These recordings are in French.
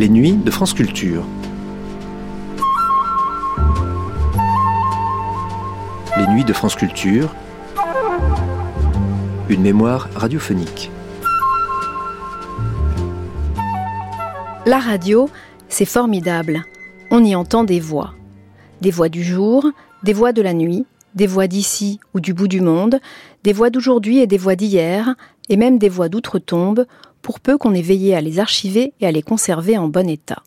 Les nuits de France Culture. Les nuits de France Culture. Une mémoire radiophonique. La radio, c'est formidable. On y entend des voix. Des voix du jour, des voix de la nuit, des voix d'ici ou du bout du monde, des voix d'aujourd'hui et des voix d'hier, et même des voix d'outre-tombe, pour peu qu'on ait veillé à les archiver et à les conserver en bon état.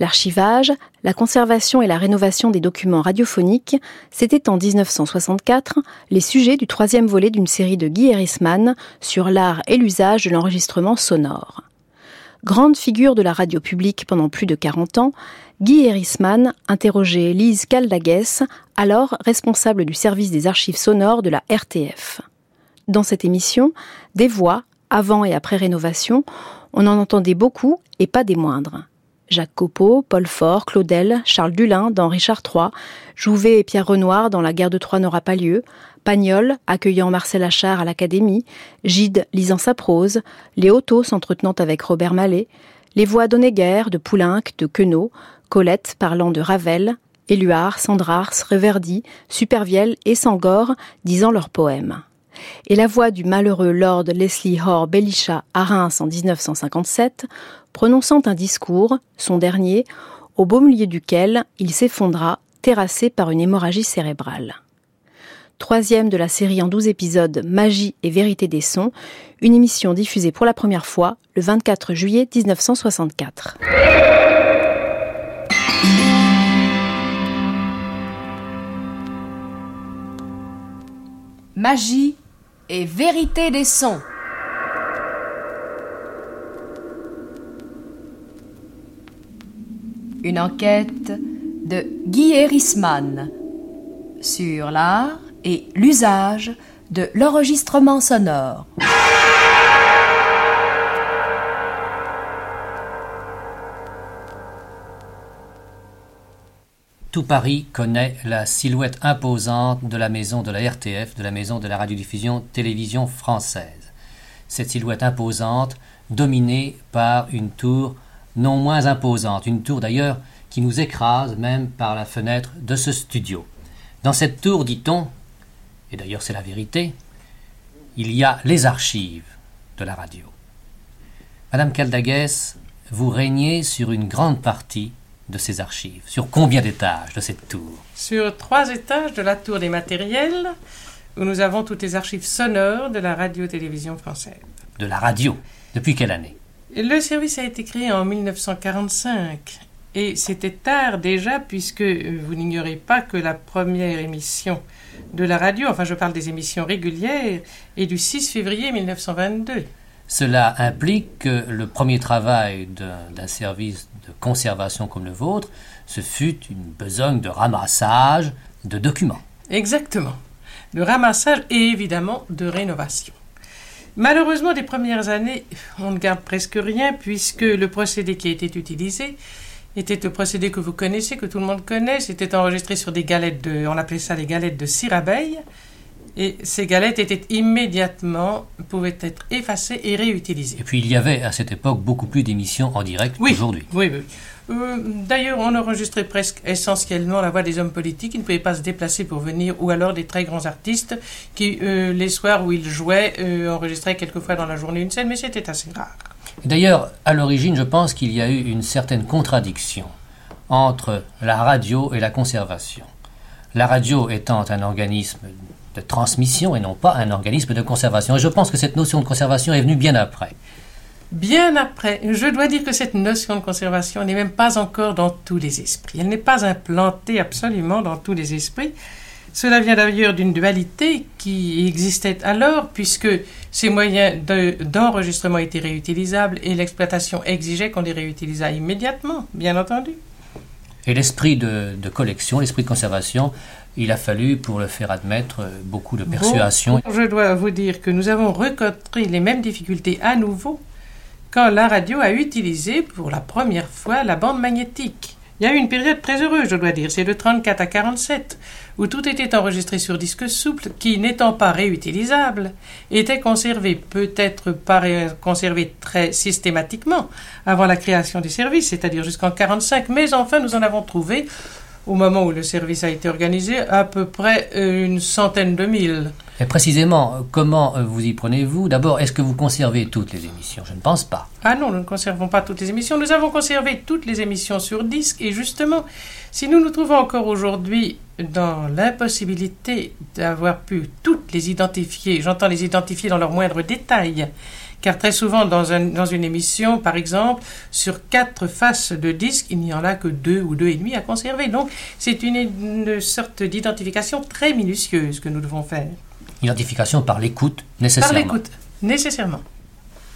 L'archivage, la conservation et la rénovation des documents radiophoniques, c'était en 1964 les sujets du troisième volet d'une série de Guy Erisman sur l'art et l'usage de l'enregistrement sonore. Grande figure de la radio publique pendant plus de 40 ans, Guy Erisman interrogeait Lise Caldagues, alors responsable du service des archives sonores de la RTF. Dans cette émission, des voix, avant et après rénovation, on en entendait beaucoup et pas des moindres. Jacques Copeau, Paul Fort, Claudel, Charles Dulin dans Richard III, Jouvet et Pierre Renoir dans La guerre de Troie n'aura pas lieu, Pagnol accueillant Marcel Achard à l'Académie, Gide lisant sa prose, Léoto s'entretenant avec Robert Mallet, les voix d'Onéguer, de Poulenc, de Queneau, Colette parlant de Ravel, Éluard, Sandrars, Reverdy, Supervielle et Sangor disant leurs poèmes. Et la voix du malheureux Lord Leslie Hoare Belisha à Reims en 1957, prononçant un discours, son dernier, au beau milieu duquel il s'effondra, terrassé par une hémorragie cérébrale troisième de la série en douze épisodes Magie et vérité des sons, une émission diffusée pour la première fois le 24 juillet 1964. Magie et vérité des sons. Une enquête de Guy Erisman sur l'art et l'usage de l'enregistrement sonore. Tout Paris connaît la silhouette imposante de la maison de la RTF, de la maison de la radiodiffusion télévision française. Cette silhouette imposante, dominée par une tour non moins imposante, une tour d'ailleurs qui nous écrase même par la fenêtre de ce studio. Dans cette tour, dit-on, et d'ailleurs c'est la vérité, il y a les archives de la radio. Madame Caldagues, vous régnez sur une grande partie de ces archives. Sur combien d'étages de cette tour Sur trois étages de la tour des matériels, où nous avons toutes les archives sonores de la radio-télévision française. De la radio Depuis quelle année Le service a été créé en 1945. Et c'était tard déjà, puisque vous n'ignorez pas que la première émission de la radio, enfin je parle des émissions régulières, et du 6 février 1922. Cela implique que le premier travail d'un service de conservation comme le vôtre, ce fut une besogne de ramassage de documents. Exactement. De ramassage et évidemment de rénovation. Malheureusement, des premières années, on ne garde presque rien puisque le procédé qui a été utilisé était le procédé que vous connaissez, que tout le monde connaît. C'était enregistré sur des galettes de, on appelait ça les galettes de cire. Et ces galettes étaient immédiatement, pouvaient être effacées et réutilisées. Et puis il y avait à cette époque beaucoup plus d'émissions en direct qu'aujourd'hui. Oui, oui. Euh, D'ailleurs, on enregistrait presque essentiellement la voix des hommes politiques qui ne pouvaient pas se déplacer pour venir, ou alors des très grands artistes qui, euh, les soirs où ils jouaient, euh, enregistraient quelquefois dans la journée une scène, mais c'était assez rare. D'ailleurs, à l'origine, je pense qu'il y a eu une certaine contradiction entre la radio et la conservation. La radio étant un organisme de transmission et non pas un organisme de conservation. Et je pense que cette notion de conservation est venue bien après. Bien après, je dois dire que cette notion de conservation n'est même pas encore dans tous les esprits. Elle n'est pas implantée absolument dans tous les esprits. Cela vient d'ailleurs d'une dualité qui existait alors, puisque ces moyens d'enregistrement étaient réutilisables et l'exploitation exigeait qu'on les réutilisât immédiatement, bien entendu. Et l'esprit de, collection, l'esprit de conservation, il a fallu pour le faire admettre beaucoup de persuasion. je dois vous dire que nous avons rencontré les mêmes difficultés à nouveau quand la radio a utilisé pour la première fois la bande magnétique Il y a eu une période très heureuse, je dois dire, c'est de 34 à 47, où tout était enregistré sur disque souple qui, n'étant pas réutilisable, était conservé, peut-être pas conservé très systématiquement avant la création des services, c'est-à-dire jusqu'en 45, mais enfin nous en avons trouvé au moment où le service a été organisé, à peu près euh, une centaine de mille. Et précisément, comment euh, vous y prenez-vous? D'abord, est-ce que vous conservez toutes les émissions? Je ne pense pas. Ah non, nous ne conservons pas toutes les émissions. Nous avons conservé toutes les émissions sur disque. Et justement, si nous nous trouvons encore aujourd'hui dans l'impossibilité d'avoir pu toutes les identifier, j'entends les identifier dans leurs moindres détails, car très souvent dans, une émission, par exemple, sur quatre faces de disque, il n'y en a que deux ou deux et demi à conserver. Donc c'est une, sorte d'identification très minutieuse que nous devons faire. Identification par l'écoute, nécessairement. Par l'écoute, nécessairement.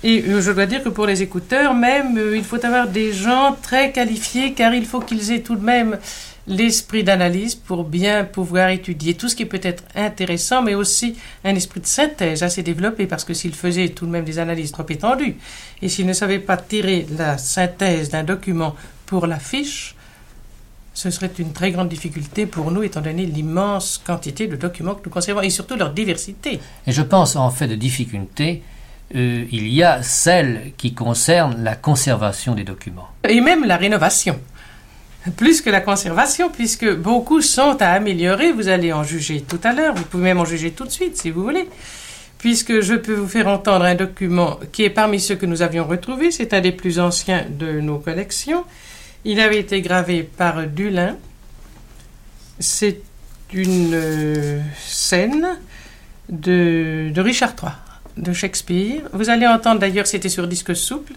Et euh, je dois dire que pour les écouteurs, même, euh, il faut avoir des gens très qualifiés, car il faut qu'ils aient tout de même l'esprit d'analyse pour bien pouvoir étudier tout ce qui peut être intéressant, mais aussi un esprit de synthèse assez développé, parce que s'il faisait tout de même des analyses trop étendues, et s'il ne savait pas tirer la synthèse d'un document pour l'affiche, ce serait une très grande difficulté pour nous, étant donné l'immense quantité de documents que nous conservons, et surtout leur diversité. Et je pense en fait de difficulté, euh, il y a celle qui concerne la conservation des documents. Et même la rénovation plus que la conservation, puisque beaucoup sont à améliorer. Vous allez en juger tout à l'heure, vous pouvez même en juger tout de suite si vous voulez, puisque je peux vous faire entendre un document qui est parmi ceux que nous avions retrouvés. C'est un des plus anciens de nos collections. Il avait été gravé par Dulin. C'est une euh, scène de, de Richard III, de Shakespeare. Vous allez entendre d'ailleurs, c'était sur disque souple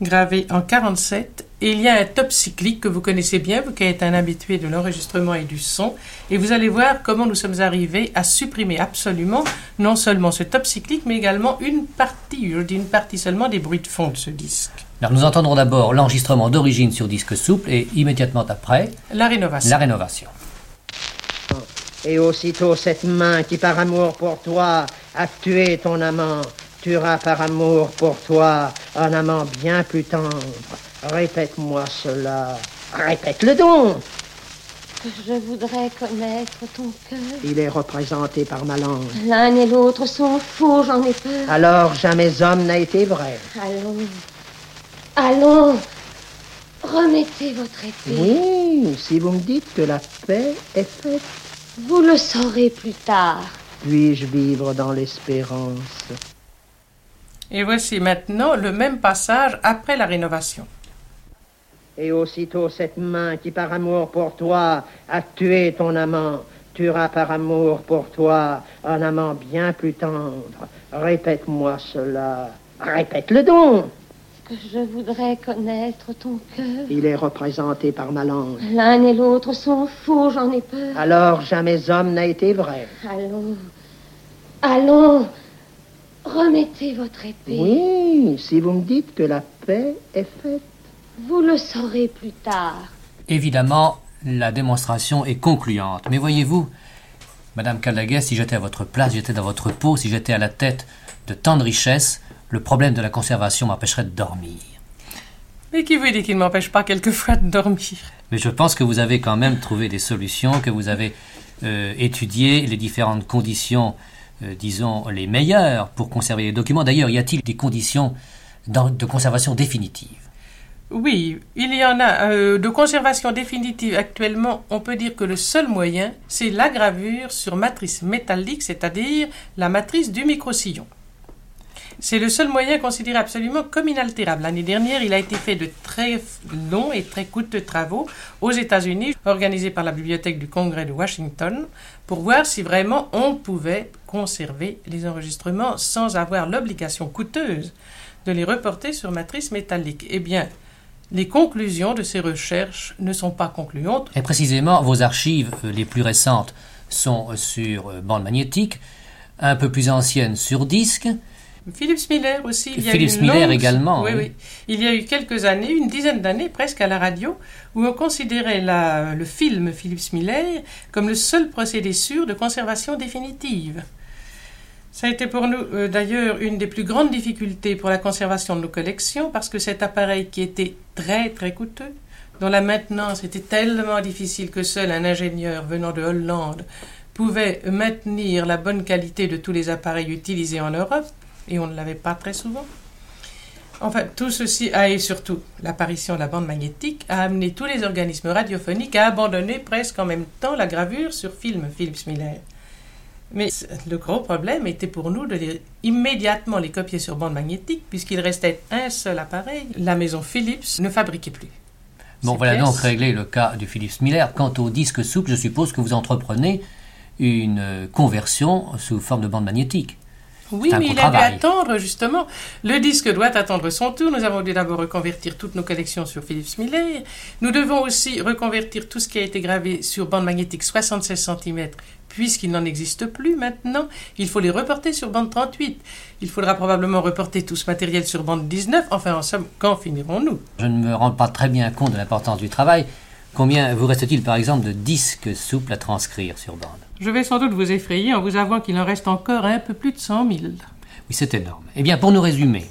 gravé en 47. Et il y a un top cyclique que vous connaissez bien, vous qui êtes un habitué de l'enregistrement et du son. Et vous allez voir comment nous sommes arrivés à supprimer absolument non seulement ce top cyclique, mais également une partie, je dis une partie seulement des bruits de fond de ce disque. Alors nous entendrons d'abord l'enregistrement d'origine sur disque souple et immédiatement après la rénovation. La rénovation. Et aussitôt cette main qui par amour pour toi a tué ton amant tuera par amour pour toi un amant bien plus tendre. Répète-moi cela. Répète-le donc. Je voudrais connaître ton cœur. Il est représenté par ma langue. L'un et l'autre sont faux, j'en ai peur. Alors jamais homme n'a été vrai. Allons. Allons. Remettez votre épée. Oui, si vous me dites que la paix est faite. Vous le saurez plus tard. Puis-je vivre dans l'espérance? Et voici maintenant le même passage après la rénovation. Et aussitôt cette main qui par amour pour toi a tué ton amant, tuera par amour pour toi un amant bien plus tendre. Répète-moi cela. Répète-le donc. Que je voudrais connaître ton cœur. Il est représenté par ma langue. L'un et l'autre sont faux, j'en ai peur. Alors jamais homme n'a été vrai. Allons. Allons. Remettez votre épée. Oui, si vous me dites que la paix est faite. Vous le saurez plus tard. Évidemment, la démonstration est concluante. Mais voyez-vous, Madame Calaguet, si j'étais à votre place, j'étais dans votre peau, si j'étais à la tête de tant de richesses, le problème de la conservation m'empêcherait de dormir. Mais qui vous dit qu'il ne m'empêche pas quelquefois de dormir? Mais je pense que vous avez quand même trouvé des solutions, que vous avez euh, étudié les différentes conditions euh, disons, les meilleures pour conserver les documents. D'ailleurs, y a-t-il des conditions de conservation définitive? Oui, il y en a euh, de conservation définitive actuellement. On peut dire que le seul moyen, c'est la gravure sur matrice métallique, c'est-à-dire la matrice du micro-sillon. C'est le seul moyen considéré absolument comme inaltérable. L'année dernière, il a été fait de très longs et très coûteux travaux aux États-Unis, organisés par la Bibliothèque du Congrès de Washington, pour voir si vraiment on pouvait conserver les enregistrements sans avoir l'obligation coûteuse de les reporter sur matrice métallique. Eh bien, les conclusions de ces recherches ne sont pas concluantes. Et précisément, vos archives euh, les plus récentes sont sur euh, bande magnétique, un peu plus anciennes sur disque, Philips Miller aussi. Il y a Philips Miller également. Oui, oui, Il y a eu quelques années, une dizaine d'années presque à la radio, où on considérait la, le film Philips Miller comme le seul procédé sûr de conservation définitive. Ça a été pour nous euh, d'ailleurs une des plus grandes difficultés pour la conservation de nos collections parce que cet appareil qui était très très coûteux dont la maintenance était tellement difficile que seul un ingénieur venant de Hollande pouvait maintenir la bonne qualité de tous les appareils utilisés en Europe, et on ne l'avait pas très souvent. Enfin, tout ceci a, et surtout l'apparition de la bande magnétique, a amené tous les organismes radiophoniques à abandonner presque en même temps la gravure sur film Philips Miller. Mais le gros problème était pour nous de les, immédiatement les copier sur bande magnétique, puisqu'il restait un seul appareil. La maison Philips ne fabriquait plus. Bon, voilà pièces- donc réglé le cas du Philips Miller. Quant au disque souple, je suppose que vous entreprenez une euh, conversion sous forme de bande magnétique. Oui, mais il a dû attendre, justement. Le disque doit attendre son tour. Nous avons dû d'abord reconvertir toutes nos collections sur Philips Miller. Nous devons aussi reconvertir tout ce qui a été gravé sur bande magnétique 76 cm, puisqu'il n'en existe plus maintenant. Il faut les reporter sur bande 38. Il faudra probablement reporter tout ce matériel sur bande 19. Enfin, en somme, quand finirons-nous? Je ne me rends pas très bien compte de l'importance du travail. Combien vous reste-t-il, par exemple, de disques souples à transcrire sur bande? Je vais sans doute vous effrayer en vous avouant qu'il en reste encore un peu plus de 100 000. Oui, c'est énorme. Eh bien, pour nous résumer,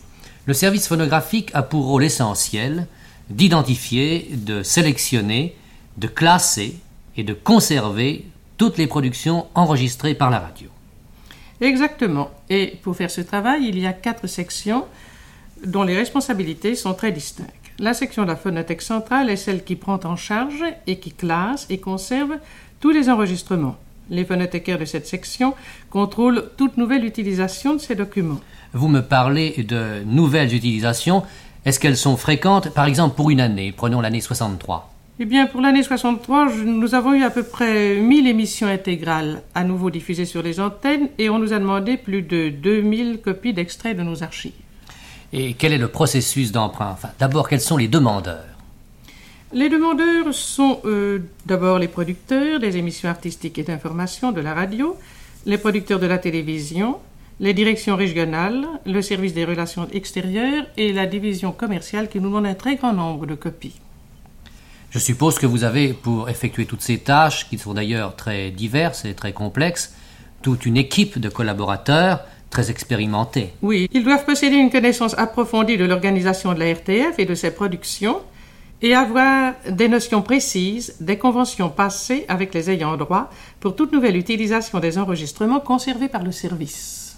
le service phonographique a pour rôle essentiel d'identifier, de sélectionner, de classer et de conserver toutes les productions enregistrées par la radio. Exactement. Et pour faire ce travail, il y a quatre sections dont les responsabilités sont très distinctes. La section de la phonothèque centrale est celle qui prend en charge et qui classe et conserve tous les enregistrements. Les phonothécaires de cette section contrôlent toute nouvelle utilisation de ces documents. Vous me parlez de nouvelles utilisations. Est-ce qu'elles sont fréquentes, par exemple pour une année Prenons l'année 63. Eh bien, pour l'année 63, je- nous avons eu à peu près 1000 émissions intégrales à nouveau diffusées sur les antennes et on nous a demandé plus de 2000 copies d'extraits de nos archives. Et quel est le processus d'emprunt? Enfin, d'abord, quels sont les demandeurs? Les demandeurs sont euh, d'abord les producteurs des émissions artistiques et d'information de la radio, les producteurs de la télévision, les directions régionales, le service des relations extérieures et la division commerciale qui nous demande un très grand nombre de copies. Je suppose que vous avez, pour effectuer toutes ces tâches, qui sont d'ailleurs très diverses et très complexes, toute une équipe de collaborateurs très expérimentés. Oui, ils doivent posséder une connaissance approfondie de l'organisation de la RTF et de ses productions et avoir des notions précises des conventions passées avec les ayants droit pour toute nouvelle utilisation des enregistrements conservés par le service.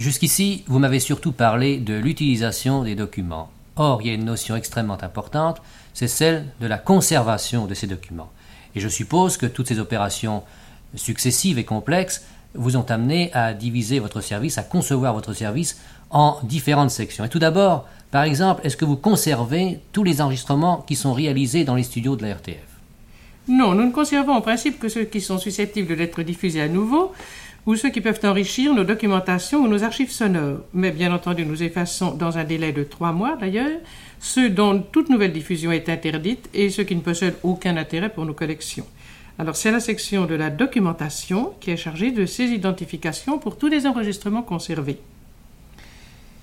Jusqu'ici, vous m'avez surtout parlé de l'utilisation des documents. Or, il y a une notion extrêmement importante, c'est celle de la conservation de ces documents. Et je suppose que toutes ces opérations successives et complexes vous ont amené à diviser votre service, à concevoir votre service en différentes sections. Et tout d'abord, par exemple, est-ce que vous conservez tous les enregistrements qui sont réalisés dans les studios de la RTF Non, nous ne conservons en principe que ceux qui sont susceptibles d'être diffusés à nouveau ou ceux qui peuvent enrichir nos documentations ou nos archives sonores. Mais bien entendu, nous effaçons dans un délai de trois mois d'ailleurs ceux dont toute nouvelle diffusion est interdite et ceux qui ne possèdent aucun intérêt pour nos collections. Alors c'est la section de la documentation qui est chargée de ces identifications pour tous les enregistrements conservés.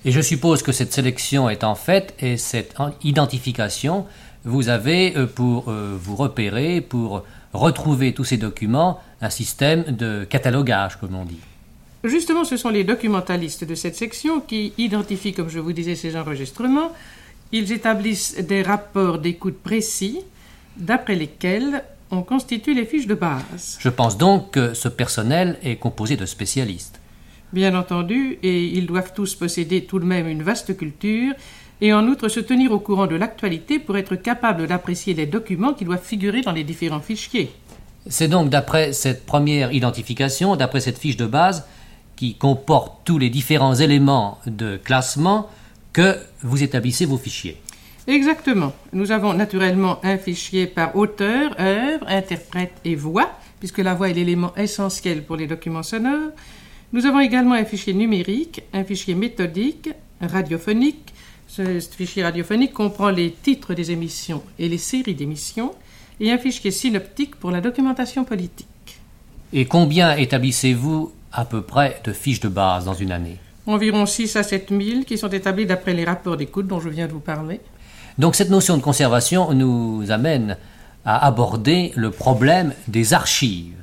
Et je suppose que cette sélection étant faite et cette en- identification, vous avez euh, pour euh, vous repérer, pour retrouver tous ces documents, un système de catalogage, comme on dit. Justement, ce sont les documentalistes de cette section qui identifient, comme je vous disais, ces enregistrements. Ils établissent des rapports d'écoute précis, d'après lesquels on constitue les fiches de base. Je pense donc que ce personnel est composé de spécialistes. Bien entendu, et ils doivent tous posséder tout de même une vaste culture, et en outre se tenir au courant de l'actualité pour être capables d'apprécier les documents qui doivent figurer dans les différents fichiers. C'est donc d'après cette première identification, d'après cette fiche de base, qui comporte tous les différents éléments de classement, que vous établissez vos fichiers. Exactement. Nous avons naturellement un fichier par auteur, œuvre, interprète et voix, puisque la voix est l'élément essentiel pour les documents sonores. Nous avons également un fichier numérique, un fichier méthodique, radiophonique. Ce, ce fichier radiophonique comprend les titres des émissions et les séries d'émissions, et un fichier synoptique pour la documentation politique. Et combien établissez-vous à peu près de fiches de base dans une année? Environ 6 à 7 000 qui sont établis d'après les rapports d'écoute dont je viens de vous parler. Donc cette notion de conservation nous amène à aborder le problème des archives.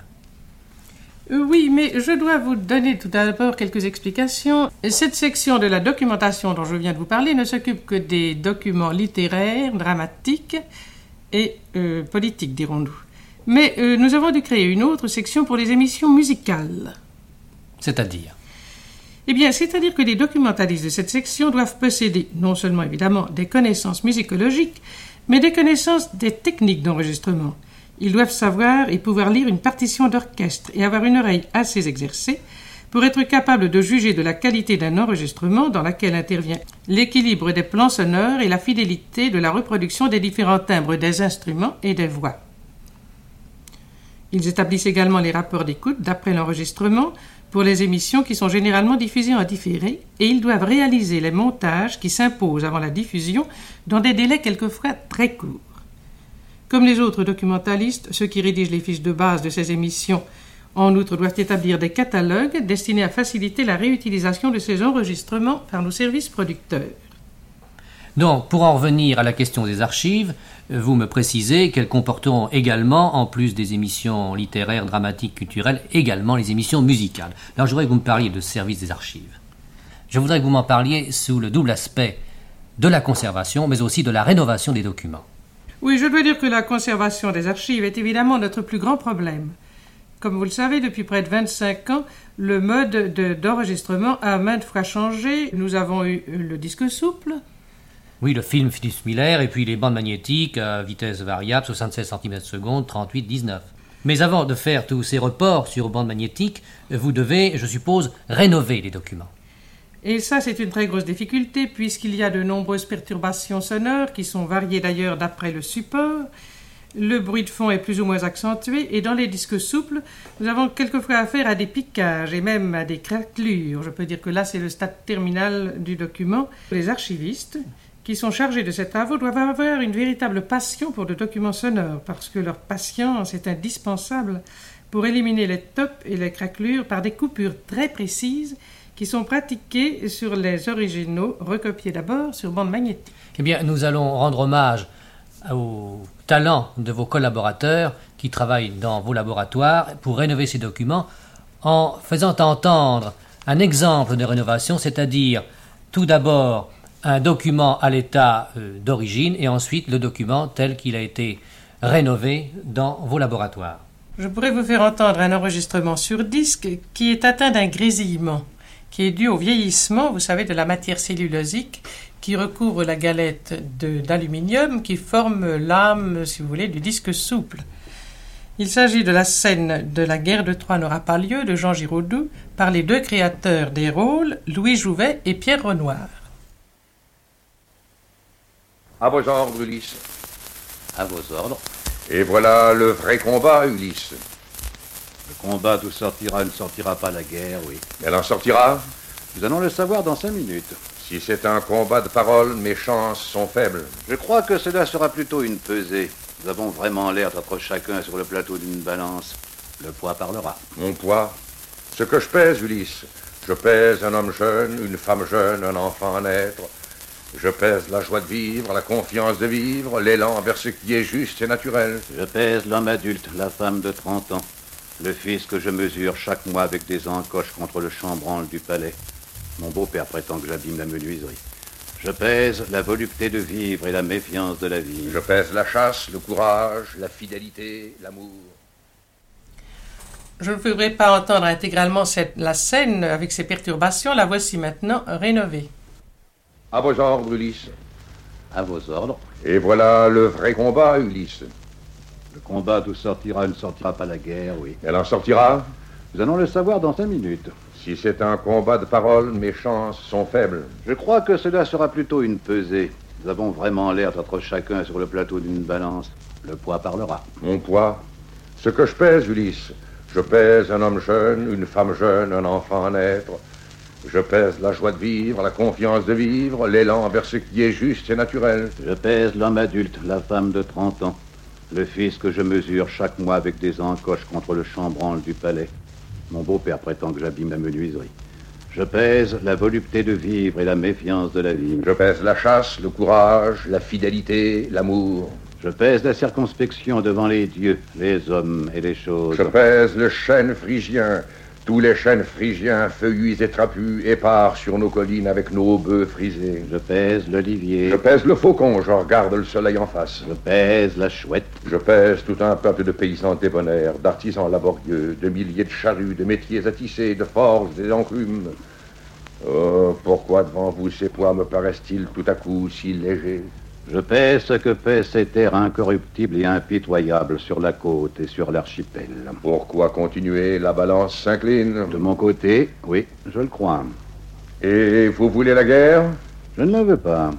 Euh, Oui, mais je dois vous donner tout d'abord quelques explications. Cette section de la documentation dont je viens de vous parler ne s'occupe que des documents littéraires, dramatiques et euh, politique, dirons-nous. Mais euh, nous avons dû créer une autre section pour les émissions musicales. C'est-à-dire Eh bien, c'est-à-dire que les documentalistes de cette section doivent posséder non seulement évidemment des connaissances musicologiques, mais des connaissances des techniques d'enregistrement. Ils doivent savoir et pouvoir lire une partition d'orchestre et avoir une oreille assez exercée pour être capables de juger de la qualité d'un enregistrement dans laquelle intervient l'équilibre des plans sonores et la fidélité de la reproduction des différents timbres des instruments et des voix. Ils établissent également les rapports d'écoute d'après l'enregistrement pour les émissions qui sont généralement diffusées en différé et ils doivent réaliser les montages qui s'imposent avant la diffusion dans des délais quelquefois très courts. Comme les autres documentalistes, ceux qui rédigent les fiches de base de ces émissions en outre, doivent établir des catalogues destinés à faciliter la réutilisation de ces enregistrements par nos services producteurs. Donc, pour en revenir à la question des archives, vous me précisez qu'elles comporteront également, en plus des émissions littéraires, dramatiques, culturelles, également les émissions musicales. Alors, je voudrais que vous me parliez de service des archives. Je voudrais que vous m'en parliez sous le double aspect de la conservation, mais aussi de la rénovation des documents. Oui, je dois dire que la conservation des archives est évidemment notre plus grand problème. Comme vous le savez, depuis près de 25 ans, le mode d'enregistrement a maintes fois changé. Nous avons eu le disque souple. Oui, le film Philips Miller et puis les bandes magnétiques à vitesse variable, 76 cm secondes, 38, 19. Mais avant de faire tous ces reports sur bandes magnétiques, vous devez, je suppose, rénover les documents. Et ça, c'est une très grosse difficulté puisqu'il y a de nombreuses perturbations sonores qui sont variées d'ailleurs d'après le support. Le bruit de fond est plus ou moins accentué et dans les disques souples, nous avons quelquefois affaire à des piquages et même à des craquelures. Je peux dire que là, c'est le stade terminal du document. Les archivistes qui sont chargés de ces travaux doivent avoir une véritable passion pour le document sonore parce que leur patience est indispensable pour éliminer les tops et les craquelures par des coupures très précises qui sont pratiquées sur les originaux, recopiés d'abord sur bande magnétique. Eh bien, nous allons rendre hommage au talent de vos collaborateurs qui travaillent dans vos laboratoires pour rénover ces documents en faisant entendre un exemple de rénovation, c'est-à-dire tout d'abord un document à l'état euh, d'origine et ensuite le document tel qu'il a été rénové dans vos laboratoires. Je pourrais vous faire entendre un enregistrement sur disque qui est atteint d'un grésillement, qui est dû au vieillissement, vous savez, de la matière cellulosique qui recouvre la galette d'aluminium qui forme l'âme, si vous voulez, du disque souple. Il s'agit de la scène de la guerre de Troie n'aura pas lieu de Jean Giraudoux par les deux créateurs des rôles, Louis Jouvet et Pierre Renoir. À vos ordres, Ulysse. À vos ordres. Et voilà le vrai combat, Ulysse. Le combat d'où sortira ne sortira pas la guerre, oui. Elle en sortira Nous allons le savoir dans cinq minutes. Si c'est un combat de paroles, mes chances sont faibles. Je crois que cela sera plutôt une pesée. Nous avons vraiment l'air d'être chacun sur le plateau d'une balance. Le poids parlera. Mon poids Ce que je pèse, Ulysse. Je pèse un homme jeune, une femme jeune, un enfant à naître. Je pèse la joie de vivre, la confiance de vivre, l'élan vers ce qui est juste et naturel. Je pèse l'homme adulte, la femme de 30 ans, le fils que je mesure chaque mois avec des encoches contre le chambranle du palais. Mon beau-père prétend que j'abîme la menuiserie. Je pèse la volupté de vivre et la méfiance de la vie. Je pèse la chasse, le courage, la fidélité, l'amour. Je ne voudrais pas entendre intégralement cette, la scène avec ses perturbations. La voici maintenant rénovée. À vos ordres, Ulysse. À vos ordres. Et voilà le vrai combat, Ulysse. Le combat d'où sortira ne sortira pas la guerre, oui. Elle en sortira Nous allons le savoir dans cinq minutes. Si c'est un combat de paroles, mes chances sont faibles. Je crois que cela sera plutôt une pesée. Nous avons vraiment l'air d'être chacun sur le plateau d'une balance. Le poids parlera. Mon poids Ce que je pèse, Ulysse. Je pèse un homme jeune, une femme jeune, un enfant à naître. Je pèse la joie de vivre, la confiance de vivre, l'élan vers ce qui est juste et naturel. Je pèse l'homme adulte, la femme de 30 ans, le fils que je mesure chaque mois avec des encoches contre le chambranle du palais. Mon beau-père prétend que j'abîme la menuiserie. Je pèse la volupté de vivre et la méfiance de la vie. Je pèse la chasse, le courage, la fidélité, l'amour. Je pèse la circonspection devant les dieux, les hommes et les choses. Je pèse le chêne phrygien, Tous les chênes phrygiens, feuillus et trapus, épars sur nos collines avec nos bœufs frisés. Je pèse l'olivier. Je pèse le faucon, je regarde le soleil en face. Je pèse la chouette. Je pèse tout un peuple de paysans débonnaires, d'artisans laborieux, de milliers de charrues, de métiers à tisser, de forges et d'enclumes. Oh, pourquoi devant vous ces poids me paraissent-ils tout à coup si légers? Je pèse ce que pèse ces terres incorruptibles et impitoyables sur la côte et sur l'archipel. Pourquoi continuer La balance s'incline. De mon côté, oui, je le crois. Et vous voulez la guerre Je ne la veux pas.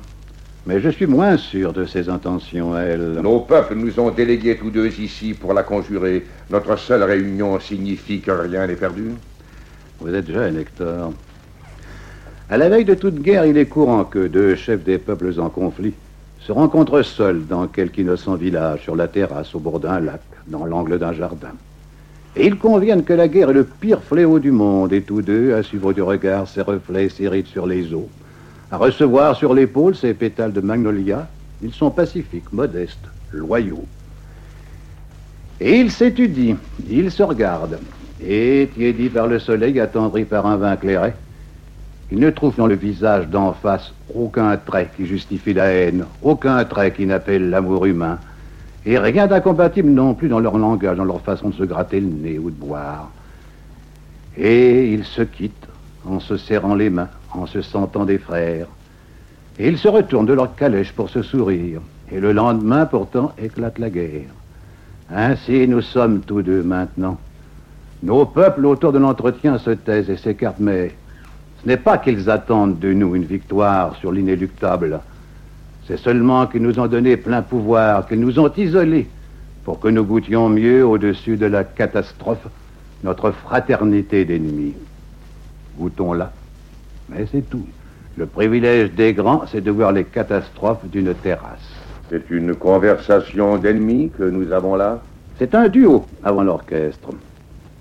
Mais je suis moins sûr de ses intentions, elle. Nos peuples nous ont délégués tous deux ici pour la conjurer. Notre seule réunion signifie que rien n'est perdu. Vous êtes jeune, Hector. À la veille de toute guerre, il est courant que deux chefs des peuples en conflit se rencontrent seuls dans quelque innocent village, sur la terrasse, au bord d'un lac, dans l'angle d'un jardin. Et ils conviennent que la guerre est le pire fléau du monde, et tous deux, à suivre du regard ses reflets, rides sur les eaux, à recevoir sur l'épaule ses pétales de magnolia, ils sont pacifiques, modestes, loyaux. Et ils s'étudient, ils se regardent, et, tiédis par le soleil, attendris par un vin clairé, ils ne trouvent dans le visage d'en face aucun trait qui justifie la haine, aucun trait qui n'appelle l'amour humain, et rien d'incompatible non plus dans leur langage, dans leur façon de se gratter le nez ou de boire. Et ils se quittent en se serrant les mains, en se sentant des frères. Et ils se retournent de leur calèche pour se sourire. Et le lendemain, pourtant, éclate la guerre. Ainsi nous sommes tous deux maintenant. Nos peuples autour de l'entretien se taisent et s'écartent, mais ce n'est pas qu'ils attendent de nous une victoire sur l'inéluctable. C'est seulement qu'ils nous ont donné plein pouvoir, qu'ils nous ont isolés pour que nous goûtions mieux au-dessus de la catastrophe notre fraternité d'ennemis. Goûtons-la. Mais c'est tout. Le privilège des grands, c'est de voir les catastrophes d'une terrasse. C'est une conversation d'ennemis que nous avons là? C'est un duo avant l'orchestre.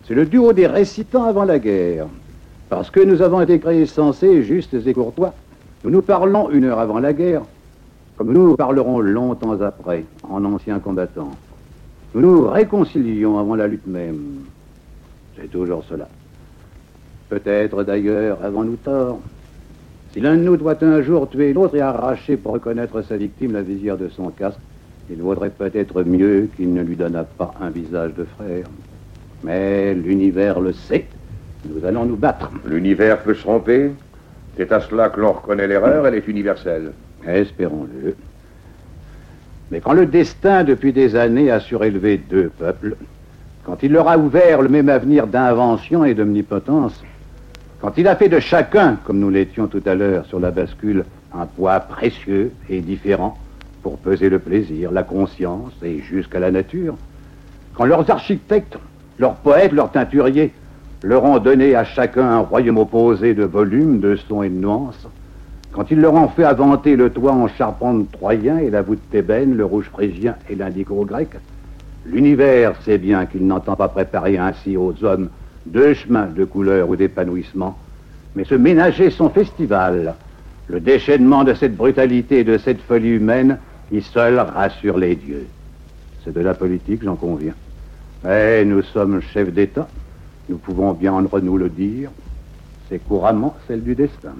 C'est le duo des récitants avant la guerre. Parce que nous avons été créés sensés, justes et courtois, nous nous parlons une heure avant la guerre, comme nous parlerons longtemps après, en anciens combattants. Nous nous réconcilions avant la lutte même. C'est toujours cela. Peut-être d'ailleurs avons-nous tort. Si l'un de nous doit un jour tuer l'autre et arracher pour reconnaître sa victime la visière de son casque, il vaudrait peut-être mieux qu'il ne lui donnât pas un visage de frère. Mais l'univers le sait. Nous allons nous battre. L'univers peut se tromper. C'est à cela que l'on reconnaît l'erreur, elle est universelle. Espérons-le. Mais quand le destin, depuis des années, a surélevé deux peuples, quand il leur a ouvert le même avenir d'invention et d'omnipotence, quand il a fait de chacun, comme nous l'étions tout à l'heure sur la bascule, un poids précieux et différent pour peser le plaisir, la conscience et jusqu'à la nature, quand leurs architectes, leurs poètes, leurs teinturiers leur ont donné à chacun un royaume opposé de volume, de sons et de nuances, quand ils leur ont fait inventer le toit en charpente troyen et la voûte thébaine, le rouge phrygien et l'indigo grec, l'univers sait bien qu'il n'entend pas préparer ainsi aux hommes deux chemins de couleur ou d'épanouissement, mais se ménager son festival, le déchaînement de cette brutalité et de cette folie humaine qui seul rassure les dieux. C'est de la politique, j'en conviens. Mais nous sommes chefs d'État, nous pouvons bien entre nous le dire, c'est couramment celle du destin.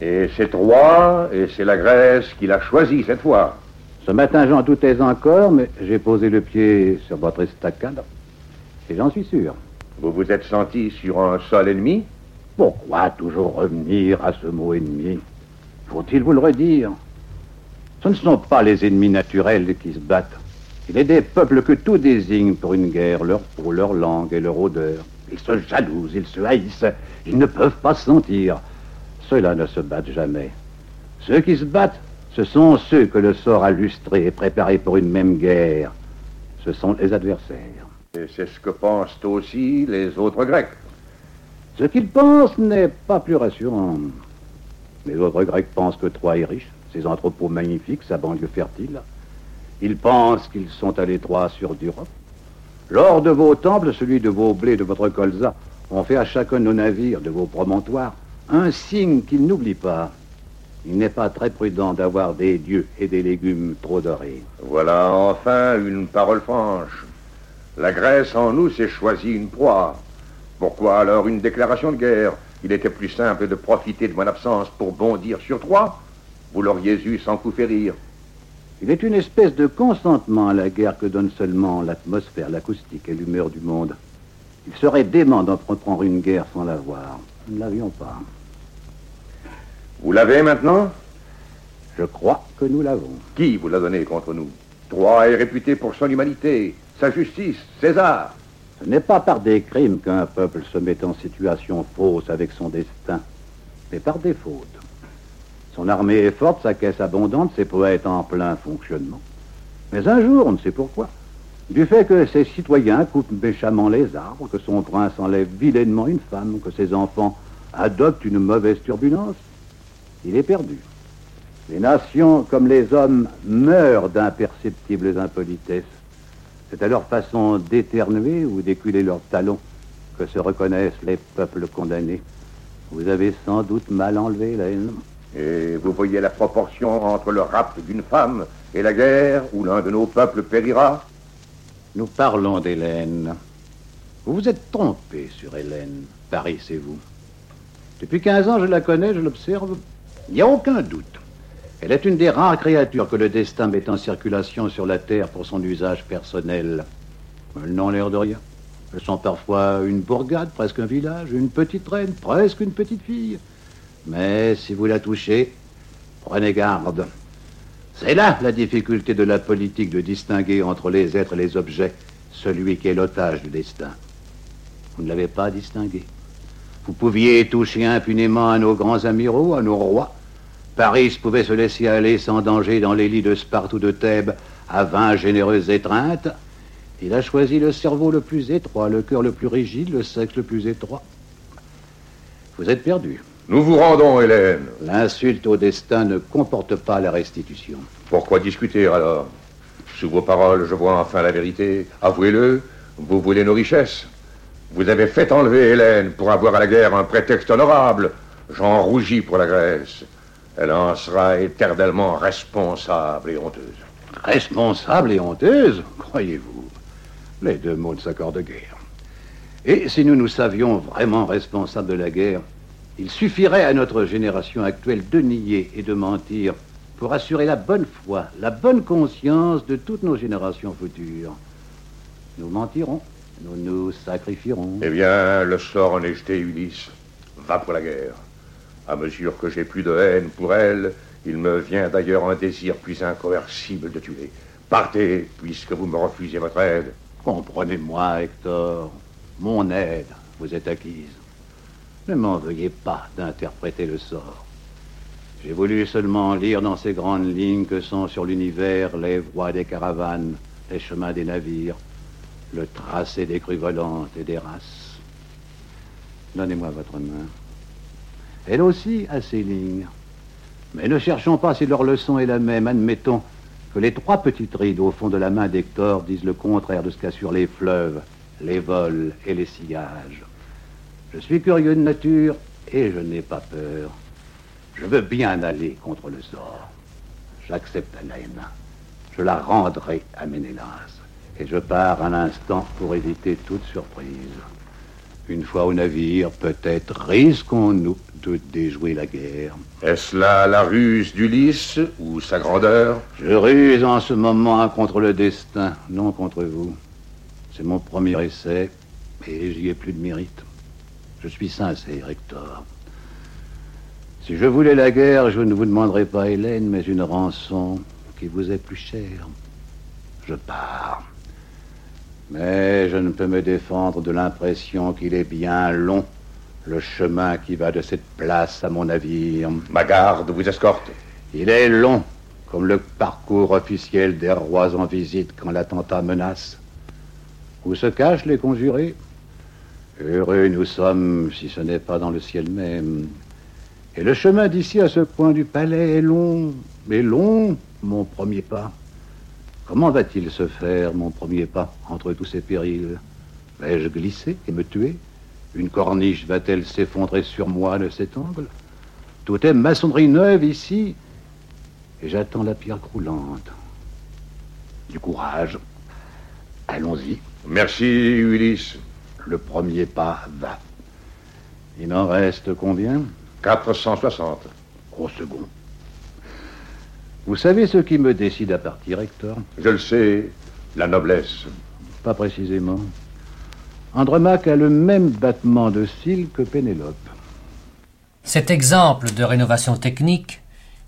Et c'est Roi, et c'est la Grèce qui l'a choisi cette fois. Ce matin, j'en doutais encore, mais j'ai posé le pied sur votre estacade, et j'en suis sûr. Vous vous êtes senti sur un sol ennemi? Pourquoi toujours revenir à ce mot ennemi? Faut-il vous le redire? Ce ne sont pas les ennemis naturels qui se battent. Il est des peuples que tout désigne pour une guerre, leur peau, leur langue et leur odeur. Ils se jalousent, ils se haïssent, ils ne peuvent pas se sentir. Ceux-là ne se battent jamais. Ceux qui se battent, ce sont ceux que le sort a lustrés et préparés pour une même guerre. Ce sont les adversaires. Et c'est ce que pensent aussi les autres Grecs. Ce qu'ils pensent n'est pas plus rassurant. Les autres Grecs pensent que Troie est riche, ses entrepôts magnifiques, sa banlieue fertile. Ils pensent qu'ils sont à l'étroit sur d'Europe. Lors de vos temples, celui de vos blés, de votre colza, ont fait à chacun de nos navires, de vos promontoires, un signe qu'ils n'oublient pas. Il n'est pas très prudent d'avoir des dieux et des légumes trop dorés. Voilà enfin une parole franche. La Grèce en nous s'est choisi une proie. Pourquoi alors une déclaration de guerre? Il était plus simple de profiter de mon absence pour bondir sur Troie. Vous l'auriez eu sans coup férir. Il est une espèce de consentement à la guerre que donne seulement l'atmosphère, l'acoustique et l'humeur du monde. Il serait dément d'entreprendre une guerre sans l'avoir. Nous ne l'avions pas. Vous l'avez maintenant? Je crois que nous l'avons. Qui vous l'a donné contre nous? Troie est réputé pour son humanité, sa justice, César. Ce n'est pas par des crimes qu'un peuple se met en situation fausse avec son destin, mais par des fautes. Son armée est forte, sa caisse abondante, ses poètes en plein fonctionnement. Mais un jour, on ne sait pourquoi, du fait que ses citoyens coupent méchamment les arbres, que son prince enlève vilainement une femme, que ses enfants adoptent une mauvaise turbulence, il est perdu. Les nations, comme les hommes, meurent d'imperceptibles impolitesses. C'est à leur façon d'éternuer ou d'éculer leurs talons que se reconnaissent les peuples condamnés. Vous avez sans doute mal enlevé la haine. Et vous voyez la proportion entre le rapt d'une femme et la guerre où l'un de nos peuples périra? Nous parlons d'Hélène. Vous vous êtes trompé sur Hélène, parissez-vous. Depuis 15 ans, je la connais, je l'observe. Il n'y a aucun doute. Elle est une des rares créatures que le destin met en circulation sur la Terre pour son usage personnel. Elles n'ont l'air de rien. Elles sont parfois une bourgade, presque un village, une petite reine, presque une petite fille. Mais si vous la touchez, prenez garde. C'est là la difficulté de la politique de distinguer entre les êtres et les objets celui qui est l'otage du destin. Vous ne l'avez pas distingué. Vous pouviez toucher impunément à nos grands amiraux, à nos rois. Paris pouvait se laisser aller sans danger dans les lits de Sparte ou de Thèbes à vingt généreuses étreintes. Il a choisi le cerveau le plus étroit, le cœur le plus rigide, le sexe le plus étroit. Vous êtes perdu. Nous vous rendons, Hélène. L'insulte au destin ne comporte pas la restitution. Pourquoi discuter alors? Sous vos paroles, je vois enfin la vérité. Avouez-le, vous voulez nos richesses. Vous avez fait enlever Hélène pour avoir à la guerre un prétexte honorable. J'en rougis pour la Grèce. Elle en sera éternellement responsable et honteuse. Responsable et honteuse Croyez-vous? Les deux mots ne s'accordent guère. Et si nous nous savions vraiment responsables de la guerre, il suffirait à notre génération actuelle de nier et de mentir pour assurer la bonne foi, la bonne conscience de toutes nos générations futures. Nous mentirons, nous nous sacrifierons. Eh bien, le sort en est jeté, Ulysse. Va pour la guerre. À mesure que j'ai plus de haine pour elle, il me vient d'ailleurs un désir plus incoercible de tuer. Partez, puisque vous me refusez votre aide. Comprenez-moi, Hector. Mon aide vous est acquise. Ne m'en veuillez pas d'interpréter le sort. J'ai voulu seulement lire dans ces grandes lignes que sont sur l'univers les voies des caravanes, les chemins des navires, le tracé des crues volantes et des races. Donnez-moi votre main. Elle aussi a ses lignes. Mais ne cherchons pas si leur leçon est la même. Admettons que les trois petites rides au fond de la main d'Hector disent le contraire de ce qu'assurent les fleuves, les vols et les sillages. Je suis curieux de nature et je n'ai pas peur. Je veux bien aller contre le sort. J'accepte Hélène. Je la rendrai à Ménélas. Et je pars à l'instant pour éviter toute surprise. Une fois au navire, peut-être risquons-nous de déjouer la guerre. Est-ce là la ruse d'Ulysse ou sa grandeur? Je ruse en ce moment contre le destin, non contre vous. C'est mon premier essai, et j'y ai plus de mérite. Je suis sincère, Hector. Si je voulais la guerre, je ne vous demanderais pas Hélène, mais une rançon qui vous est plus chère. Je pars. Mais je ne peux me défendre de l'impression qu'il est bien long, le chemin qui va de cette place à mon navire. Ma garde vous escorte. Il est long, comme le parcours officiel des rois en visite quand l'attentat menace. Où se cachent les conjurés? Heureux nous sommes si ce n'est pas dans le ciel même. Et le chemin d'ici à ce point du palais est long, mais long, mon premier pas. Comment va-t-il se faire, mon premier pas, entre tous ces périls? Vais-je glisser et me tuer? Une corniche va-t-elle s'effondrer sur moi de cet angle? Tout est maçonnerie neuve ici, et j'attends la pierre croulante. Du courage. Allons-y. Merci, Ulysse. Le premier pas va. Il en reste combien? 460. Au second. Vous savez ce qui me décide à partir, Hector? Je le sais, la noblesse. Pas précisément. Andromaque a le même battement de cils que Pénélope. Cet exemple de rénovation technique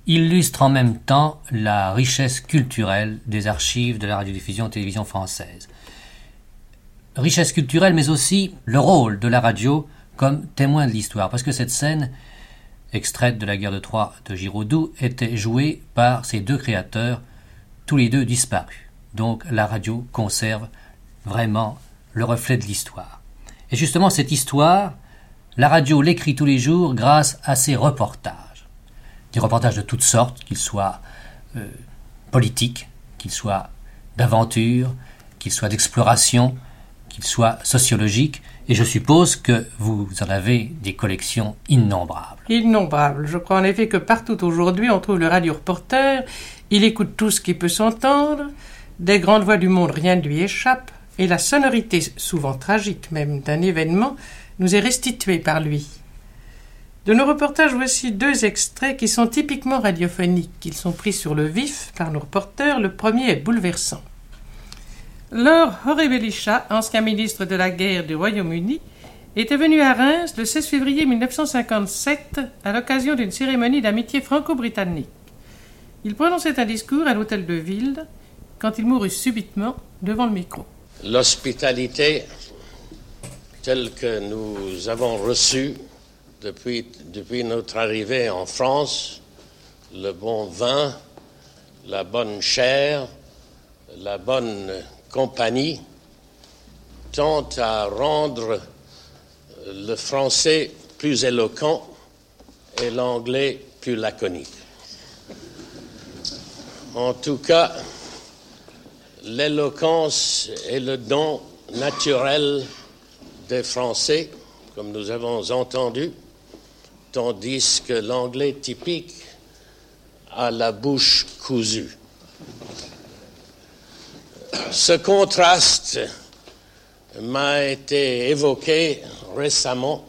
illustre en même temps la richesse culturelle des archives de la radiodiffusion télévision française. Richesse culturelle, mais aussi le rôle de la radio comme témoin de l'histoire, parce que cette scène, extraite de la guerre de Troie de Giraudoux, était jouée par ces deux créateurs, tous les deux disparus. Donc la radio conserve vraiment le reflet de l'histoire. Et justement, cette histoire, la radio l'écrit tous les jours grâce à ses reportages. Des reportages de toutes sortes, qu'ils soient euh, politiques, qu'ils soient d'aventure, qu'ils soient d'exploration, qu'ils soient sociologiques, et je suppose que vous en avez des collections innombrables. Innombrables. Je crois en effet que partout aujourd'hui on trouve le radio-reporter, il écoute tout ce qui peut s'entendre, des grandes voix du monde rien ne lui échappe, et la sonorité, souvent tragique même, d'un événement nous est restituée par lui. De nos reportages, voici deux extraits qui sont typiquement radiophoniques. Ils sont pris sur le vif par nos reporters. Le premier est bouleversant. Lord Horebelisha, ancien ministre de la guerre du Royaume-Uni, était venu à Reims le 16 février 1957 à l'occasion d'une cérémonie d'amitié franco-britannique. Il prononçait un discours à l'hôtel de ville quand il mourut subitement devant le micro. L'hospitalité telle que nous avons reçue depuis, depuis notre arrivée en France, le bon vin, la bonne chair, la bonne compagnie, tend à rendre le français plus éloquent et l'anglais plus laconique. En tout cas, l'éloquence est le don naturel des Français, comme nous avons entendu, tandis que l'anglais typique a la bouche cousue. Ce contraste m'a été évoqué récemment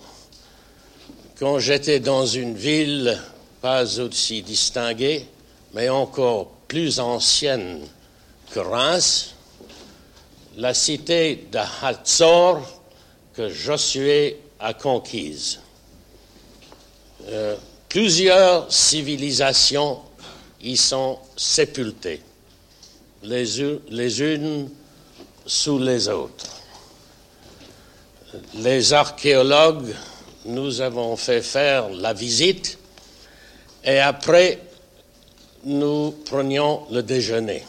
quand j'étais dans une ville pas aussi distinguée, mais encore plus ancienne que Reims, la cité de Hatzor que Josué a conquise. Euh, plusieurs civilisations y sont sépultées, les, les unes sous les autres. Les archéologues, nous avons fait faire la visite et après, nous prenions le déjeuner,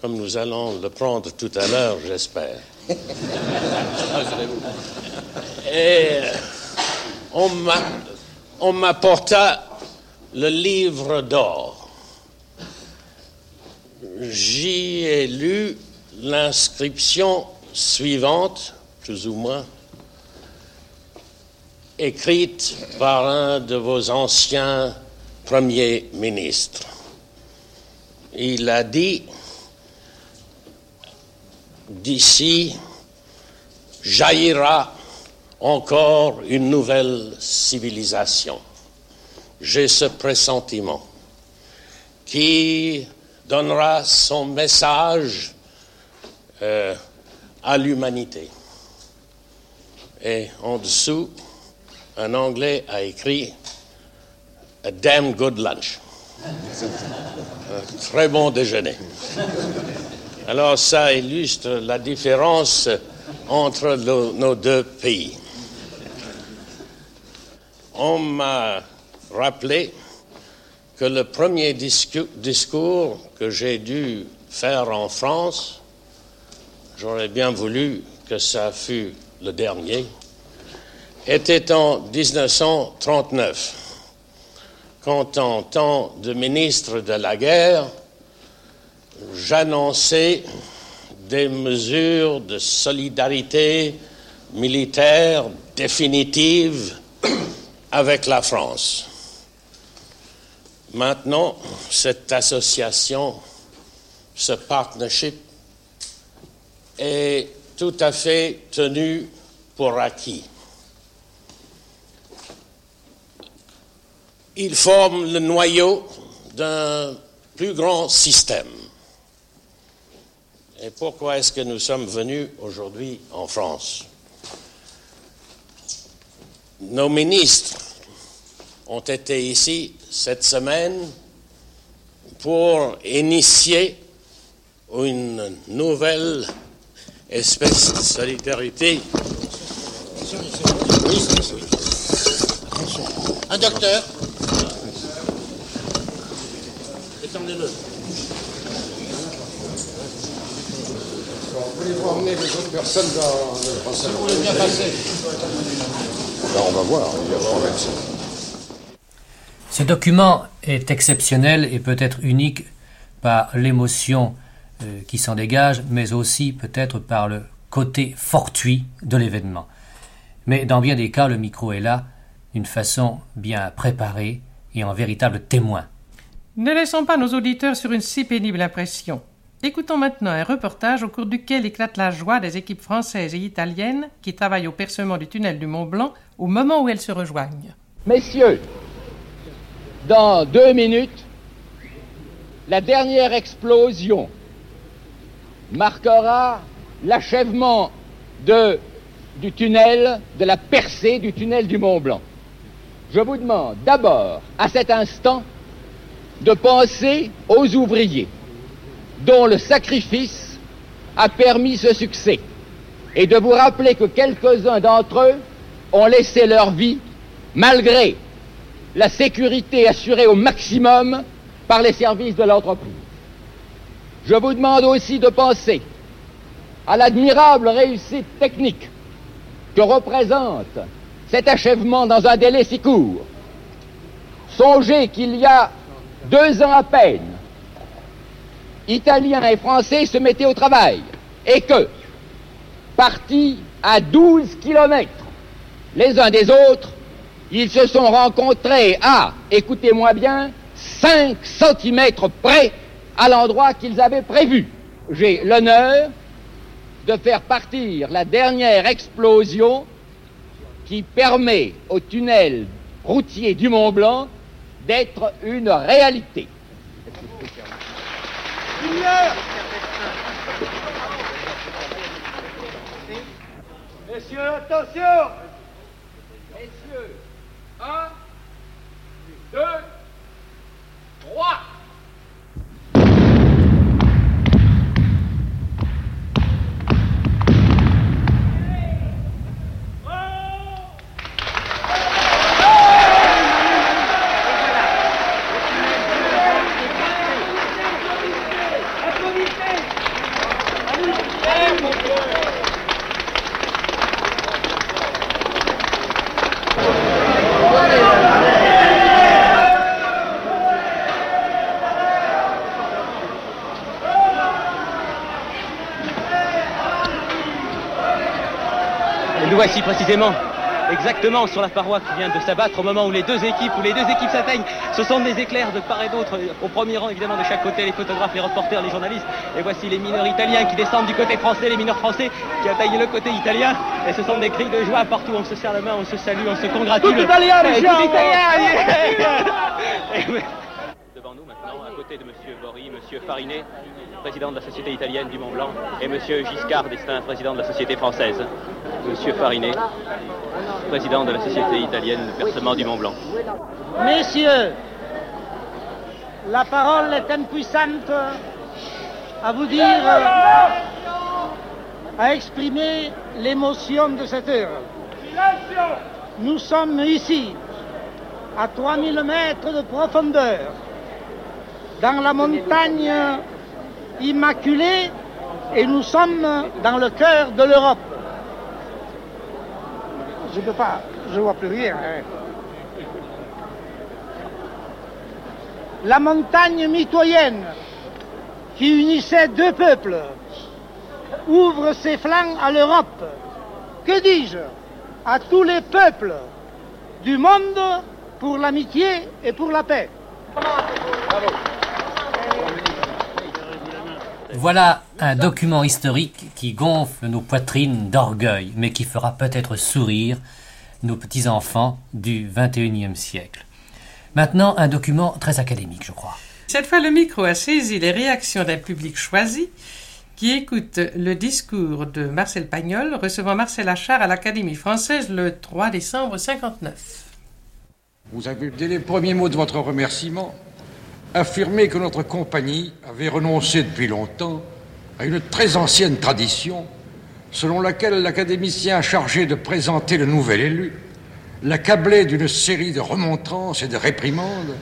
comme nous allons le prendre tout à l'heure, j'espère. et on m'apporta le livre d'or. J'y ai lu l'inscription suivante, plus ou moins, écrite par un de vos anciens premiers ministres. Il a dit, d'ici jaillira encore une nouvelle civilisation. J'ai ce pressentiment qui donnera son message euh, à l'humanité. Et en dessous, un Anglais a écrit A damn good lunch. Un très bon déjeuner. Alors ça illustre la différence entre nos deux pays. On m'a rappelé que le premier discours que j'ai dû faire en France, j'aurais bien voulu que ça fût le dernier, était en 1939, quand en tant de ministre de la guerre, j'annonçais des mesures de solidarité militaire définitive avec la France. Maintenant, cette association, ce partnership est tout à fait tenu pour acquis. Ils forment le noyau d'un plus grand système. Et pourquoi est-ce que nous sommes venus aujourd'hui en France? Nos ministres ont été ici cette semaine pour initier une nouvelle espèce de solidarité. Un docteur Étendez-le. Voulez-vous emmener les autres personnes dans le français Vous voulez bien passer Ben, on va voir, il y a pas médecin. Ce document est exceptionnel et peut-être unique par l'émotion euh, qui s'en dégage, mais aussi peut-être par le côté fortuit de l'événement. Mais dans bien des cas, le micro est là d'une façon bien préparée et en véritable témoin. Ne laissons pas nos auditeurs sur une si pénible impression. Écoutons maintenant un reportage au cours duquel éclate la joie des équipes françaises et italiennes qui travaillent au percement du tunnel du Mont Blanc au moment où elles se rejoignent. Messieurs, dans deux minutes, la dernière explosion marquera l'achèvement du tunnel, de la percée du tunnel du Mont Blanc. Je vous demande d'abord, à cet instant, de penser aux ouvriers dont le sacrifice a permis ce succès et de vous rappeler que quelques-uns d'entre eux ont laissé leur vie malgré la sécurité assurée au maximum par les services de l'entreprise. Je vous demande aussi de penser à l'admirable réussite technique que représente cet achèvement dans un délai si court. Songez qu'il y a deux ans à peine, Italiens et Français se mettaient au travail et que, partis à 12 kilomètres les uns des autres, ils se sont rencontrés à, écoutez-moi bien, 5 centimètres près à l'endroit qu'ils avaient prévu. J'ai l'honneur de faire partir la dernière explosion qui permet au tunnel routier du Mont Blanc d'être une réalité. Messieurs, attention Messieurs, 1, 2, 3. Nous voici précisément, exactement sur la paroi qui vient de s'abattre au moment où les deux équipes, où les deux équipes s'atteignent. Ce sont des éclairs de part et d'autre, au premier rang évidemment de chaque côté, les photographes, les reporters, les journalistes. Et voici les mineurs italiens qui descendent du côté français, les mineurs français qui atteignent le côté italien. Et ce sont des cris de joie partout. On se serre la main, on se salue, on se congratule. Tout italien, Eh, monsieur, tout au revoir. italien, yeah. Et oui. Devant nous de Monsieur Bory, Monsieur Farinet, président de la Société italienne du Mont Blanc, et Monsieur Giscard d'Estaing, président de la Société française. Monsieur Farinet, président de la Société italienne de percement du Mont Blanc. Messieurs, la parole est impuissante à vous dire, à exprimer l'émotion de cette heure. Nous sommes ici, à 3000 mètres de profondeur, dans la montagne immaculée, et nous sommes dans le cœur de l'Europe. Je ne peux pas, je vois plus rien. hein. La montagne mitoyenne qui unissait deux peuples ouvre ses flancs à l'Europe. Que dis-je À tous les peuples du monde pour l'amitié et pour la paix? Voilà un document historique qui gonfle nos poitrines d'orgueil, mais qui fera peut-être sourire nos petits-enfants du XXIe siècle. Maintenant, un document très académique, je crois. Cette fois, le micro a saisi les réactions d'un public choisi qui écoute le discours de Marcel Pagnol recevant Marcel Achard à l'Académie française le 3 décembre 59. Vous avez, dès les premiers mots de votre remerciement, affirmé que notre compagnie avait renoncé depuis longtemps à une très ancienne tradition selon laquelle l'académicien chargé de présenter le nouvel élu l'accablait d'une série de remontrances et de réprimandes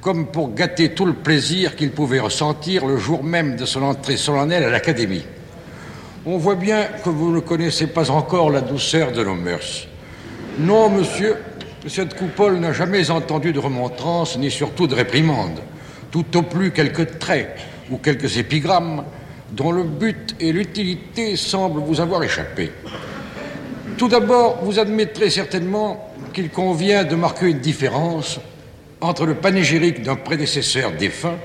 comme pour gâter tout le plaisir qu'il pouvait ressentir le jour même de son entrée solennelle à l'Académie. On voit bien que vous ne connaissez pas encore la douceur de nos mœurs. Non, monsieur, cette coupole n'a jamais entendu de remontrances ni surtout de réprimandes tout au plus quelques traits ou quelques épigrammes dont le but et l'utilité semblent vous avoir échappé. Tout d'abord, vous admettrez certainement qu'il convient de marquer une différence entre le panégyrique d'un prédécesseur défunt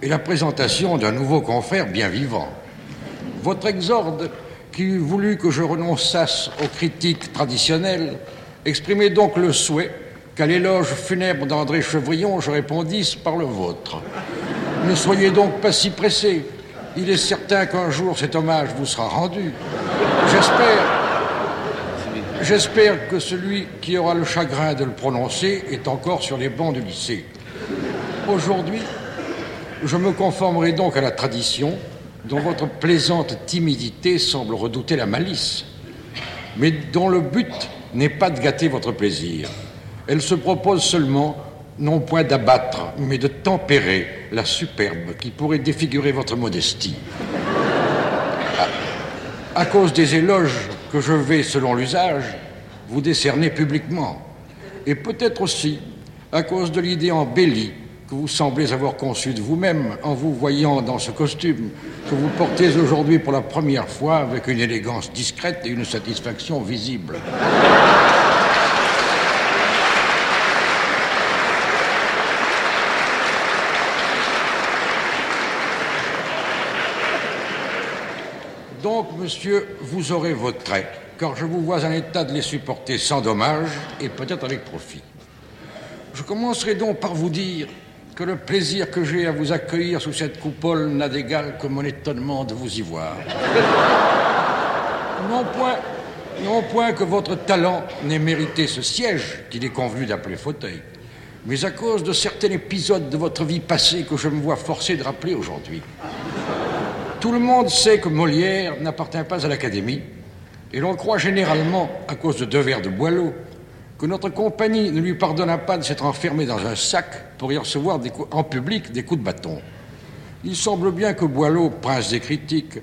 et la présentation d'un nouveau confrère bien vivant. Votre exorde, qui eût voulu que je renonçasse aux critiques traditionnelles, exprimait donc le souhait qu'à l'éloge funèbre d'André Chevrillon, je répondisse par le vôtre. Ne soyez donc pas si pressé. Il est certain qu'un jour cet hommage vous sera rendu. J'espère. J'espère que celui qui aura le chagrin de le prononcer est encore sur les bancs du lycée. Aujourd'hui, je me conformerai donc à la tradition dont votre plaisante timidité semble redouter la malice, mais dont le but n'est pas de gâter votre plaisir. Elle se propose seulement, non point d'abattre, mais de tempérer la superbe qui pourrait défigurer votre modestie. À, cause des éloges que je vais, selon l'usage, vous décerner publiquement, et peut-être aussi à cause de l'idée embellie que vous semblez avoir conçue de vous-même en vous voyant dans ce costume que vous portez aujourd'hui pour la première fois avec une élégance discrète et une satisfaction visible. Donc, monsieur, vous aurez vos traits, car je vous vois en état de les supporter sans dommage et peut-être avec profit. Je commencerai donc par vous dire que le plaisir que j'ai à vous accueillir sous cette coupole n'a d'égal que mon étonnement de vous y voir. Non point, non point que votre talent n'ait mérité ce siège qu'il est convenu d'appeler fauteuil, mais à cause de certains épisodes de votre vie passée que je me vois forcé de rappeler aujourd'hui. Tout le monde sait que Molière n'appartient pas à l'Académie, et l'on croit généralement, à cause de deux verres de Boileau, que notre compagnie ne lui pardonna pas de s'être enfermée dans un sac pour y recevoir en public des coups de bâton. Il semble bien que Boileau, prince des critiques,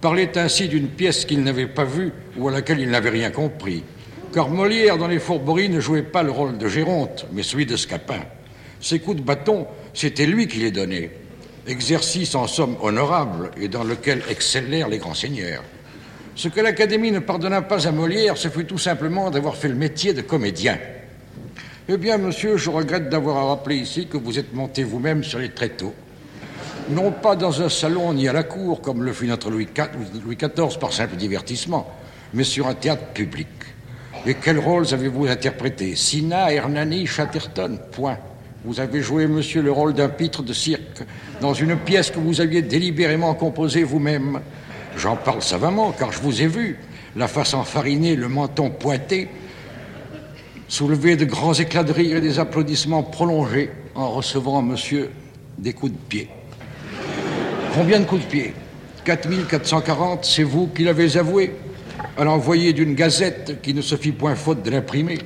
parlait ainsi d'une pièce qu'il n'avait pas vue ou à laquelle il n'avait rien compris. Car Molière, dans les fourberies, ne jouait pas le rôle de Géronte, mais celui de Scapin. Ces coups de bâton, c'était lui qui les donnait exercice en somme honorable et dans lequel excellèrent les grands seigneurs. Ce que l'Académie ne pardonna pas à Molière, ce fut tout simplement d'avoir fait le métier de comédien. Eh bien, monsieur, je regrette d'avoir à rappeler ici que vous êtes monté vous-même sur les tréteaux. Non pas dans un salon ni à la cour, comme le fut notre Louis XIV par simple divertissement, mais sur un théâtre public. Et quels rôles avez-vous interprétés? Sina, Hernani, Chatterton? Point. Vous avez joué, monsieur, le rôle d'un pitre de cirque dans une pièce que vous aviez délibérément composée vous-même. J'en parle savamment, car je vous ai vu, la face enfarinée, le menton pointé, soulever de grands éclats de rire et des applaudissements prolongés en recevant, monsieur, des coups de pied. Combien de coups de pied? 4440, c'est vous qui l'avez avoué, à l'envoyé d'une gazette qui ne se fit point faute de l'imprimer.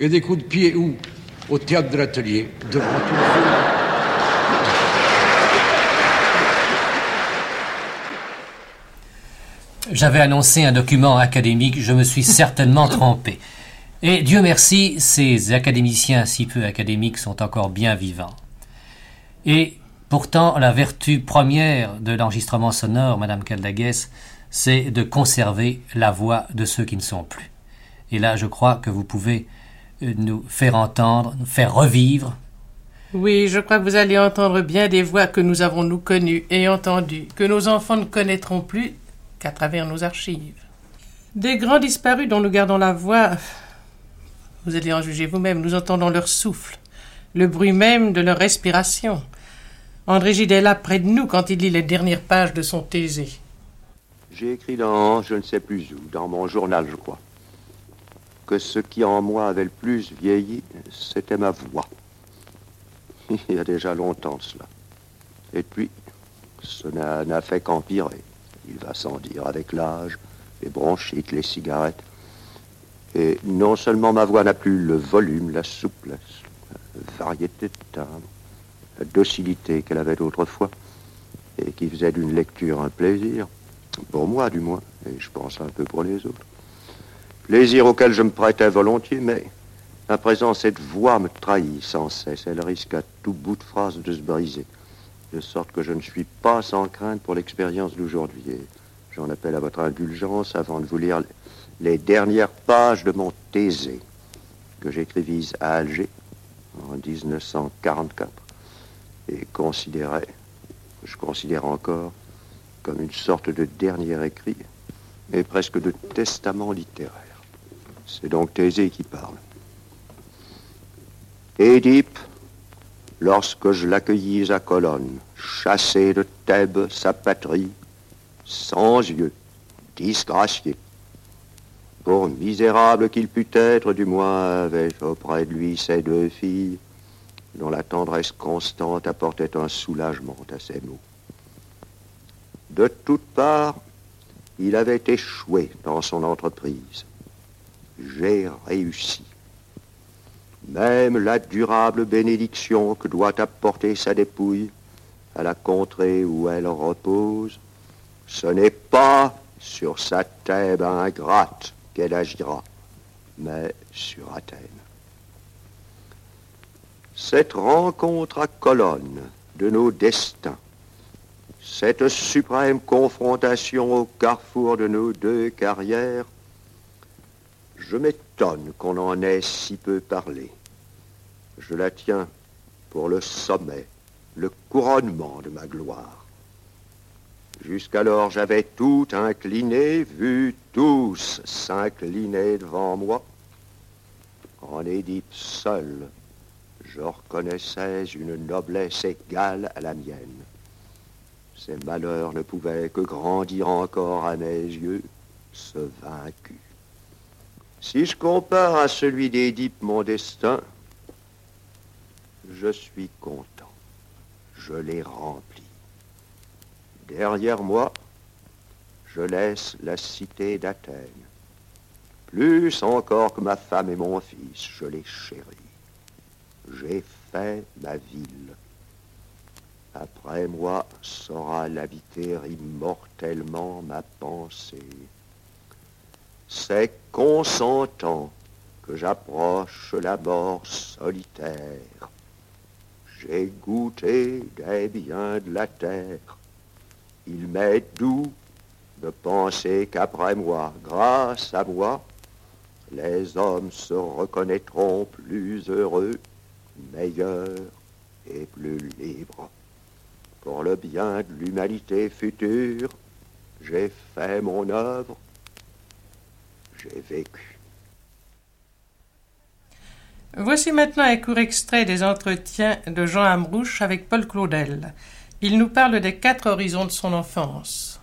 Et des coups de pied où? Au théâtre de l'atelier, devant tout le J'avais annoncé un document académique, je me suis certainement trompé. Et Dieu merci, ces académiciens si peu académiques sont encore bien vivants. Et pourtant, la vertu première de l'enregistrement sonore, Madame Caldaguès, c'est de conserver la voix de ceux qui ne sont plus. Et là, je crois que vous pouvez nous faire entendre, nous faire revivre Oui, je crois que vous allez entendre bien des voix que nous avons nous connues et entendues, que nos enfants ne connaîtront plus qu'à travers nos archives. Des grands disparus dont nous gardons la voix, vous allez en juger vous-même, nous entendons leur souffle, le bruit même de leur respiration. André Gide est là près de nous quand il lit les dernières pages de son Thésée. J'ai écrit dans je ne sais plus où, dans mon journal, je crois, que ce qui en moi avait le plus vieilli, c'était ma voix. Il y a déjà longtemps cela. Et puis, ce n'a fait qu'empirer. Il va sans dire avec l'âge, les bronchites, les cigarettes. Et non seulement ma voix n'a plus le volume, la souplesse, la variété de timbre, la docilité qu'elle avait autrefois, et qui faisait d'une lecture un plaisir, pour moi du moins, et je pense un peu pour les autres. Plaisir auquel je me prêtais volontiers, mais à présent cette voix me trahit sans cesse, elle risque à tout bout de phrase de se briser, de sorte que je ne suis pas sans crainte pour l'expérience d'aujourd'hui. J'en appelle à votre indulgence avant de vous lire les dernières pages de mon Thésée que j'écrivis à Alger en 1944 et considérais, je considère encore, comme une sorte de dernier écrit et presque de testament littéraire. C'est donc Thésée qui parle. Édipe, lorsque je l'accueillis à Colonne, chassé de Thèbes, sa patrie, sans yeux, disgracié, pour misérable qu'il pût être, du moins avait auprès de lui ses deux filles, dont la tendresse constante apportait un soulagement à ses maux. De toutes parts, il avait échoué dans son entreprise. J'ai réussi. Même la durable bénédiction que doit apporter sa dépouille à la contrée où elle repose, ce n'est pas sur sa Thèbes ingrate qu'elle agira, mais sur Athènes. Cette rencontre à Colonne de nos destins, cette suprême confrontation au carrefour de nos deux carrières, je m'étonne qu'on en ait si peu parlé. Je la tiens pour le sommet, le couronnement de ma gloire. Jusqu'alors j'avais tout incliné, vu tous s'incliner devant moi. En Édipe seul, je reconnaissais une noblesse égale à la mienne. Ces malheurs ne pouvaient que grandir encore à mes yeux, ce vaincu. Si je compare à celui d'Édipe mon destin, je suis content. Je l'ai rempli. Derrière moi, je laisse la cité d'Athènes. Plus encore que ma femme et mon fils, je les chéris. J'ai fait ma ville. Après moi saura l'habiter immortellement ma pensée. C'est consentant que j'approche la mort solitaire. J'ai goûté des biens de la terre. Il m'est doux de penser qu'après moi, grâce à moi, les hommes se reconnaîtront plus heureux, meilleurs et plus libres. Pour le bien de l'humanité future, j'ai fait mon œuvre, j'ai vécu. Voici maintenant un court extrait des entretiens de Jean Amrouche avec Paul Claudel. Il nous parle des quatre horizons de son enfance.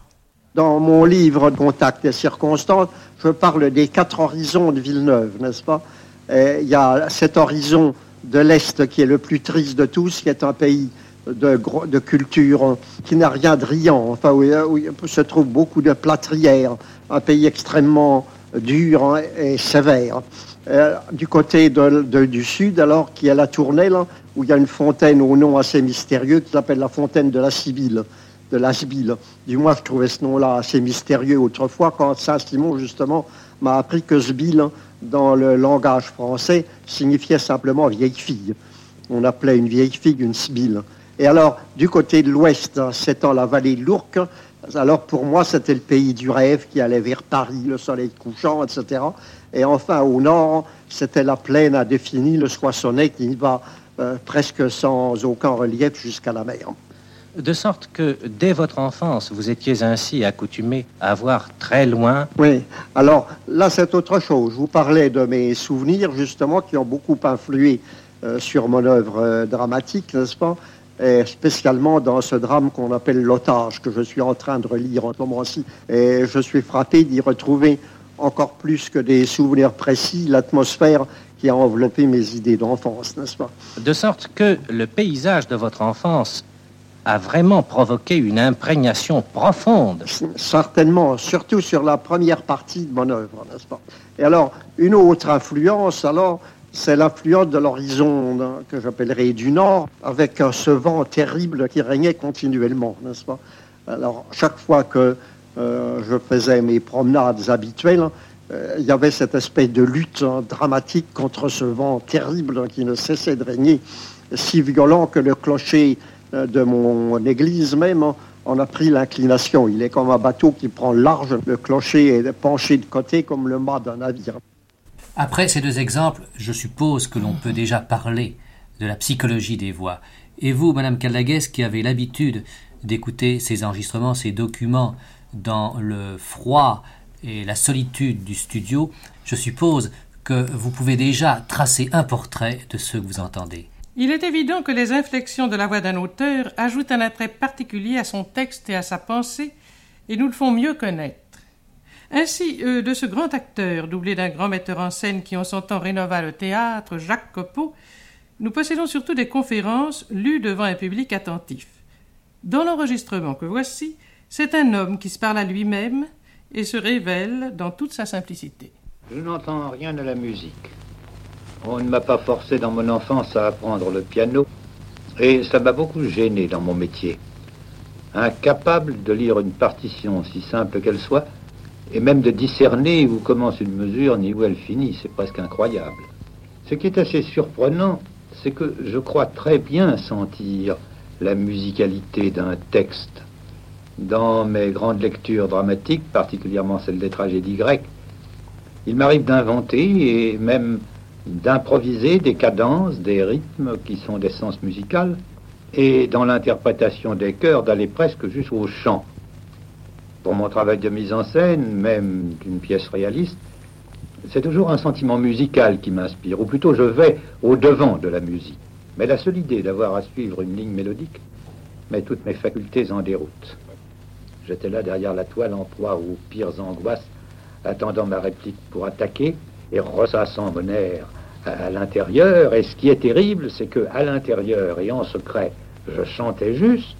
Dans mon livre Contact et circonstances, je parle des quatre horizons de Villeneuve, n'est-ce pas? Il y a cet horizon de l'Est qui est le plus triste de tous, qui est un pays de, de culture qui n'a rien de riant, enfin où, où, se trouve beaucoup de plâtrières, un pays extrêmement dur hein, et sévère. Euh, du côté de, du sud, alors, qui est la Tournelle, où il y a une fontaine au nom assez mystérieux qui s'appelle la fontaine de la Sibylle, de la Sibylle. Du moins, je trouvais ce nom-là assez mystérieux autrefois, quand Saint-Simon, justement, m'a appris que Sbille, dans le langage français, signifiait simplement vieille fille. On appelait une vieille fille une Sibylle. Et alors, du côté de l'ouest, s'étant la vallée de l'Ourcq, alors pour moi, c'était le pays du rêve qui allait vers Paris, le soleil couchant, etc. Et enfin, au nord, c'était la plaine indéfinie, le Soissonnais qui va euh, presque sans aucun relief jusqu'à la mer. De sorte que dès votre enfance, vous étiez ainsi accoutumé à voir très loin. Oui, alors là c'est autre chose. Je vous parlais de mes souvenirs justement qui ont beaucoup influé euh, sur mon œuvre euh, dramatique, n'est-ce pas? Et spécialement dans ce drame qu'on appelle L'otage, que je suis en train de relire en ce moment-ci. Et je suis frappé d'y retrouver encore plus que des souvenirs précis, l'atmosphère qui a enveloppé mes idées d'enfance, n'est-ce pas? De sorte que le paysage de votre enfance a vraiment provoqué une imprégnation profonde. Certainement, surtout sur la première partie de mon œuvre, n'est-ce pas? Et alors, une autre influence, alors, c'est l'influence de l'horizon hein, que j'appellerais du Nord, avec ce vent terrible qui régnait continuellement, n'est-ce pas? Alors, chaque fois que euh, je faisais mes promenades habituelles, euh, il y avait cette espèce de lutte hein, dramatique contre ce vent terrible qui ne cessait de régner, si violent que le clocher euh, de mon église même en a pris l'inclination. Il est comme un bateau qui prend large, le clocher est penché de côté comme le mât d'un navire. Après ces deux exemples, je suppose que l'on peut déjà parler de la psychologie des voix. Et vous, Madame Calaguès, qui avez l'habitude d'écouter ces enregistrements, ces documents dans le froid et la solitude du studio, je suppose que vous pouvez déjà tracer un portrait de ce que vous entendez. Il est évident que les inflexions de la voix d'un auteur ajoutent un attrait particulier à son texte et à sa pensée et nous le font mieux connaître. Ainsi, euh, de ce grand acteur, doublé d'un grand metteur en scène qui en son temps rénova le théâtre, Jacques Copeau, nous possédons surtout des conférences lues devant un public attentif. Dans l'enregistrement que voici, c'est un homme qui se parle à lui-même et se révèle dans toute sa simplicité. Je n'entends rien de la musique. On ne m'a pas forcé dans mon enfance à apprendre le piano et ça m'a beaucoup gêné dans mon métier. Incapable de lire une partition, si simple qu'elle soit, et même de discerner où commence une mesure ni où elle finit, c'est presque incroyable. Ce qui est assez surprenant, c'est que je crois très bien sentir la musicalité d'un texte. Dans mes grandes lectures dramatiques, particulièrement celles des tragédies grecques, il m'arrive d'inventer et même d'improviser des cadences, des rythmes qui sont d'essence musicale, et dans l'interprétation des chœurs d'aller presque jusqu'au chant. Pour mon travail de mise en scène, même d'une pièce réaliste, c'est toujours un sentiment musical qui m'inspire, ou plutôt je vais au devant de la musique. Mais la seule idée d'avoir à suivre une ligne mélodique met toutes mes facultés en déroute. J'étais là derrière la toile en proie aux pires angoisses, attendant ma réplique pour attaquer et ressassant mon air à, l'intérieur. Et ce qui est terrible, c'est que à l'intérieur et en secret, je chantais juste,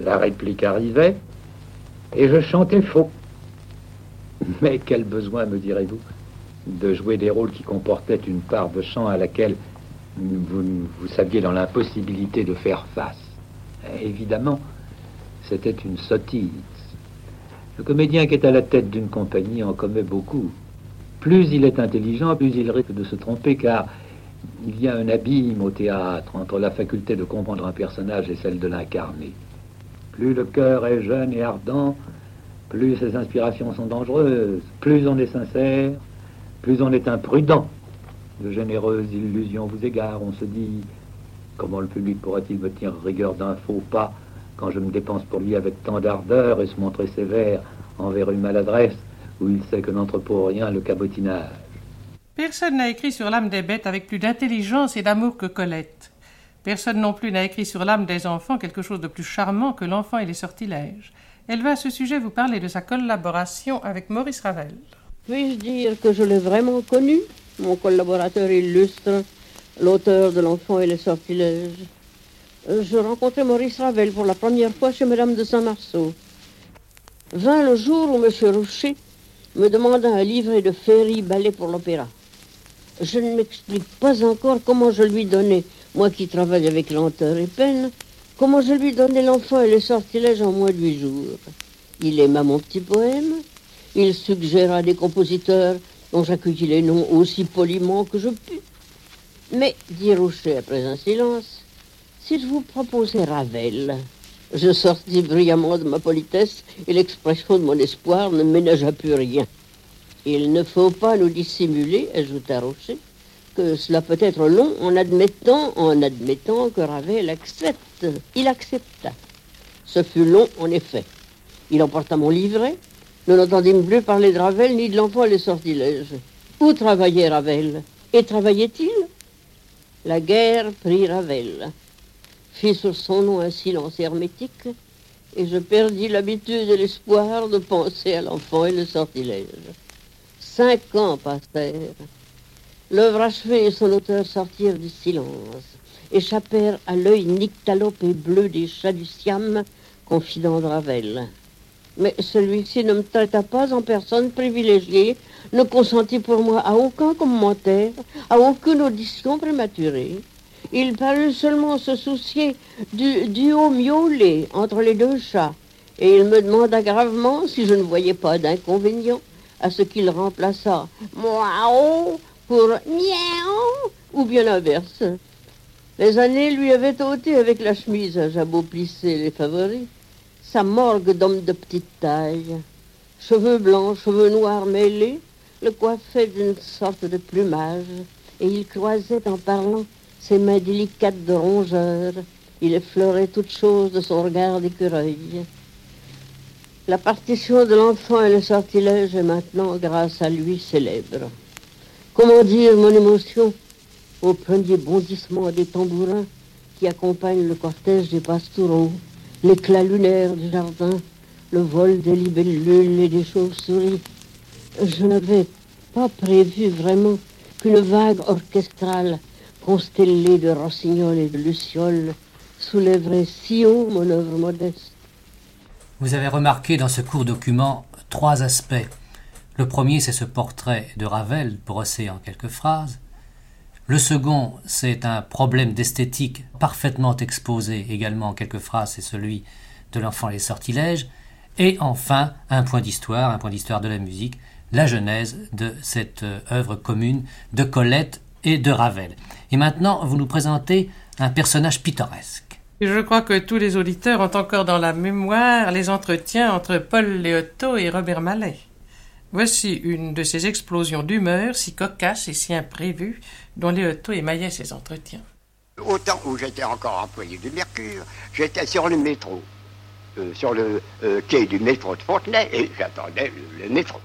la réplique arrivait, et je chantais faux. Mais quel besoin, me direz-vous, de jouer des rôles qui comportaient une part de chant à laquelle vous, vous saviez dans l'impossibilité de faire face. Évidemment, c'était une sottise. Le comédien qui est à la tête d'une compagnie en commet beaucoup. Plus il est intelligent, plus il risque de se tromper, car il y a un abîme au théâtre entre la faculté de comprendre un personnage et celle de l'incarner. Plus le cœur est jeune et ardent, plus ses inspirations sont dangereuses, plus on est sincère, plus on est imprudent. De généreuses illusions vous égarent, on se dit comment le public pourra-t-il me tenir rigueur d'un faux pas quand je me dépense pour lui avec tant d'ardeur et se montrer sévère envers une maladresse où il sait que n'entre pour rien le cabotinage? Personne n'a écrit sur l'âme des bêtes avec plus d'intelligence et d'amour que Colette. Personne non plus n'a écrit sur l'âme des enfants quelque chose de plus charmant que l'enfant et les sortilèges. Elle va à ce sujet vous parler de sa collaboration avec Maurice Ravel. Puis-je dire que je l'ai vraiment connu, mon collaborateur illustre, l'auteur de L'enfant et les sortilèges Je rencontrai Maurice Ravel pour la première fois chez Madame de Saint-Marceau. Vint le jour où M. Rocher me demanda un livret de Ferry ballet pour l'opéra. Je ne m'explique pas encore comment je lui donnais moi qui travaille avec lenteur et peine, comment je lui donnais l'enfant et les sortilèges en moins de huit jours. Il aima mon petit poème, il suggéra des compositeurs dont j'accueillis les noms aussi poliment que je pus. Mais, dit Rocher après un silence, si je vous proposais Ravel, je sortis brillamment de ma politesse et l'expression de mon espoir ne ménagea plus rien. Il ne faut pas nous dissimuler, ajouta Rocher, que cela peut être long en admettant, en admettant que Ravel accepte. Il accepta. Ce fut long, en effet. Il emporta mon livret. Nous n'entendîmes plus parler de Ravel ni de l'enfant et les sortilèges. Où travaillait Ravel? Et travaillait-il? La guerre prit Ravel, fit sur son nom un silence hermétique, et je perdis l'habitude et l'espoir de penser à l'enfant et le sortilège. Cinq ans passèrent. L'œuvre achevée et son auteur sortirent du silence, échappèrent à l'œil nyctalope et bleu des chats du Siam, confident de Ravel. Mais celui-ci ne me traita pas en personne privilégiée, ne consentit pour moi à aucun commentaire, à aucune audition prématurée. Il parut seulement se soucier du duo miaulé entre les deux chats, et il me demanda gravement si je ne voyais pas d'inconvénient à ce qu'il remplaça Miaou pour miaou, ou bien l'inverse. Les années lui avaient ôté avec la chemise à jabot plissé les favoris, sa morgue d'homme de petite taille, cheveux blancs, cheveux noirs mêlés, le coiffait d'une sorte de plumage, et il croisait en parlant ses mains délicates de rongeur, il effleurait toutes choses de son regard d'écureuil. La partition de l'enfant et le sortilège est maintenant, grâce à lui, célèbre. Comment dire mon émotion? Au premier bondissement des tambourins qui accompagnent le cortège des pastoureaux, l'éclat lunaire du jardin, le vol des libellules et des chauves-souris. Je n'avais pas prévu vraiment qu'une vague orchestrale constellée de rossignols et de lucioles soulèverait si haut mon œuvre modeste. Vous avez remarqué dans ce court document trois aspects. Le premier, c'est ce portrait de Ravel, brossé en quelques phrases. Le second, c'est un problème d'esthétique parfaitement exposé également en quelques phrases, c'est celui de l'enfant les sortilèges. Et enfin, un point d'histoire, un point d'histoire de la musique, la genèse de cette euh, œuvre commune de Colette et de Ravel. Et maintenant, vous nous présentez un personnage pittoresque. Je crois que tous les auditeurs ont encore dans la mémoire les entretiens entre Paul Léoto et Robert Mallet. Voici une de ces explosions d'humeur si cocasses et si imprévues dont Léoto émaillait ces entretiens. Au temps où j'étais encore employé du Mercure, j'étais sur le métro, euh, sur le euh, quai du métro de Fontenay, et j'attendais le, métro.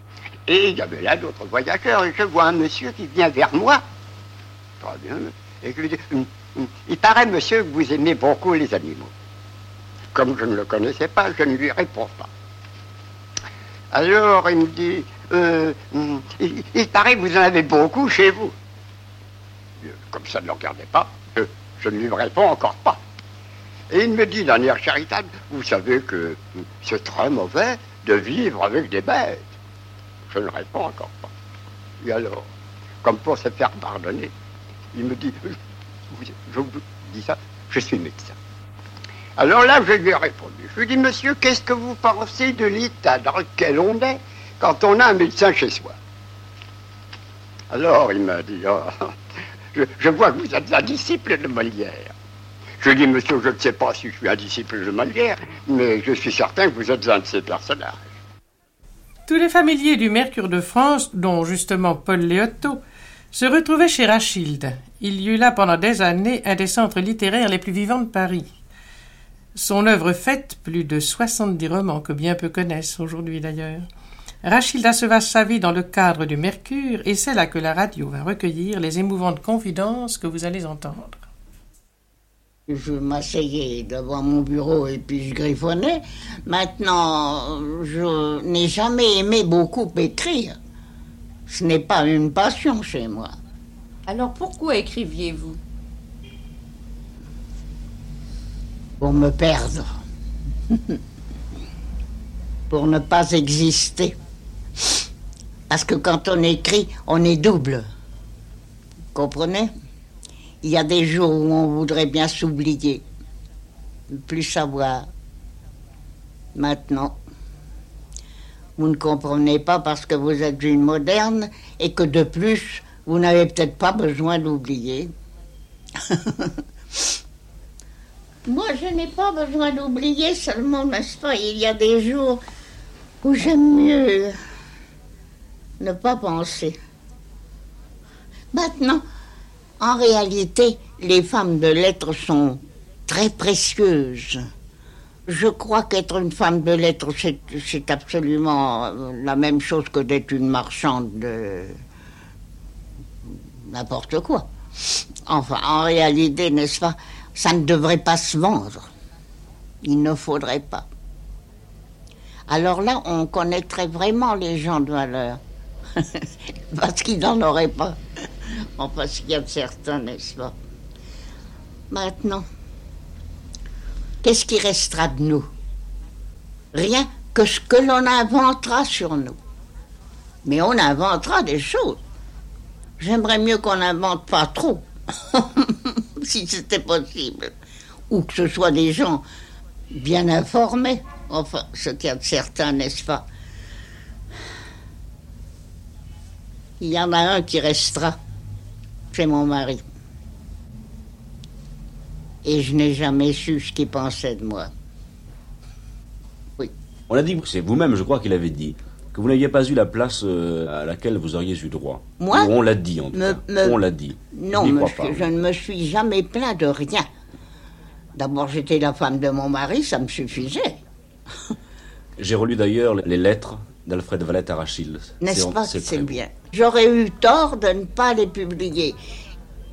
Et il y avait là d'autres voyageurs, et je vois un monsieur qui vient vers moi. Très bien. Et je lui dis, il paraît, monsieur, que vous aimez beaucoup les animaux. Comme je ne le connaissais pas, je ne lui réponds pas. Alors il me dit, euh, hum, il, paraît que vous en avez beaucoup chez vous. Euh, Comme ça ne le regardait pas, je, je ne lui réponds encore pas. Et il me dit d'un air charitable, vous savez que c'est très mauvais de vivre avec des bêtes. Je ne réponds encore pas. Et alors, comme pour se faire pardonner, il me dit, je vous- dis ça, je suis médecin. Alors là, je lui ai répondu. Je lui ai dit, monsieur, qu'est-ce que vous pensez de l'état dans lequel on est quand on a un médecin chez soi? Alors il m'a dit, Oh, je, je vois que vous êtes un disciple de Molière. Je lui ai dit, monsieur, je ne sais pas si je suis un disciple de Molière, mais je suis certain que vous êtes un de ces personnages. Tous les familiers du Mercure de France, dont justement Paul Léoto, se retrouvaient chez Rachilde. Il y eut là pendant des années un des centres littéraires les plus vivants de Paris. Son œuvre faite, plus de 70 romans que bien peu connaissent aujourd'hui d'ailleurs. Rachilde acheva sa vie dans le cadre du Mercure et c'est là que la radio va recueillir les émouvantes confidences que vous allez entendre. Je m'asseyais devant mon bureau et puis je griffonnais. Maintenant, je n'ai jamais aimé beaucoup écrire. Ce n'est pas une passion chez moi. Alors pourquoi écriviez-vous? Pour me perdre. Pour ne pas exister. Parce que quand on écrit, on est double. Vous comprenez? Il y a des jours où on voudrait bien s'oublier, ne plus savoir. Maintenant, vous ne comprenez pas parce que vous êtes une moderne et que de plus, vous n'avez peut-être pas besoin d'oublier. Moi, je n'ai pas besoin d'oublier seulement, n'est-ce pas Il y a des jours où j'aime mieux ne pas penser. Maintenant, En réalité, les femmes de lettres sont très précieuses. Je crois qu'être une femme de lettres, c'est, absolument la même chose que d'être une marchande de n'importe quoi. Enfin, en réalité, n'est-ce pas, ça ne devrait pas se vendre. Il ne faudrait pas. Alors là, on connaîtrait vraiment les gens de valeur. Parce qu'ils n'en auraient pas. Enfin, ce qu'il y a de n'est-ce pas Maintenant, qu'est-ce qui restera de nous? Rien que ce que l'on inventera sur nous. Mais on inventera des choses. J'aimerais mieux qu'on n'invente pas trop, si c'était possible. Ou que ce soit des gens bien informés. Enfin, ce qu'il y a de certain, n'est-ce pas? Il y en a un qui restera. C'est mon mari. Et je n'ai jamais su ce qu'il pensait de moi. Oui. On a dit, c'est vous-même, je crois qu'il avait dit, que vous n'aviez pas eu la place euh, à laquelle vous auriez eu droit. Moi Ou on l'a dit, en tout Me- cas. me- On l'a dit. Non, Je monsieur, pas. je ne me suis jamais plaint de rien. D'abord, j'étais la femme de mon mari, ça me suffisait. J'ai relu d'ailleurs les lettres d'Alfred Valette à Rachel. N'est-ce pas que c'est bien? J'aurais eu tort de ne pas les publier.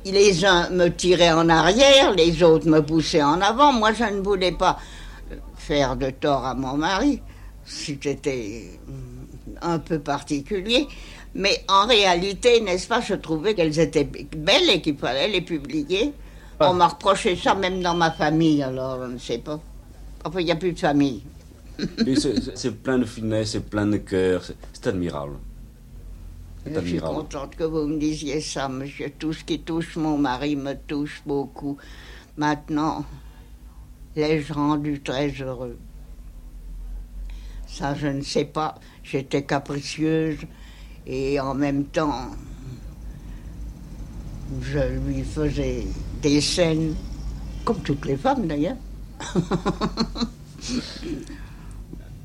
Les uns me tiraient en arrière, les autres me poussaient en avant. Moi, je ne voulais pas faire de tort à mon mari. Mm, un peu particulier. Mais en réalité, n'est-ce pas, je trouvais qu'elles étaient belles et qu'il fallait les publier. On m'a reproché ça même dans ma famille, alors je ne sais pas. Enfin, il n'y a plus de famille. C'est- plein de finesse, c'est plein de cœur, c'est admirable. Je suis contente que vous me disiez ça, monsieur. Tout ce qui touche mon mari me touche beaucoup. Maintenant, l'ai-je rendu très heureux? Ça, je ne sais pas. J'étais capricieuse et en même temps, je lui faisais des scènes, comme toutes les femmes d'ailleurs.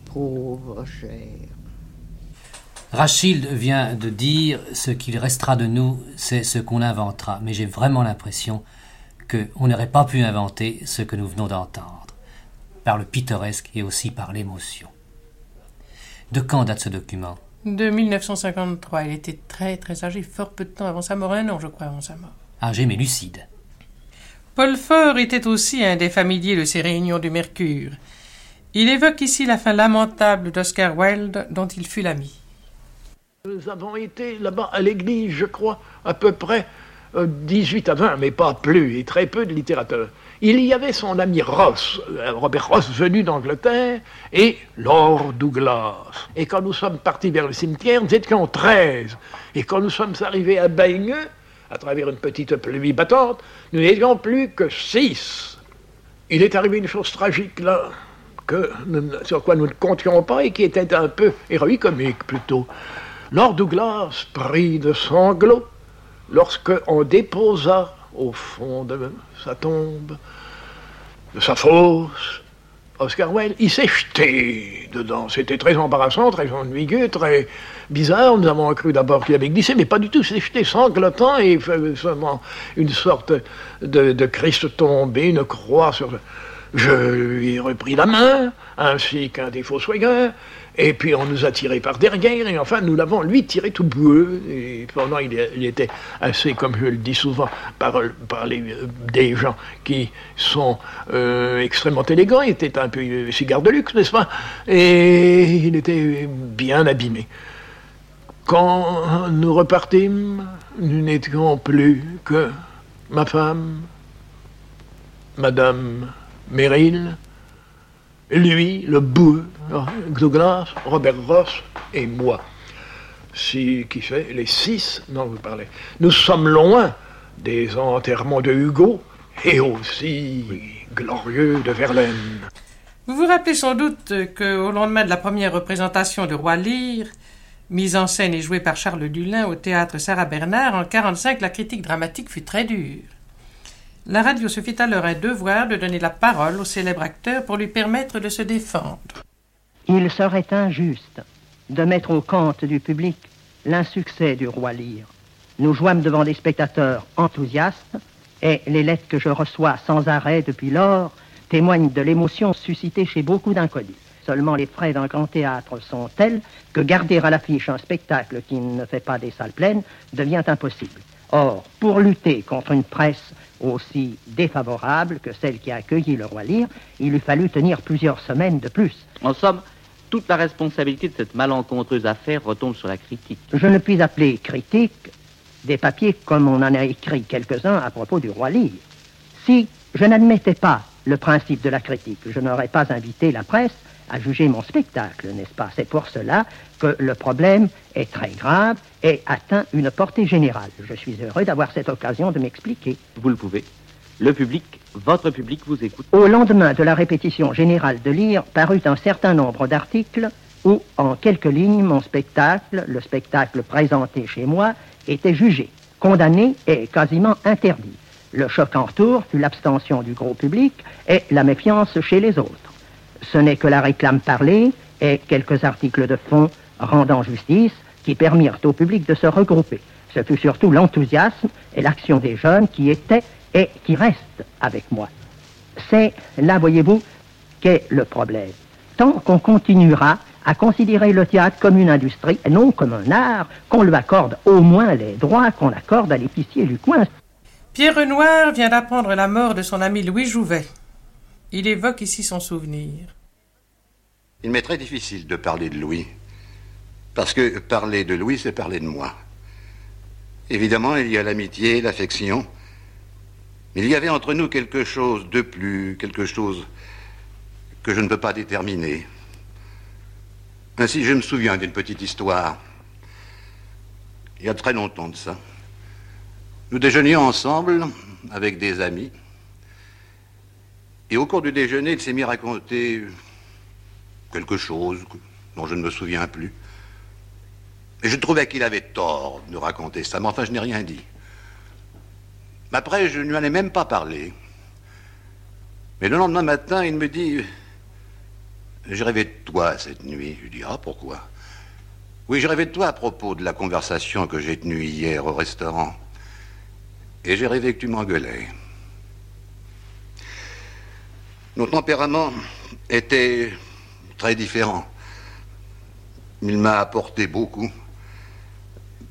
Pauvre cher. Rachid vient de dire ce qu'il restera de nous, c'est ce qu'on inventera. Mais j'ai vraiment l'impression qu'on n'aurait pas pu inventer ce que nous venons d'entendre, par le pittoresque et aussi par l'émotion. De quand date ce document? De 1953, il était très très âgé, fort peu de temps avant sa mort, un an je crois avant sa mort. Âgé mais lucide. Paul Fort était aussi un des familiers de ces réunions du Mercure. Il évoque ici la fin lamentable d'Oscar Wilde, dont il fut l'ami. Nous avons été là-bas à l'église, je crois, à peu près euh, 18 à 20, mais pas plus, et très peu de littérateurs. Il y avait son ami Ross, euh, Robert Ross, venu d'Angleterre, et Lord Douglas. Et quand nous sommes partis vers le cimetière, nous étions 13. Et quand nous sommes arrivés à Baigneux, à travers une petite pluie battante, nous n'étions plus que 6. Il est arrivé une chose tragique là, sur quoi nous ne comptions pas et qui était un peu héroïque comique plutôt. Lord Douglas prit de sanglots lorsque on déposa au fond de sa tombe, de sa fosse, Oscar Wilde. Il s'est jeté dedans. C'était très embarrassant, très ennuyeux, très bizarre. Nous avons cru d'abord qu'il avait glissé, mais pas du tout. Il s'est jeté sanglotant et faisant une sorte de, Christ tombé, une croix sur. Je lui ai repris la main, ainsi qu'un des fossoyeurs, et puis on nous a tirés par derrière, et enfin nous l'avons lui tiré tout boueux, et pendant il, était assez, comme je le dis souvent, par, par les, des gens qui sont euh, extrêmement élégants, il était un peu euh, cigare de luxe, n'est-ce pas? Et il était bien abîmé. Quand nous repartîmes, nous n'étions plus que ma femme, Madame Merrill, lui, le boueux, Douglas, Robert Ross et moi. Si, qui fait, les six dont vous parlez. Nous sommes loin des enterrements de Hugo et aussi glorieux de Verlaine. Vous vous rappelez sans doute qu'au lendemain de la première représentation de Roi Lear, mise en scène et jouée par Charles Dulin au théâtre Sarah Bernard, en 1945, la critique dramatique fut très dure. La radio se fit alors un devoir de donner la parole au célèbre acteur pour lui permettre de se défendre. Il serait injuste de mettre au compte du public l'insuccès du roi Lear. Nous jouâmes devant des spectateurs enthousiastes et les lettres que je reçois sans arrêt depuis lors témoignent de l'émotion suscitée chez beaucoup d'inconnus. Seulement les frais d'un grand théâtre sont tels que garder à l'affiche un spectacle qui ne fait pas des salles pleines devient impossible. Or, pour lutter contre une presse aussi défavorable que celle qui a accueilli le roi Lyre, il eût fallu tenir plusieurs semaines de plus. En somme, toute la responsabilité de cette malencontreuse affaire retombe sur la critique. Je ne puis appeler critique des papiers comme on en a écrit quelques-uns à propos du roi Lyre. Si je n'admettais pas le principe de la critique, je n'aurais pas invité la presse à juger mon spectacle, n'est-ce pas? C'est pour cela que le problème est très grave et atteint une portée générale. Je suis heureux d'avoir cette occasion de m'expliquer. Vous le pouvez. Le public, votre public vous écoute. Au lendemain de la répétition générale de lire, parut un certain nombre d'articles où, en quelques lignes, mon spectacle, le spectacle présenté chez moi, était jugé, condamné et quasiment interdit. Le choc en retour fut l'abstention du gros public et la méfiance chez les autres. Ce n'est que la réclame parlée et quelques articles de fond rendant justice qui permirent au public de se regrouper. Ce fut surtout l'enthousiasme et l'action des jeunes qui étaient et qui restent avec moi. C'est là, voyez-vous, qu'est le problème. Tant qu'on continuera à considérer le théâtre comme une industrie et non comme un art, qu'on lui accorde au moins les droits qu'on accorde à l'épicier du coin. Pierre Renoir vient d'apprendre la mort de son ami Louis Jouvet. Il évoque ici son souvenir. Il m'est très difficile de parler de Louis, parce que parler de Louis, c'est parler de moi. Évidemment, il y a l'amitié, l'affection, il y avait entre nous quelque chose de plus, quelque chose que je ne peux pas déterminer. Ainsi, je me souviens d'une petite histoire. Il y a très longtemps de ça. Nous déjeunions ensemble avec des amis. Et au cours du déjeuner, il s'est mis à raconter quelque chose dont je ne me souviens plus. Et je trouvais qu'il avait tort de raconter ça, mais enfin, je n'ai rien dit. Après, je ne lui en ai même pas parlé. Mais le lendemain matin, il me dit J'ai rêvé de toi cette nuit. Je lui dis Ah, pourquoi? Oui, j'ai rêvé de toi à propos de la conversation que j'ai tenue hier au restaurant. Et j'ai rêvé que tu m'engueulais. Nos tempéraments étaient très différents. Il m'a apporté beaucoup.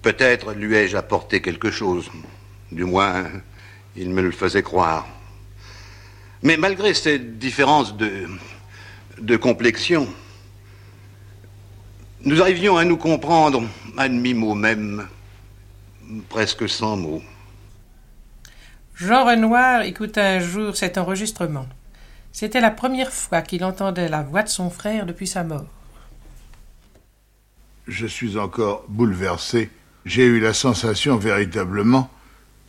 Peut-être lui ai-je apporté quelque chose. Du moins, il me le faisait croire. Mais malgré cette différence de, de complexion, nous arrivions à nous comprendre à demi-mot même, presque sans mots. Jean Renoir écouta un jour cet enregistrement. C'était la première fois qu'il entendait la voix de son frère depuis sa mort. Je suis encore bouleversé. J'ai eu la sensation véritablement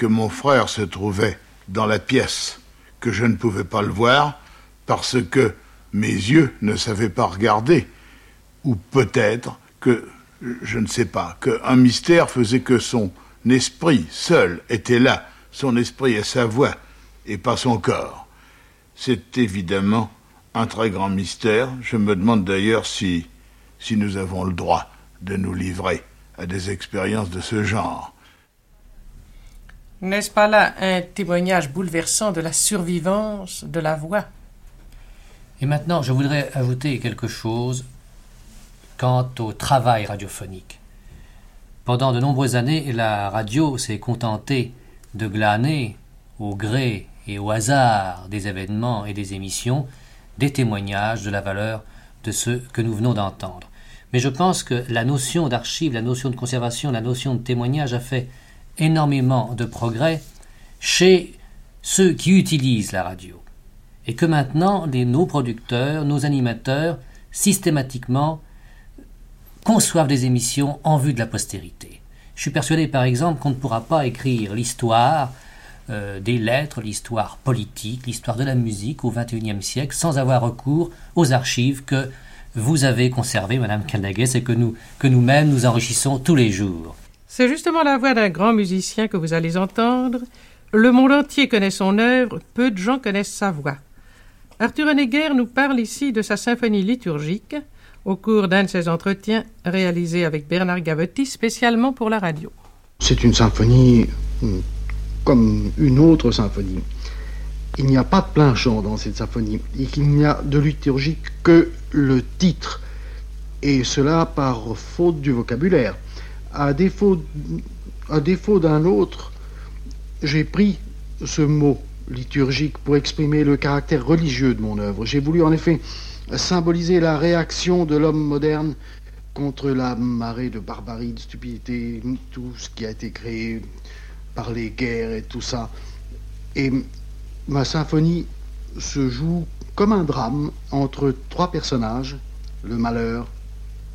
que mon frère se trouvait dans la pièce, que je ne pouvais pas le voir parce que mes yeux ne savaient pas regarder, ou peut-être que, je ne sais pas, qu'un mystère faisait que son esprit seul était là, son esprit et sa voix, et pas son corps. C'est évidemment un très grand mystère. Je me demande d'ailleurs si, si nous avons le droit de nous livrer à des expériences de ce genre. N'est-ce pas là un témoignage bouleversant de la survivance de la voix? Et maintenant, je voudrais ajouter quelque chose quant au travail radiophonique. Pendant de nombreuses années, la radio s'est contentée de glaner, au gré et au hasard des événements et des émissions, des témoignages de la valeur de ceux que nous venons d'entendre. Mais je pense que la notion d'archive, la notion de conservation, la notion de témoignage a fait énormément de progrès chez ceux qui utilisent la radio. Et que maintenant, les, nos producteurs, nos animateurs, systématiquement, conçoivent des émissions en vue de la postérité. Je suis persuadé, par exemple, qu'on ne pourra pas écrire l'histoire euh, des lettres, l'histoire politique, l'histoire de la musique au XXIe siècle sans avoir recours aux archives que vous avez conservées, Madame Caldagues, et que nous, que nous-mêmes nous enrichissons tous les jours. C'est justement la voix d'un grand musicien que vous allez entendre. Le monde entier connaît son œuvre, peu de gens connaissent sa voix. Arthur Honegger nous parle ici de sa symphonie liturgique au cours d'un de ses entretiens réalisés avec Bernard Gavotti spécialement pour la radio. C'est une symphonie hmm, comme une autre symphonie. Il n'y a pas de plein chant dans cette symphonie et qu'il n'y a de liturgique que le titre, et cela par faute du vocabulaire. À défaut, défaut d'un autre, j'ai pris ce mot liturgique pour exprimer le caractère religieux de mon œuvre. J'ai voulu en effet symboliser la réaction de l'homme moderne contre la marée de barbarie, de stupidité, tout ce qui a été créé par les guerres et tout ça. Et ma symphonie se joue comme un drame entre trois personnages, le malheur,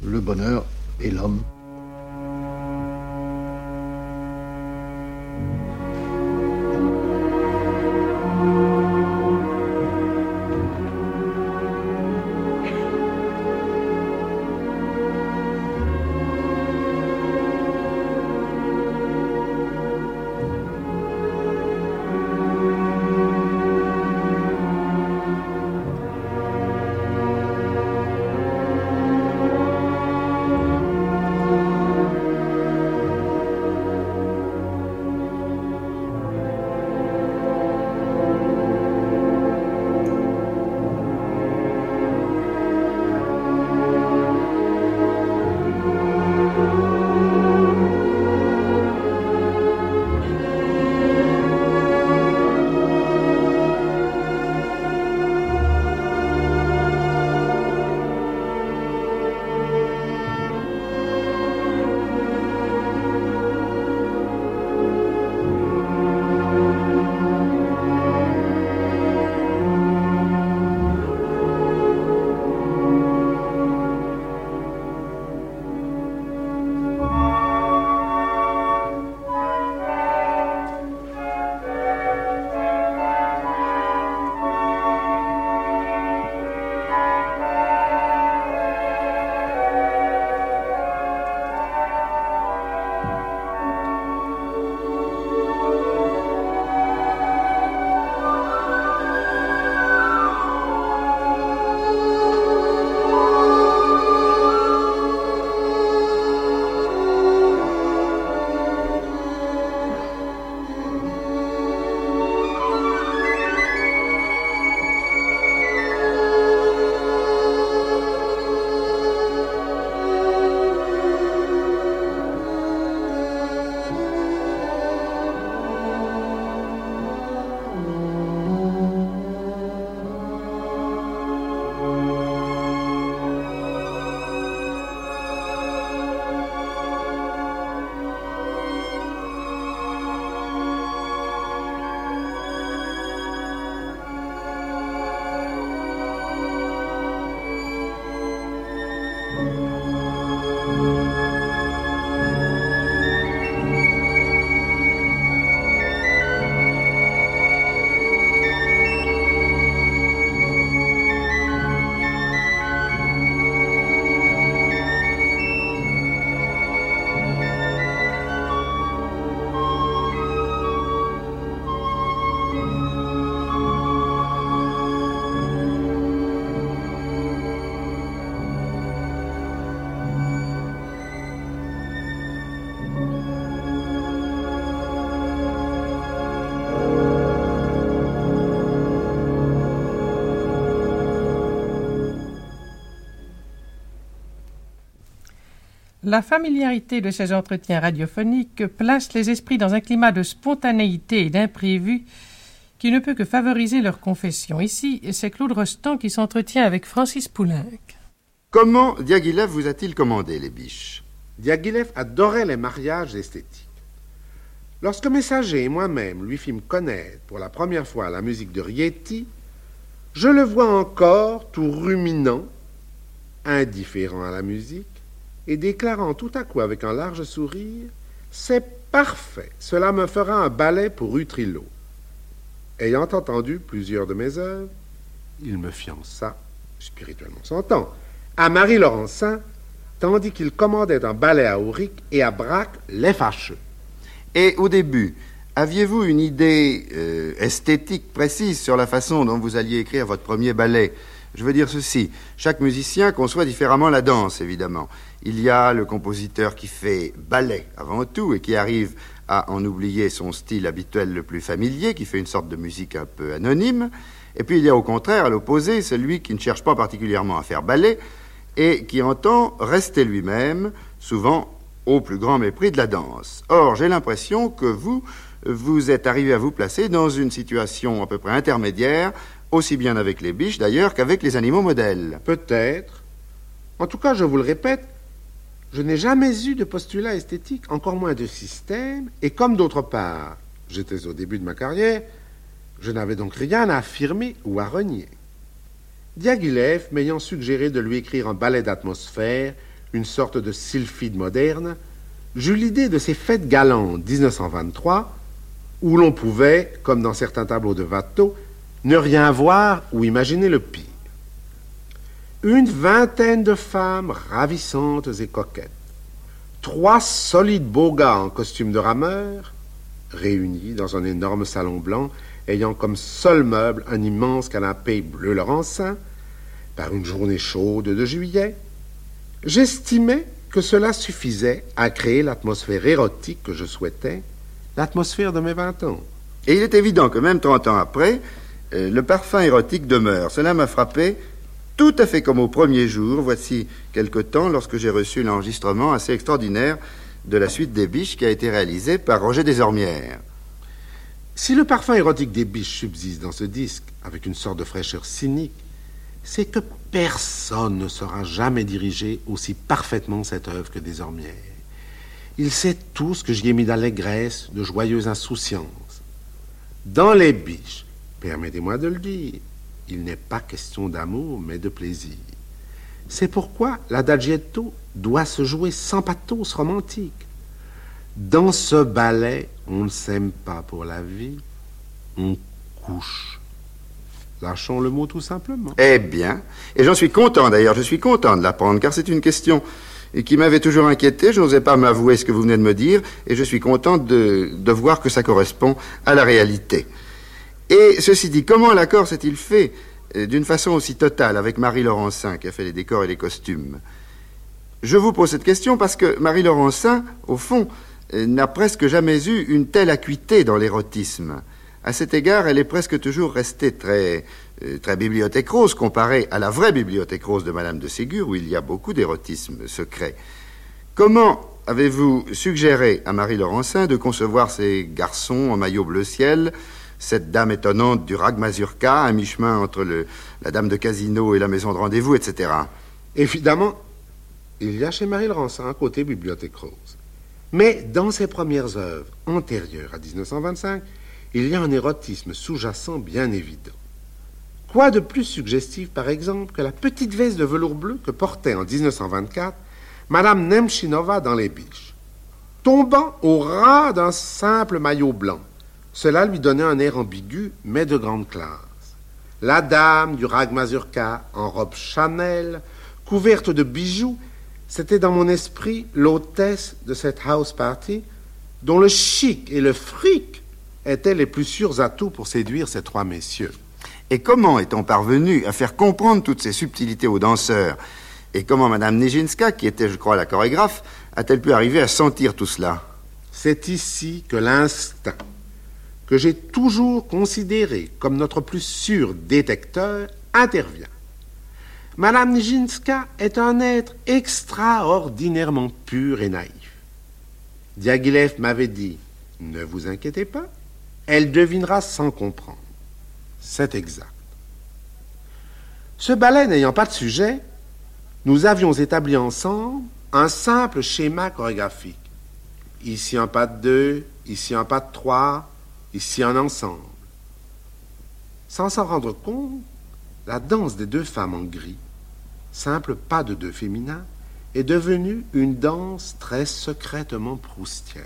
le bonheur et l'homme. La familiarité de ces entretiens radiophoniques place les esprits dans un climat de spontanéité et d'imprévu qui ne peut que favoriser leur confession. Ici, c'est Claude Rostand qui s'entretient avec Francis Poulenc. Comment Diaghilev vous a-t-il commandé les biches? Diaghilev adorait les mariages esthétiques. Lorsque Messager et moi-même lui fîmes connaître pour la première fois la musique de Rieti, je le vois encore tout ruminant, indifférent à la musique, et déclarant tout à coup avec un large sourire C'est parfait, cela me fera un ballet pour Utrillo. Ayant entendu plusieurs de mes œuvres, il me fiança, spirituellement s'entend, à Marie Laurencin, tandis qu'il commandait un ballet à Auric et à Braque les fâcheux. Et au début, aviez-vous une idée euh, esthétique précise sur la façon dont vous alliez écrire votre premier ballet Je veux dire ceci, chaque musicien conçoit différemment la danse, évidemment. Il y a le compositeur qui fait ballet avant tout et qui arrive à en oublier son style habituel le plus familier, qui fait une sorte de musique un peu anonyme. Et puis il y a au contraire, à l'opposé, celui qui ne cherche pas particulièrement à faire ballet et qui entend rester lui-même, souvent au plus grand mépris de la danse. Or, j'ai l'impression que vous, vous êtes arrivé à vous placer dans une situation à peu près intermédiaire, aussi bien avec les biches d'ailleurs qu'avec les animaux modèles. Peut-être. En tout cas, je vous le répète, je n'ai jamais eu de postulat esthétique, encore moins de système, et comme d'autre part, j'étais au début de ma carrière, je n'avais donc rien à affirmer ou à renier. Diaghilev m'ayant suggéré de lui écrire un ballet d'atmosphère, une sorte de sylphide moderne, j'eus l'idée de ces fêtes galantes 1923, où l'on pouvait, comme dans certains tableaux de Watteau, ne rien voir ou imaginer le pire une vingtaine de femmes ravissantes et coquettes, trois solides beaux gars en costume de rameur, réunis dans un énorme salon blanc ayant comme seul meuble un immense canapé bleu laurencin, par une journée chaude de juillet, j'estimais que cela suffisait à créer l'atmosphère érotique que je souhaitais, l'atmosphère de mes vingt ans. Et il est évident que même trente ans après, le parfum érotique demeure. Cela m'a frappé tout à fait comme au premier jour, voici quelque temps, lorsque j'ai reçu l'enregistrement assez extraordinaire de la suite des biches qui a été réalisé par Roger Desormières. Si le parfum érotique des biches subsiste dans ce disque avec une sorte de fraîcheur cynique, c'est que personne ne saura jamais diriger aussi parfaitement cette œuvre que Desormières. Il sait tout ce que j'y ai mis d'allégresse, de joyeuse insouciance. Dans les biches, permettez-moi de le dire, il n'est pas question d'amour, mais de plaisir. C'est pourquoi l'adagietto doit se jouer sans pathos romantique. Dans ce ballet, on ne s'aime pas pour la vie, on couche. Lâchons le mot tout simplement. Eh bien, et j'en suis content d'ailleurs, je suis content de l'apprendre, car c'est une question qui m'avait toujours inquiété, je n'osais pas m'avouer ce que vous venez de me dire, et je suis content de, de voir que ça correspond à la réalité. Et ceci dit, comment l'accord s'est-il fait euh, d'une façon aussi totale avec Marie Laurencin qui a fait les décors et les costumes? Je vous pose cette question parce que Marie Laurencin, au fond, euh, n'a presque jamais eu une telle acuité dans l'érotisme. À cet égard, elle est presque toujours restée très, euh, très bibliothèque rose comparée à la vraie bibliothèque rose de Madame de Ségur où il y a beaucoup d'érotisme secret. Comment avez-vous suggéré à Marie Laurencin de concevoir ces garçons en maillot bleu ciel cette dame étonnante du Rag Mazurka, à mi-chemin entre la dame de casino et la maison de rendez-vous, etc. Évidemment, il y a chez Marie Laurence un côté bibliothèque rose. Mais dans ses premières œuvres, antérieures à 1925, il y a un érotisme sous-jacent bien évident. Quoi de plus suggestif, par exemple, que la petite veste de velours bleu que portait en 1924 Madame Nemchinova dans Les Biches, tombant au ras d'un simple maillot blanc? Cela lui donnait un air ambigu, mais de grande classe. La dame du rag mazurka, en robe Chanel, couverte de bijoux, c'était dans mon esprit l'hôtesse de cette house party, dont le chic et le fric étaient les plus sûrs atouts pour séduire ces trois messieurs. Et comment est-on parvenu à faire comprendre toutes ces subtilités aux danseurs? Et comment Madame Nijinska, qui était, je crois, la chorégraphe, a-t-elle pu arriver à sentir tout cela? C'est ici que l'instinct, que j'ai toujours considéré comme notre plus sûr détecteur, intervient. Madame Nijinska est un être extraordinairement pur et naïf. Diaghilev m'avait dit Ne vous inquiétez pas, elle devinera sans comprendre. C'est exact. Ce ballet n'ayant pas de sujet, nous avions établi ensemble un simple schéma chorégraphique. Ici un pas de deux, ici un pas de trois, ici en ensemble. Sans s'en rendre compte, la danse des deux femmes en gris, simple pas de deux féminins, est devenue une danse très secrètement proustienne.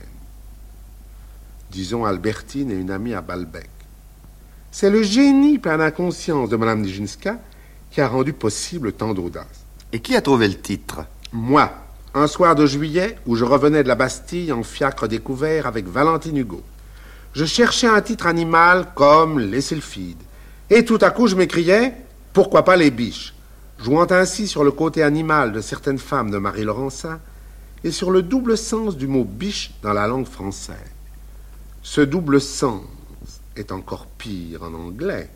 Disons Albertine et une amie à Balbec. C'est le génie par l'inconscience de Mme Nijinska qui a rendu possible tant d'audace. Et qui a trouvé le titre? Moi, un soir de juillet où je revenais de la Bastille en fiacre découvert avec Valentine Hugo je cherchais un titre animal comme les sylphides. Et tout à coup, je m'écriais Pourquoi pas les biches? Jouant ainsi sur le côté animal de certaines femmes de Marie Laurencin et sur le double sens du mot biche dans la langue française. Ce double sens est encore pire en anglais.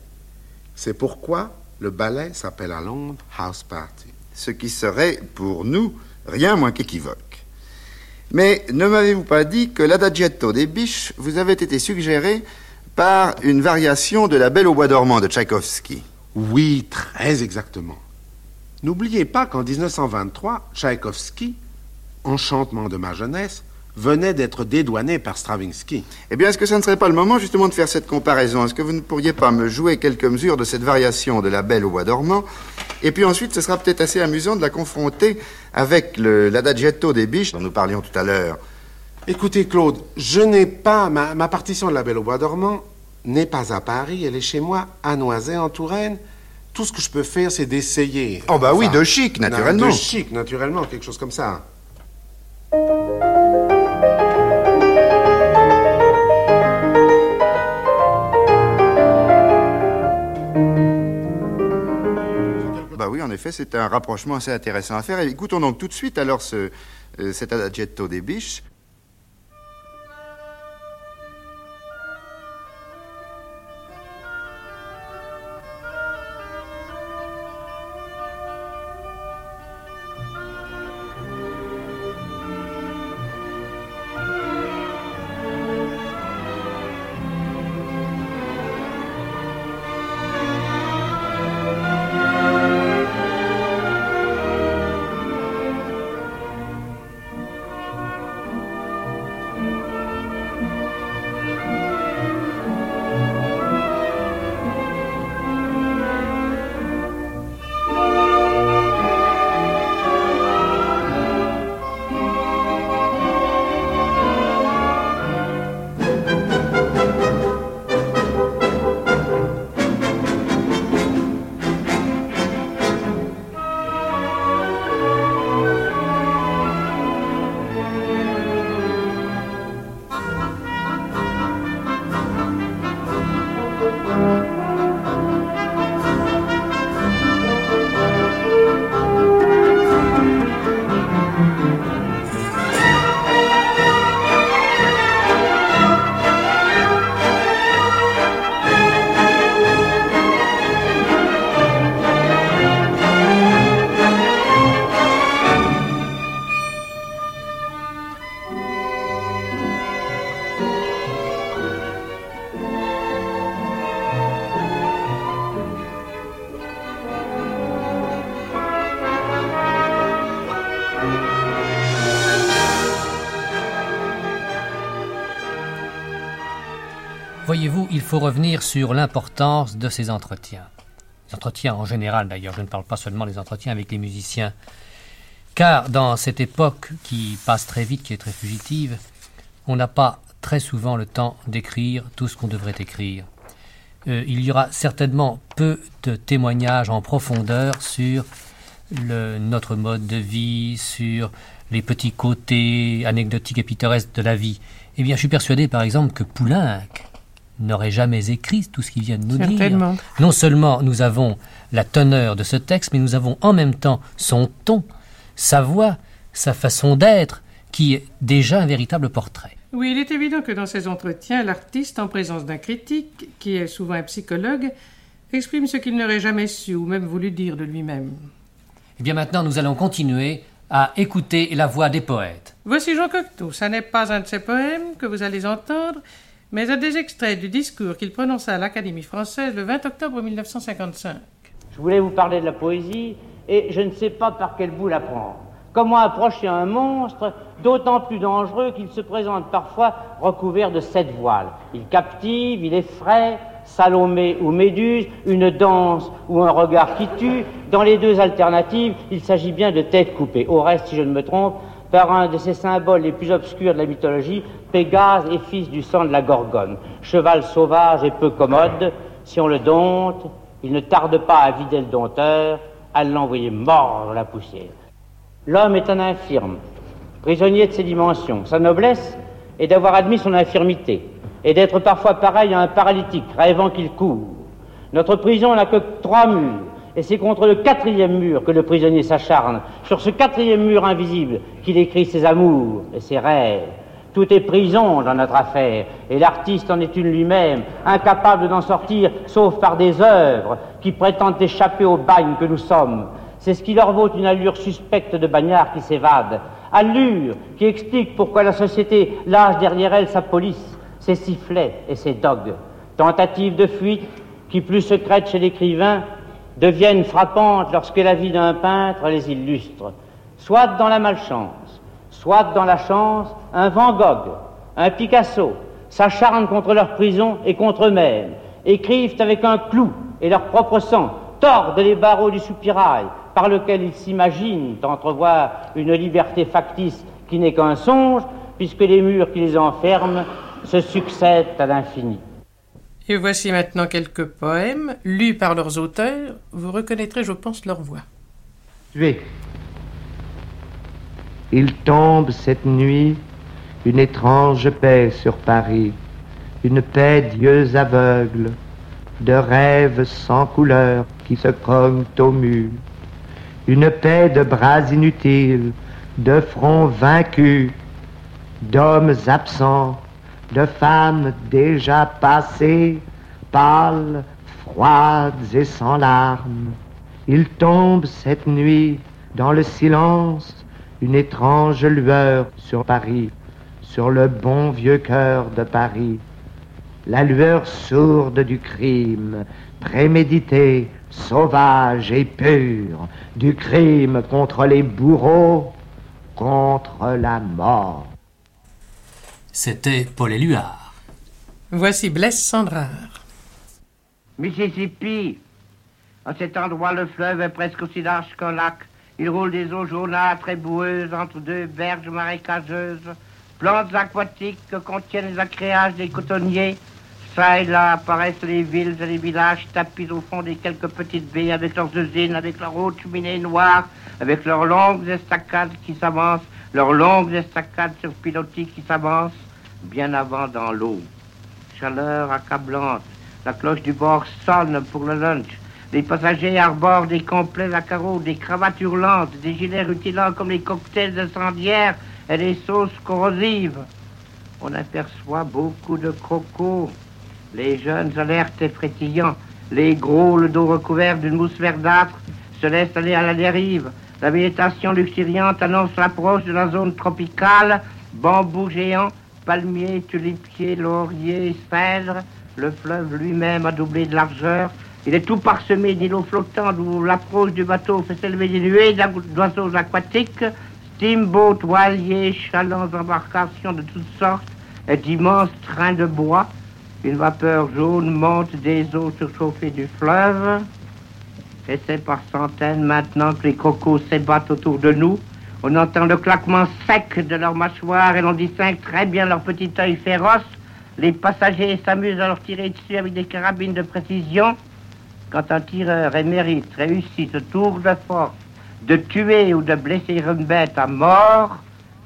C'est pourquoi le ballet s'appelle à Londres House Party. Ce qui serait, pour nous, rien moins qu'équivoque. Mais ne m'avez-vous pas dit que l'adagietto des biches vous avait été suggéré par une variation de La Belle au bois dormant de Tchaïkovski? Oui, très exactement. N'oubliez pas qu'en 1923, Tchaïkovski, enchantement de ma jeunesse, venait d'être dédouané par Stravinsky. Eh bien, est-ce que ça ne serait pas le moment justement de faire cette comparaison? Est-ce que vous ne pourriez pas me jouer quelques mesures de cette variation de La Belle au bois dormant? Et puis ensuite, ce sera peut-être assez amusant de la confronter avec l'adagietto des biches dont nous parlions tout à l'heure. Écoutez, Claude, je n'ai pas. Ma, ma partition de La Belle au Bois dormant n'est pas à Paris, elle est chez moi, à Noisy, en Touraine. Tout ce que je peux faire, c'est d'essayer. Oh, bah oui, de chic, non, naturellement. De chic, naturellement, quelque chose comme ça. Oui, en effet, c'est un rapprochement assez intéressant à faire. Écoutons donc tout de suite alors ce, euh, cet adagietto des biches. Faut revenir sur l'importance de ces entretiens. Les entretiens en général d'ailleurs, je ne parle pas seulement des entretiens avec les musiciens. Car dans cette époque qui passe très vite, qui est très fugitive, on n'a pas très souvent le temps d'écrire tout ce qu'on devrait écrire. Euh, il y aura certainement peu de témoignages en profondeur sur le- notre mode de vie, sur les petits côtés anecdotiques et pittoresques de la vie. Eh bien, je suis persuadé, par exemple, que Poulenc n'aurait jamais écrit tout ce qu'il vient de nous dire. Non seulement nous avons la teneur de ce texte, mais nous avons en même temps son ton, sa voix, sa façon d'être, qui est déjà un véritable portrait. Oui, il est évident que dans ces entretiens, l'artiste, en présence d'un critique, qui est souvent un psychologue, exprime ce qu'il n'aurait jamais su ou même voulu dire de lui-même. Eh bien maintenant, nous allons continuer à écouter la voix des poètes. Voici Jean Cocteau. Ça n'est pas un de ses poèmes que vous allez entendre, mais un des extraits du discours qu'il prononça à l'Académie française le 20 octobre 1955. Je voulais vous parler de la poésie et je ne sais pas par quel bout la prendre. Comment approcher un monstre d'autant plus dangereux qu'il se présente parfois recouvert de sept voiles? Il captive, il effraie, Salomé ou Méduse, une danse ou un regard qui tue. Dans les deux alternatives, il s'agit bien de têtes coupées. Au reste, si je ne me trompe, par un de ces symboles les plus obscurs de la mythologie, Pégase est fils du sang de la Gorgone. Cheval sauvage et peu commode, si on le dompte, il ne tarde pas à vider le dompteur, à l'envoyer mort dans la poussière. L'homme est un infirme, prisonnier de ses dimensions. Sa noblesse est d'avoir admis son infirmité et d'être parfois pareil à un paralytique rêvant qu'il court. Notre prison n'a que trois murs Et c'est contre le quatrième mur que le prisonnier s'acharne, sur ce quatrième mur invisible qu'il écrit ses amours et ses rêves. Tout est prison dans notre affaire, et l'artiste en est une lui-même, incapable d'en sortir sauf par des œuvres qui prétendent échapper au bagne que nous sommes. C'est ce qui leur vaut une allure suspecte de bagnard qui s'évade, allure qui explique pourquoi la société lâche derrière elle sa police, ses sifflets et ses dogues. Tentative de fuite qui, plus secrète chez l'écrivain, deviennent frappantes lorsque la vie d'un peintre les illustre, soit dans la malchance, soit dans la chance, un Van Gogh, un Picasso s'acharnent contre leur prison et contre eux-mêmes, écrivent avec un clou et leur propre sang, tordent les barreaux du soupirail par lequel ils s'imaginent entrevoir une liberté factice qui n'est qu'un songe, puisque les murs qui les enferment se succèdent à l'infini. Et voici maintenant quelques poèmes lus par leurs auteurs. Vous reconnaîtrez, je pense, leur voix. Tué. Il tombe cette nuit une étrange paix sur Paris, une paix d'yeux aveugles, de rêves sans couleur qui se cognent au mur, une paix de bras inutiles, de fronts vaincus, d'hommes absents, de femmes déjà passées, pâles, froides et sans larmes. Il tombe cette nuit dans le silence une étrange lueur sur Paris, sur le bon vieux cœur de Paris. La lueur sourde du crime, prémédité, sauvage et pure, du crime contre les bourreaux, contre la mort. C'était Paul Éluard. Voici Blaise Sandrard. Mississippi. À cet endroit, le fleuve est presque aussi large qu'un lac. Il roule des eaux jaunâtres et boueuses entre deux berges marécageuses. Plantes aquatiques que contiennent les agréages des cotonniers. Ça et là apparaissent les villes et les villages tapis au fond des quelques petites baies avec leurs usines, avec leurs hautes cheminées noires, avec leurs longues estacades qui s'avancent, leurs longues estacades sur qui s'avancent, bien avant dans l'eau. Chaleur accablante. La cloche du bord sonne pour le lunch. Les passagers arborent des complets à carreaux, des cravates hurlantes, des gilets rutilants comme les cocktails incendiaires et les sauces corrosives. On aperçoit beaucoup de crocos, les jeunes alertes et frétillants, les gros, le dos recouvert d'une mousse verdâtre, se laissent aller à la dérive. La végétation luxuriante annonce l'approche de la zone tropicale, bambous géants, palmiers, tulipiers, lauriers, cèdres. Le fleuve lui-même a doublé de largeur. Il est tout parsemé d'îlots flottants d'où l'approche du bateau fait s'élever des nuées d'oiseaux aquatiques, steamboats, voiliers, chalands, embarcations de toutes sortes et d'immenses trains de bois. Une vapeur jaune monte des eaux surchauffées du fleuve. Et c'est par centaines maintenant que les crocos s'ébattent autour de nous. On entend le claquement sec de leurs mâchoires et l'on distingue très bien leur petit œil féroce. Les passagers s'amusent à leur tirer dessus avec des carabines de précision. Quand un tireur émérite réussit ce tour de force de tuer ou de blesser une bête à mort,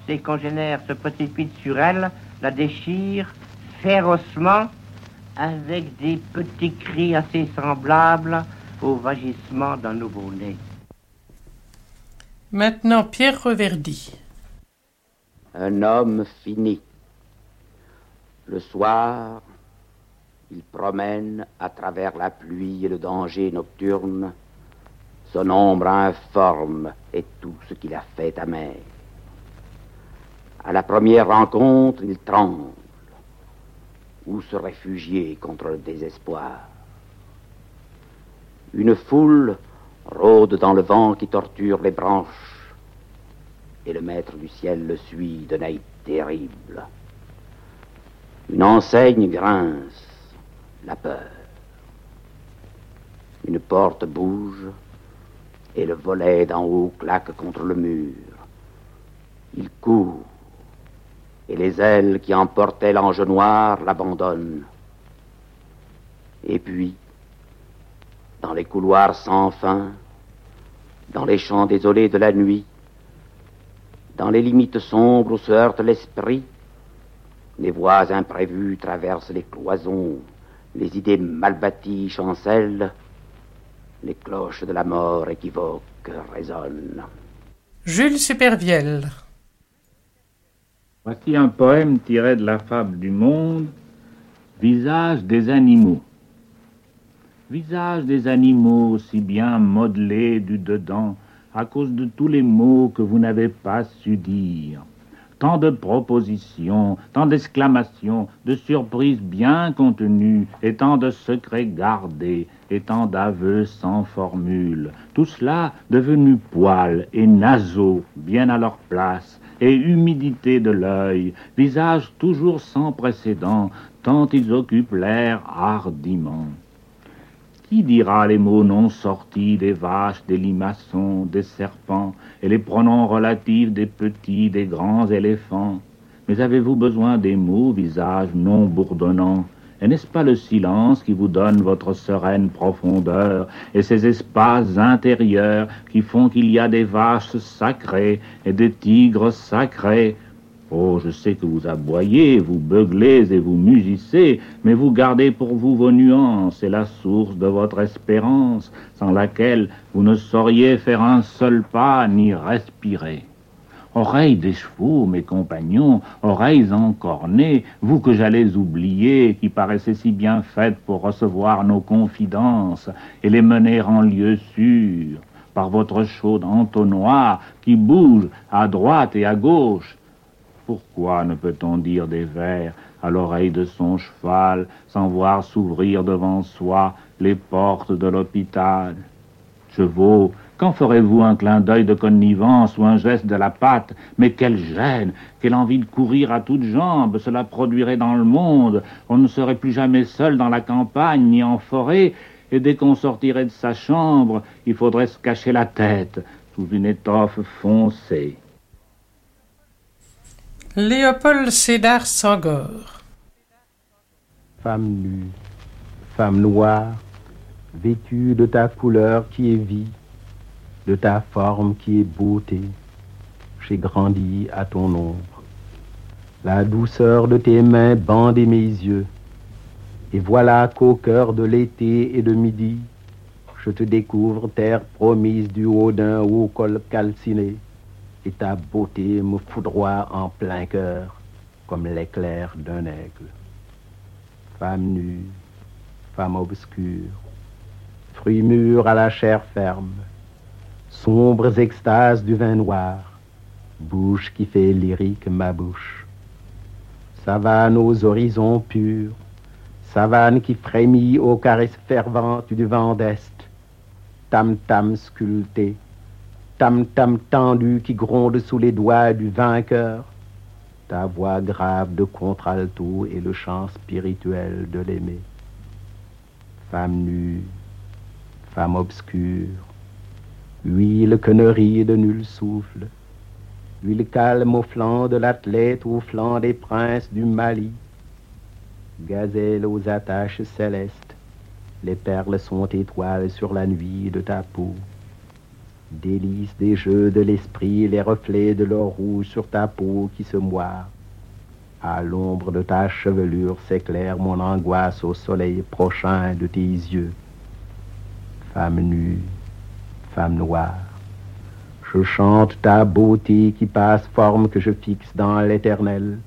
ses congénères se précipitent sur elle, la déchirent férocement avec des petits cris assez semblables au vagissement d'un nouveau-né. Maintenant, Pierre Reverdy. Un homme fini. Le soir, il promène à travers la pluie et le danger nocturne son ombre informe et tout ce qu'il a fait amer. À la première rencontre, il tremble. Où se réfugier contre le désespoir? Une foule rôde dans le vent qui torture les branches, et le maître du ciel le suit d'un œil terrible. Une enseigne grince, la peur. Une porte bouge, et le volet d'en haut claque contre le mur. Il court, et les ailes qui emportaient l'ange noir l'abandonnent. Et puis, dans les couloirs sans fin, dans les champs désolés de la nuit, dans les limites sombres où se heurte l'esprit, les voix imprévues traversent les cloisons, les idées mal bâties chancellent, Les cloches de la mort équivoques résonnent. Jules Supervielle. Voici un poème tiré de la fable du monde, Visage des animaux. Visage des animaux si bien modelés du dedans à cause de tous les mots que vous n'avez pas su dire. Tant de propositions, tant d'exclamations, de surprises bien contenues, et tant de secrets gardés, et tant d'aveux sans formule. Tout cela devenu poils et naseaux bien à leur place, et humidité de l'œil, visage toujours sans précédent, tant ils occupent l'air hardiment. Qui dira les mots non sortis des vaches, des limaçons, des serpents, et les pronoms relatifs des petits, des grands éléphants? Mais avez-vous besoin des mots, visage non bourdonnant et n'est-ce pas le silence qui vous donne votre sereine profondeur et ces espaces intérieurs qui font qu'il y a des vaches sacrées et des tigres sacrés? Oh, je sais que vous aboyez, vous beuglez et vous mugissez, mais vous gardez pour vous vos nuances et la source de votre espérance, sans laquelle vous ne sauriez faire un seul pas ni respirer. Oreilles des chevaux, mes compagnons, oreilles encornées, vous que j'allais oublier, qui paraissez si bien faites pour recevoir nos confidences et les mener en lieu sûr, par votre chaude entonnoir qui bouge à droite et à gauche, pourquoi ne peut-on dire des vers à l'oreille de son cheval sans voir s'ouvrir devant soi les portes de l'hôpital? Chevaux, quand ferez-vous? Un clin d'œil de connivence ou un geste de la patte? Mais quelle gêne, quelle envie de courir à toutes jambes cela produirait dans le monde. On ne serait plus jamais seul dans la campagne ni en forêt, et dès qu'on sortirait de sa chambre, il faudrait se cacher la tête sous une étoffe foncée. Léopold Sédar Sangor. Femme nue, femme noire, vêtue de ta couleur qui est vie, de ta forme qui est beauté, j'ai grandi à ton ombre. La douceur de tes mains bandait mes yeux, et voilà qu'au cœur de l'été et de midi, je te découvre terre promise du haut d'un haut col calciné ta beauté me foudroie en plein cœur comme l'éclair d'un aigle. Femme nue, femme obscure, fruit mûr à la chair ferme, sombres extases du vin noir, bouche qui fait lyrique ma bouche. Savane aux horizons purs, savane qui frémit aux caresses ferventes du vent d'Est, tam-tam sculpté, tam-tam tendu qui gronde sous les doigts du vainqueur, ta voix grave de contralto et le chant spirituel de l'aimer. Femme nue, femme obscure, huile que ne rit de nul souffle, huile calme au flanc de l'athlète au flanc des princes du Mali, gazelle aux attaches célestes, les perles sont étoiles sur la nuit de ta peau délices des jeux de l'esprit, les reflets de l'or rouge sur ta peau qui se moire. À l'ombre de ta chevelure s'éclaire mon angoisse au soleil prochain de tes yeux. Femme nue, femme noire, je chante ta beauté qui passe forme que je fixe dans l'éternel,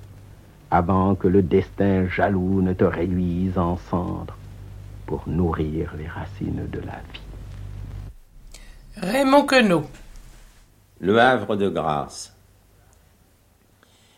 avant que le destin jaloux ne te réduise en cendres pour nourrir les racines de la vie. Raymond Queneau. Le Havre de grâce.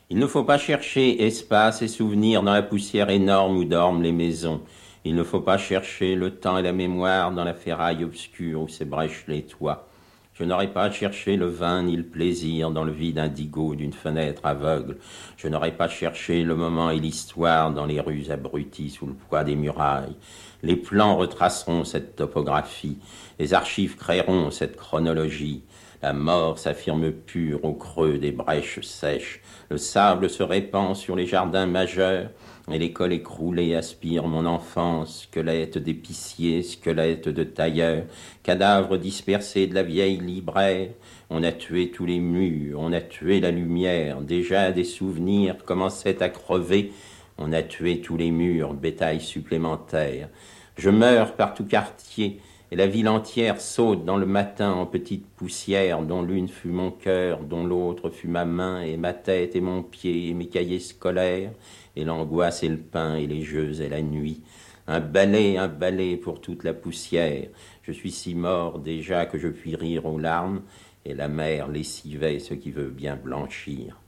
Il ne faut pas chercher espace et souvenirs dans la poussière énorme où dorment les maisons. Il ne faut pas chercher le temps et la mémoire dans la ferraille obscure où s'ébrèchent les toits. Je n'aurais pas cherché le vin ni le plaisir dans le vide indigo d'une fenêtre aveugle. Je n'aurais pas cherché le moment et l'histoire dans les rues abruties sous le poids des murailles. Les plans retraceront cette topographie. Les archives créeront cette chronologie. La mort s'affirme pure au creux des brèches sèches. Le sable se répand sur les jardins majeurs. Et l'école écroulée aspire mon enfance, squelette d'épicier, squelette de tailleur, cadavre dispersé de la vieille libraire. On a tué tous les murs, on a tué la lumière, déjà des souvenirs commençaient à crever. On a tué tous les murs, bétail supplémentaire. Je meurs par tout quartier, et la ville entière saute dans le matin en petites poussières, dont l'une fut mon cœur, dont l'autre fut ma main et ma tête et mon pied et mes cahiers scolaires, et l'angoisse et le pain et les jeux et la nuit. Un balai, un balai pour toute la poussière. Je suis si mort déjà que je puis rire aux larmes, et la mer lessivait ce qui veut bien blanchir.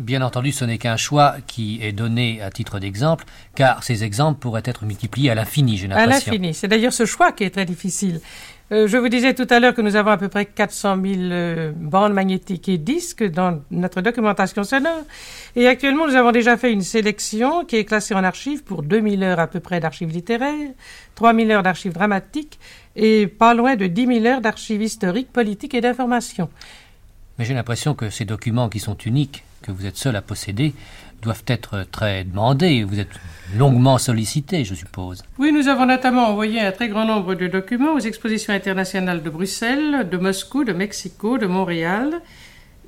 Bien entendu, ce n'est qu'un choix qui est donné à titre d'exemple, car ces exemples pourraient être multipliés à l'infini, j'ai À l'impression. l'infini. C'est d'ailleurs ce choix qui est très difficile. Euh, je vous disais tout à l'heure que nous avons à peu près 400 000 euh, bandes magnétiques et disques dans notre documentation sonore. Et actuellement, nous avons déjà fait une sélection qui est classée en archives pour 2000 heures à peu près d'archives littéraires, 3000 heures d'archives dramatiques et pas loin de 10 000 heures d'archives historiques, politiques et d'information. Mais j'ai l'impression que ces documents qui sont uniques, que vous êtes seul à posséder, doivent être très demandés. Vous êtes longuement sollicité, je suppose. Oui, nous avons notamment envoyé un très grand nombre de documents aux expositions internationales de Bruxelles, de Moscou, de Mexico, de Montréal.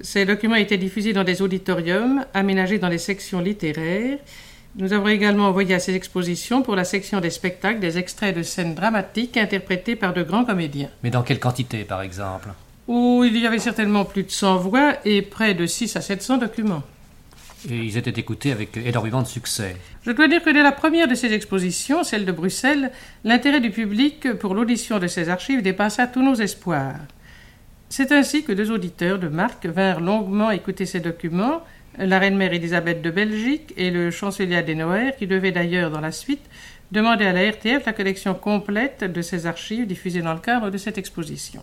Ces documents étaient diffusés dans des auditoriums aménagés dans les sections littéraires. Nous avons également envoyé à ces expositions pour la section des spectacles des extraits de scènes dramatiques interprétés par de grands comédiens. Mais dans quelle quantité, par exemple? Où il y avait certainement plus de 100 voix et près de 6 à 700 documents. Et ils étaient écoutés avec énormément de succès. Je dois dire que dès la première de ces expositions, celle de Bruxelles, l'intérêt du public pour l'audition de ces archives dépassa tous nos espoirs. C'est ainsi que deux auditeurs de marque vinrent longuement écouter ces documents, la reine-mère Élisabeth de Belgique et le chancelier Adenauer, qui devait d'ailleurs, dans la suite, demander à la RTF la collection complète de ces archives diffusées dans le cadre de cette exposition.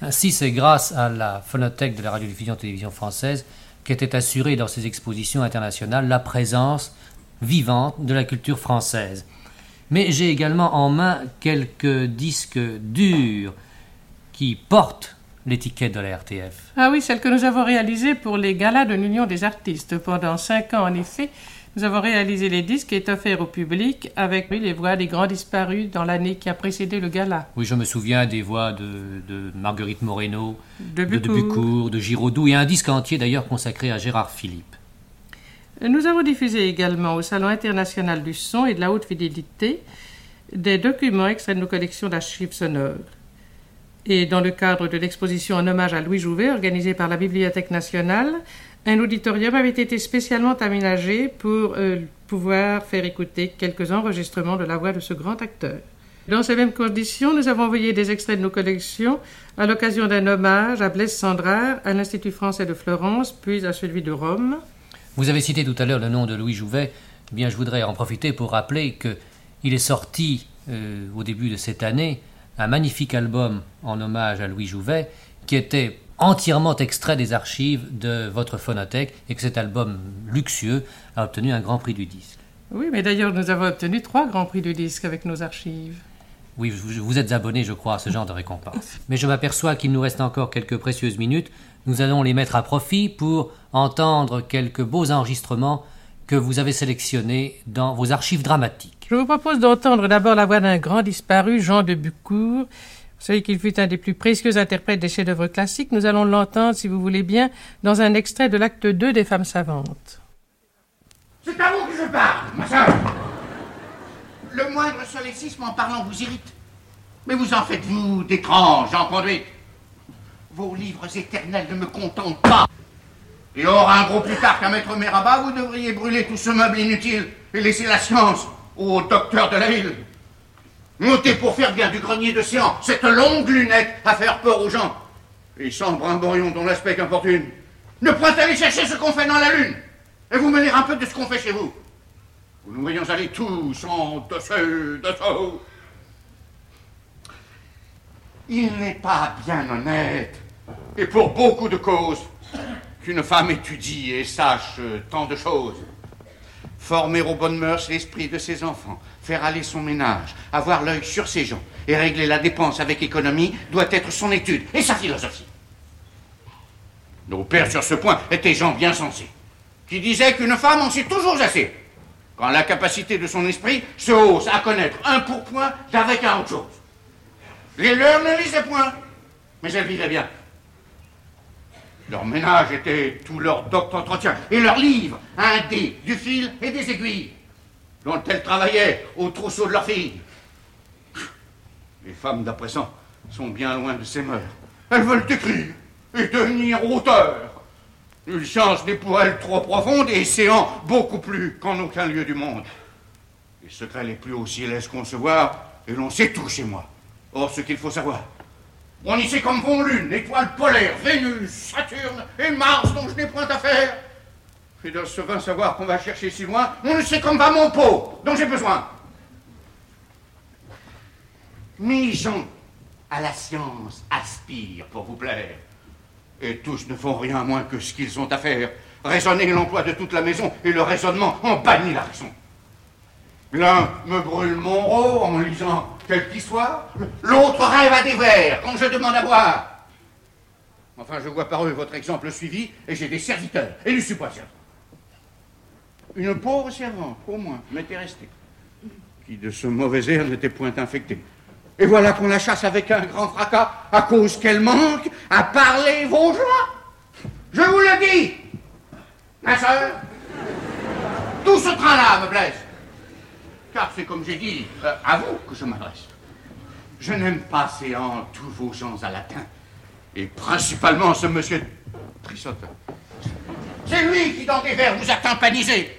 Ainsi, c'est grâce à la phonothèque de la radiodiffusion télévision française qu'était assurée dans ces expositions internationales la présence vivante de la culture française. Mais j'ai également en main quelques disques durs qui portent l'étiquette de la RTF. Ah oui, celle que nous avons réalisée pour les galas de l'Union des artistes. Pendant cinq ans, en effet, nous avons réalisé les disques et offerts au public avec les voix des grands disparus dans l'année qui a précédé le gala. Oui, je me souviens des voix de, de Marguerite Moreno, De de, Bucourt. Bucourt, de Giraudoux, et un disque entier d'ailleurs consacré à Gérard Philippe. Nous avons diffusé également au Salon international du son et de la haute fidélité des documents extraits de nos collections d'archives sonores. Et dans le cadre de l'exposition en hommage à Louis Jouvet organisée par la Bibliothèque nationale, un auditorium avait été spécialement aménagé pour euh, pouvoir faire écouter quelques enregistrements de la voix de ce grand acteur. Dans ces mêmes conditions, nous avons envoyé des extraits de nos collections à l'occasion d'un hommage à Blaise Sandrard, à l'Institut français de Florence, puis à celui de Rome. Vous avez cité tout à l'heure le nom de Louis Jouvet. Eh bien, je voudrais en profiter pour rappeler que il est sorti euh, au début de cette année un magnifique album en hommage à Louis Jouvet qui était entièrement extrait des archives de votre phonothèque et que cet album luxueux a obtenu un grand prix du disque. Oui, mais d'ailleurs, nous avons obtenu trois grands prix du disque avec nos archives. Oui, vous, êtes abonné, je crois, à ce genre de récompense. Mais je m'aperçois qu'il nous reste encore quelques précieuses minutes. Nous allons les mettre à profit pour entendre quelques beaux enregistrements que vous avez sélectionnés dans vos archives dramatiques. Je vous propose d'entendre d'abord la voix d'un grand disparu, Jean de Bucourt. Savez qu'il fut un des plus précieux interprètes des chefs-d'œuvre classiques. Nous allons l'entendre, si vous voulez bien, dans un extrait de l'acte 2 des Femmes savantes. C'est à vous que je parle, ma sœur. Le moindre solécisme en parlant vous irrite. Mais vous en faites-vous d'étranges en conduite. Vos livres éternels ne me contentent pas. Et or, un gros plus tard qu'à mettre mes rabats, vous devriez brûler tout ce meuble inutile et laisser la science au docteur de la ville. Montez pour faire bien du grenier de séant cette longue lunette à faire peur aux gens. Et sans brimborion dont l'aspect qu'importune. Ne point aller chercher ce qu'on fait dans la lune. Et vous mener un peu de ce qu'on fait chez vous. Où nous voyons aller tous en dessous, dessous. Il n'est pas bien honnête, et pour beaucoup de causes, qu'une femme étudie et sache tant de choses. Former aux bonnes mœurs l'esprit de ses enfants, faire aller son ménage, avoir l'œil sur ses gens et régler la dépense avec économie doit être son étude et sa philosophie. Nos pères sur ce point étaient gens bien sensés, qui disaient qu'une femme en sait toujours assez, quand la capacité de son esprit se hausse à connaître un pourpoint d'avec un autre chose. Les leurs ne lisaient point, mais elles vivaient bien. Leur ménage était tout leur docte entretien, et leur livre, un dé, du fil et des aiguilles, dont elles travaillaient au trousseau de leur fille. Les femmes d'à présent sont bien loin de ces mœurs. Elles veulent écrire et devenir auteurs. Une science n'est pour elles trop profonde et séant beaucoup plus qu'en aucun lieu du monde. Les secrets les plus hauts s'y laissent concevoir et l'on sait tout chez moi. Or, ce qu'il faut savoir, on y sait comme vont lune, l'étoile polaire, Vénus, Saturne et Mars dont je n'ai point à faire. Et dans ce vain savoir qu'on va chercher si loin, on ne sait comme va mon pot dont j'ai besoin. Gens à la science aspirent pour vous plaire. Et tous ne font rien moins que ce qu'ils ont à faire. Raisonner l'emploi de toute la maison et le raisonnement en bannit la raison. L'un me brûle mon rôle en lisant quelque histoire, l'autre rêve à des verres quand je demande à boire. Enfin, je vois par eux votre exemple suivi et j'ai des serviteurs et du subvention. Une pauvre servante, au moins, m'était restée, qui de ce mauvais air n'était point infectée. Et voilà qu'on la chasse avec un grand fracas à cause qu'elle manque à parler vos joies. Je vous le dis, ma soeur, tout ce train-là me blesse. Car c'est comme j'ai dit, euh, à vous que je m'adresse. Je n'aime pas séant tous vos gens à latin. Et principalement ce monsieur Trissotte. C'est lui qui, dans des vers, vous a tympanisé.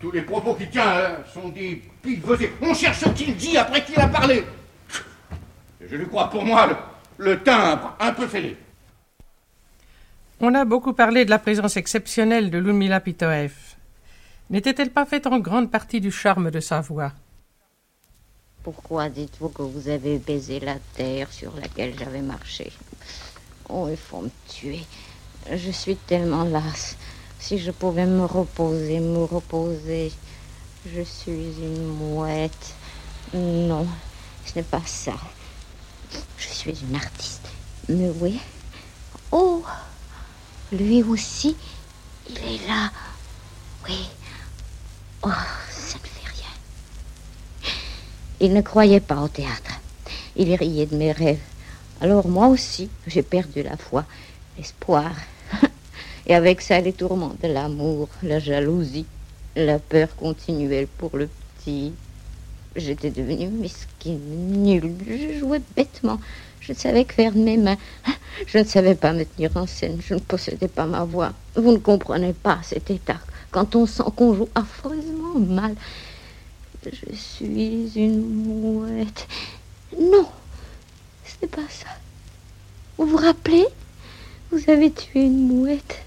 Tous les propos qu'il tient hein, sont des pivotées. On cherche ce qu'il dit après qu'il a parlé. Je lui crois pour moi le, timbre un peu fêlé. On a beaucoup parlé de la présence exceptionnelle de Ludmila Pitoev. N'était-elle pas faite en grande partie du charme de sa voix? Pourquoi dites-vous que vous avez baisé la terre sur laquelle j'avais marché? Oh, il faut me tuer. Je suis tellement lasse. Si je pouvais me reposer, me reposer. Je suis une mouette. Non, ce n'est pas ça. Je suis une artiste. Mais oui. Oh, lui aussi, il est là. Oui. Oh, ça ne fait rien. Il ne croyait pas au théâtre. Il riait de mes rêves. Alors moi aussi, j'ai perdu la foi, l'espoir. Et avec ça, les tourments de l'amour, la jalousie, la peur continuelle pour le petit. J'étais devenue mesquine, nulle. Je jouais bêtement. Je ne savais que faire de mes mains. Je ne savais pas me tenir en scène. Je ne possédais pas ma voix. Vous ne comprenez pas cet état quand on sent qu'on joue affreusement mal. Je suis une mouette. Non, ce n'est pas ça. Vous vous rappelez? Vous avez tué une mouette.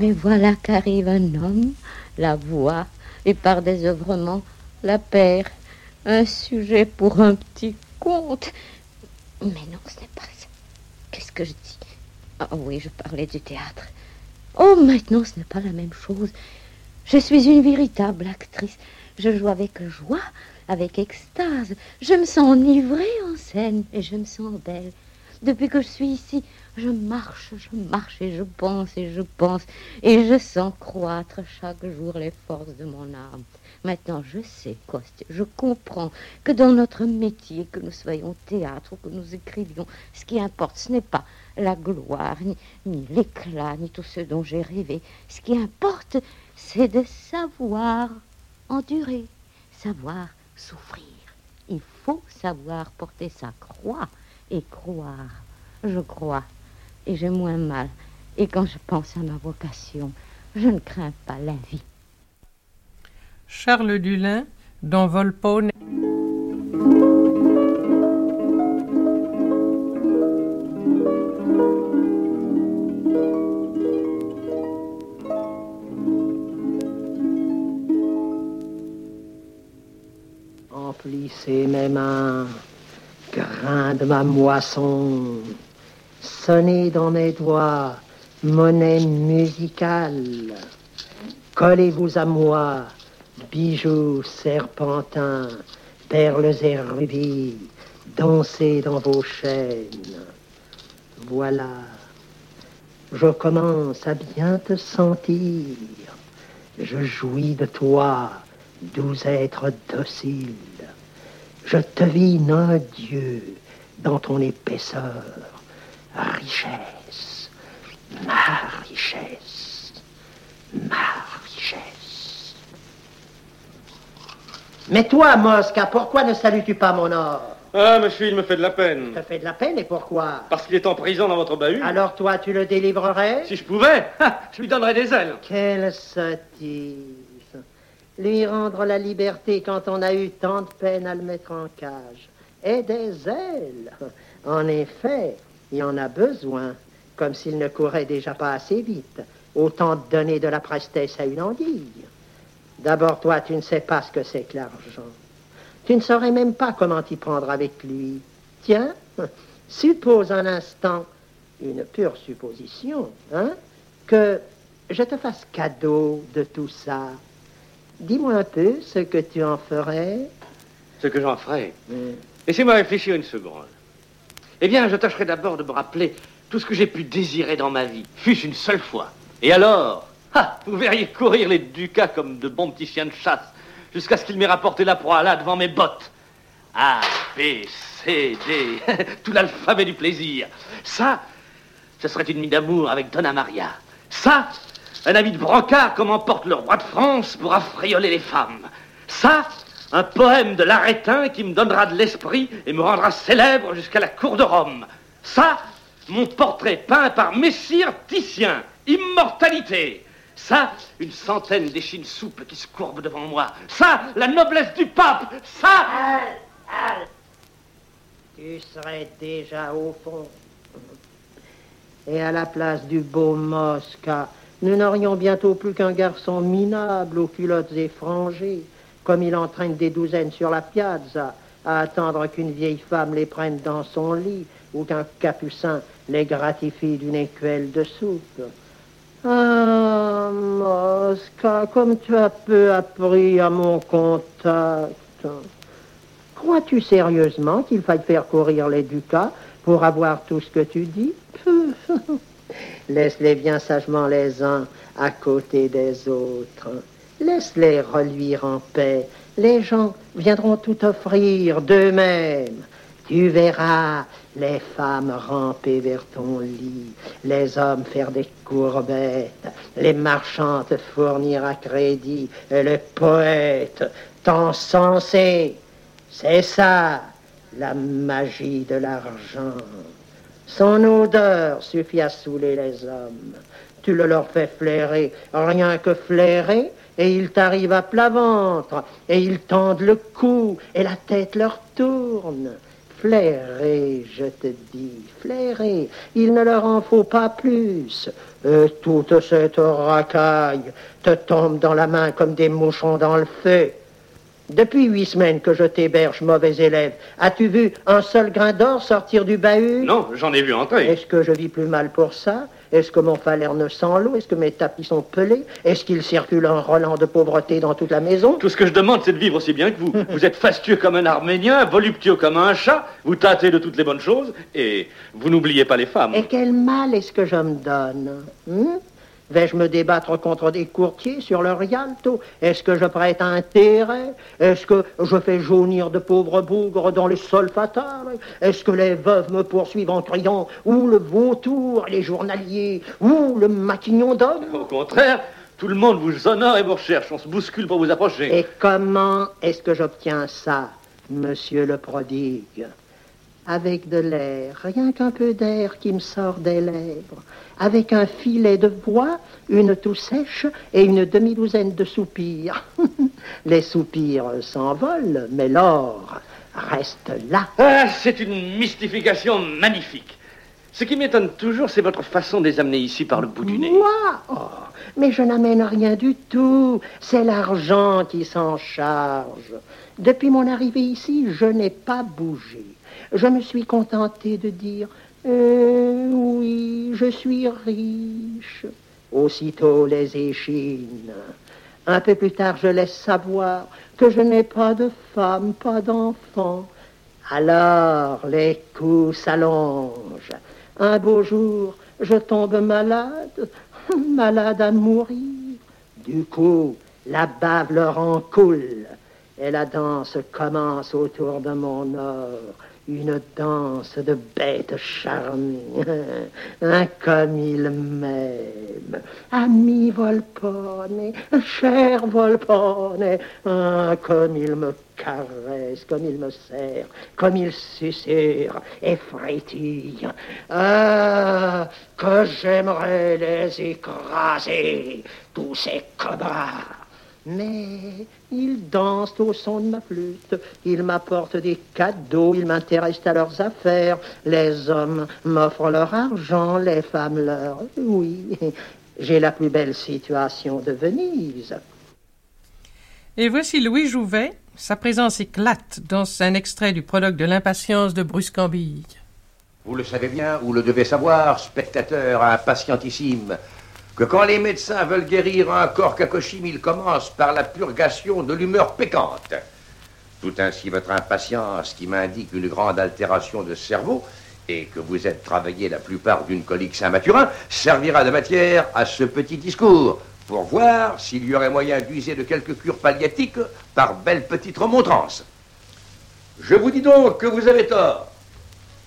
Mais voilà qu'arrive un homme, la voix, et par désœuvrement, la perd. Un sujet pour un petit conte. Mais non, ce n'est pas ça. Qu'est-ce que je dis? Ah oui, je parlais du théâtre. Oh, maintenant, ce n'est pas la même chose. Je suis une véritable actrice. Je joue avec joie, avec extase. Je me sens enivrée en scène et je me sens belle. Depuis que je suis ici, je marche, je marche et je pense et je pense et je sens croître chaque jour les forces de mon âme. Maintenant, je sais, Coste, je comprends que dans notre métier, que nous soyons théâtre ou que nous écrivions, ce qui importe, ce n'est pas la gloire, ni, ni l'éclat, ni tout ce dont j'ai rêvé. Ce qui importe, c'est de savoir endurer, savoir souffrir. Il faut savoir porter sa croix et croire. Je crois et j'ai moins mal. Et quand je pense à ma vocation, je ne crains pas la vie. Charles Dulin, dans Volpone. Emplissez mes mains, grain de ma moisson, sonnez dans mes doigts, monnaie musicale. Collez-vous à moi, bijoux serpentins, perles et rubis, dansez dans vos chaînes. Voilà, je commence à bien te sentir. Je jouis de toi, doux être docile. Je devine un Dieu dans ton épaisseur. Richesse, ma richesse, ma richesse. Mais toi, Mosca, pourquoi ne salues-tu pas mon or? Ah, monsieur, il me fait de la peine. Ça fait de la peine, et pourquoi? Parce qu'il est en prison dans votre bahut. Alors toi, tu le délivrerais? Si je pouvais, je lui donnerais des ailes. Quelle sottise Lui rendre la liberté quand on a eu tant de peine à le mettre en cage. Et des ailes En effet, il en a besoin, comme s'il ne courait déjà pas assez vite. Autant donner de la prestesse à une anguille. D'abord, toi, tu ne sais pas ce que c'est que l'argent. Tu ne saurais même pas comment t'y prendre avec lui. Tiens, suppose un instant, une pure supposition, hein, que je te fasse cadeau de tout ça. Dis-moi un peu ce que tu en ferais. Ce que j'en ferai. Laissez-moi réfléchir une seconde. Eh bien, je tâcherai d'abord de me rappeler tout ce que j'ai pu désirer dans ma vie, fût-ce une seule fois. Et alors? Ah, Vous verriez courir les ducats comme de bons petits chiens de chasse, jusqu'à ce qu'ils m'aient rapporté la proie là devant mes bottes. A, B, C, D, tout l'alphabet du plaisir. Ça, ce serait une mine d'amour avec Donna Maria. Ça, un habit de brocart comme emporte le roi de France pour affrioler les femmes. Ça, un poème de l'Arétin qui me donnera de l'esprit et me rendra célèbre jusqu'à la cour de Rome. Ça, mon portrait peint par Messire Titien, immortalité. Ça, une centaine d'échines souples qui se courbent devant moi. Ça, la noblesse du pape. Ça. Tu serais déjà au fond. Et à la place du beau Mosca, nous n'aurions bientôt plus qu'un garçon minable aux culottes effrangées, comme il entraîne des douzaines sur la piazza, à attendre qu'une vieille femme les prenne dans son lit ou qu'un capucin les gratifie d'une écuelle de soupe. Ah, Mosca, comme tu as peu appris à mon contact. Crois-tu sérieusement qu'il faille faire courir les ducats pour avoir tout ce que tu dis? Laisse-les bien sagement les uns à côté des autres. Laisse-les reluire en paix. Les gens viendront tout offrir d'eux-mêmes. Tu verras les femmes ramper vers ton lit, les hommes faire des courbettes, les marchands te fournir à crédit, et les poètes t'encenser. C'est ça, la magie de l'argent. Son odeur suffit à saouler les hommes. Tu le leur fais flairer, rien que flairer, et ils t'arrivent à plat ventre, et ils tendent le cou, et la tête leur tourne. Flairer, je te dis, flairer, il ne leur en faut pas plus. Et toute cette racaille te tombe dans la main comme des mouchons dans le feu. Depuis huit semaines que je t'héberge, mauvais élève, as-tu vu un seul grain d'or sortir du bahut? Non, j'en ai vu entrer. Est-ce que je vis plus mal pour ça? Est-ce que mon falerne sent l'eau? Est-ce que mes tapis sont pelés? Est-ce qu'il circule un Roland de pauvreté dans toute la maison? Tout ce que je demande, c'est de vivre aussi bien que vous. vous êtes fastueux comme un Arménien, voluptueux comme un chat, vous tâtez de toutes les bonnes choses, et vous n'oubliez pas les femmes. Et quel mal est-ce que je me donne hein Vais-je me débattre contre des courtiers sur le Rialto Est-ce que je prête intérêt Est-ce que je fais jaunir de pauvres bougres dans les sols fatales Est-ce que les veuves me poursuivent en criant Ou le vautour, les journaliers, ou le maquignon d'homme Au contraire, tout le monde vous honore et vous recherche. On se bouscule pour vous approcher. Et comment est-ce que j'obtiens ça, monsieur le prodigue? Avec de l'air, rien qu'un peu d'air qui me sort des lèvres avec un filet de voix, une toux sèche et une demi-douzaine de soupirs. Les soupirs s'envolent, mais l'or reste là. Ah, c'est une mystification magnifique. Ce qui m'étonne toujours, c'est votre façon de les amener ici par le bout du nez. Moi oh, Mais je n'amène rien du tout. C'est l'argent qui s'en charge. Depuis mon arrivée ici, je n'ai pas bougé. Je me suis contenté de dire euh, oui, je suis riche. Aussitôt les échines. Un peu plus tard, je laisse savoir que je n'ai pas de femme, pas d'enfant. Alors, les coups s'allongent. Un beau jour, je tombe malade, malade à mourir. Du coup, la bave leur en coule et la danse commence autour de mon or une danse de bêtes charmées. Hein, comme il m'aime. Ami Volpone, cher Volpone, hein, comme il me caresse, comme il me serre, comme il susurre et frétille. Ah, que j'aimerais les écraser, tous ces cobras. Mais ils dansent au son de ma flûte, ils m'apportent des cadeaux, ils m'intéressent à leurs affaires. Les hommes m'offrent leur argent, les femmes leur. Oui, j'ai la plus belle situation de Venise. Et voici Louis Jouvet. Sa présence éclate dans un extrait du prologue de l'impatience de Bruscambille. Vous le savez bien, ou le devez savoir, spectateur impatientissime, que quand les médecins veulent guérir un corps cacochime, ils commencent par la purgation de l'humeur pécante. Tout ainsi votre impatience qui m'indique une grande altération de cerveau et que vous êtes travaillé la plupart d'une colique Saint-Mathurin servira de matière à ce petit discours pour voir s'il y aurait moyen d'user de quelques cures palliatiques par belle petite remontrance. Je vous dis donc que vous avez tort,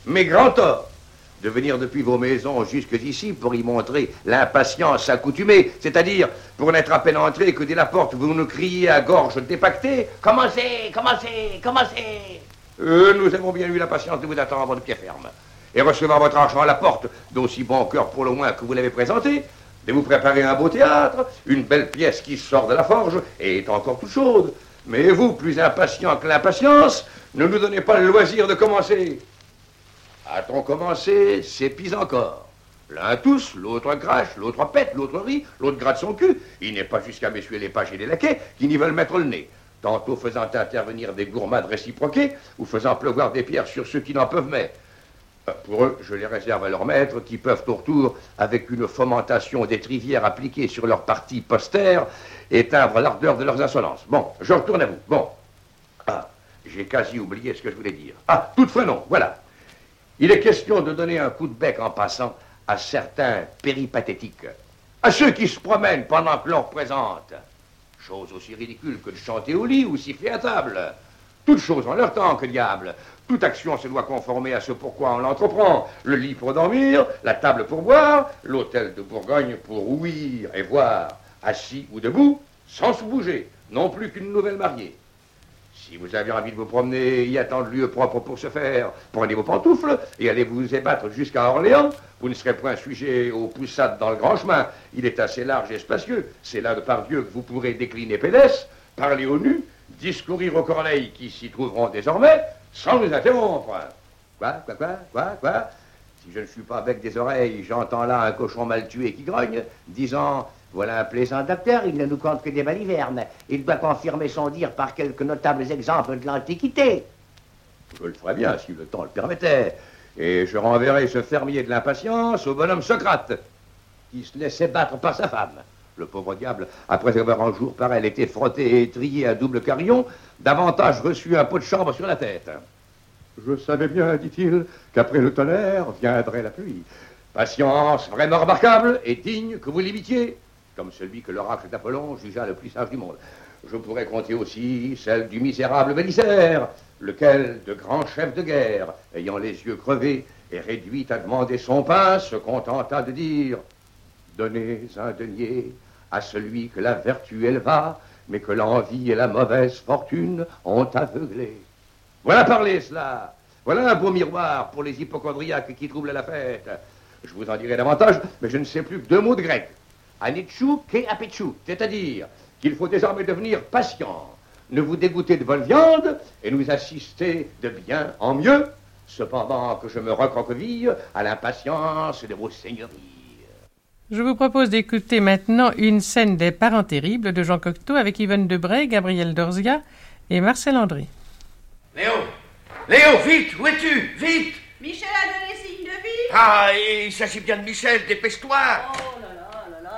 mais grand tort de venir depuis vos maisons jusqu'ici pour y montrer l'impatience accoutumée, c'est-à-dire pour n'être à peine entré que dès la porte vous nous criez à gorge dépactée Commencez, commencez, commencez Euh, Nous avons bien eu la patience de vous attendre de pied ferme et recevoir votre argent à la porte, d'aussi bon cœur pour le moins que vous l'avez présenté, de vous préparer un beau théâtre, une belle pièce qui sort de la forge et est encore toute chaude. Mais vous, plus impatient que l'impatience, ne nous donnez pas le loisir de commencer. A-t-on commencé C'est pis encore. L'un tousse, l'autre crache, l'autre pète, l'autre rit, l'autre gratte son cul. Il n'est pas jusqu'à m'essuyer les pages et les laquais qui n'y veulent mettre le nez. Tantôt faisant intervenir des gourmandes réciproquées, ou faisant pleuvoir des pierres sur ceux qui n'en peuvent mettre. Euh, Pour eux, je les réserve à leurs maîtres qui peuvent au retour, avec une fomentation des trivières appliquées sur leur partie postère, éteindre l'ardeur de leurs insolences. Bon, je retourne à vous. Bon. Ah, j'ai quasi oublié ce que je voulais dire. Ah, toutefois non, voilà. Il est question de donner un coup de bec en passant à certains péripathétiques, à ceux qui se promènent pendant que l'on représente. Chose aussi ridicule que de chanter au lit ou siffler à table. Toutes choses en leur temps, que diable. Toute action se doit conformer à ce pourquoi on l'entreprend. Le lit pour dormir, la table pour boire, l'hôtel de Bourgogne pour ouïr et voir, assis ou debout, sans se bouger, non plus qu'une nouvelle mariée. Si vous avez envie de vous promener, y attendre lieu propre pour se faire. Prenez vos pantoufles et allez vous ébattre jusqu'à Orléans. Vous ne serez point sujet aux poussades dans le grand chemin. Il est assez large et spacieux. C'est là de par Dieu que vous pourrez décliner pédestre, parler au nu, discourir aux corneilles qui s'y trouveront désormais, sans nous interrompre. Quoi, quoi, quoi, quoi, quoi? Si je ne suis pas avec des oreilles, j'entends là un cochon mal tué qui grogne, disant voilà un plaisant docteur, il ne nous compte que des balivernes. Il doit confirmer son dire par quelques notables exemples de l'Antiquité. Je le ferai bien si le temps le permettait. Et je renverrai ce fermier de l'impatience au bonhomme Socrate, qui se laissait battre par sa femme. Le pauvre diable, après avoir un jour par elle été frotté et trié à double carillon, davantage reçu un pot de chambre sur la tête. Je savais bien, dit-il, qu'après le tonnerre viendrait la pluie. Patience vraiment remarquable et digne que vous l'imitiez comme celui que l'oracle d'Apollon jugea le plus sage du monde. Je pourrais compter aussi celle du misérable Bélisaire, lequel, de grand chef de guerre, ayant les yeux crevés et réduit à demander son pain, se contenta de dire Donnez un denier à celui que la vertu éleva, mais que l'envie et la mauvaise fortune ont aveuglé. Voilà parler cela. Voilà un beau miroir pour les hypochondriaques qui troublent la fête. Je vous en dirai davantage, mais je ne sais plus deux mots de grec. Anitchou ke apetchou, c'est-à-dire qu'il faut désormais devenir patient, ne vous dégoûter de bonne viande et nous assister de bien en mieux, cependant que je me recroqueville à l'impatience de vos seigneuries. Je vous propose d'écouter maintenant une scène des Parents terribles de Jean Cocteau avec Yvonne Debray, Gabriel Dorzia et Marcel André. Léo Léo, vite Où es-tu? Vite! Michel a donné signe de vie. Ah, il s'agit bien de Michel, dépêche-toi. Oh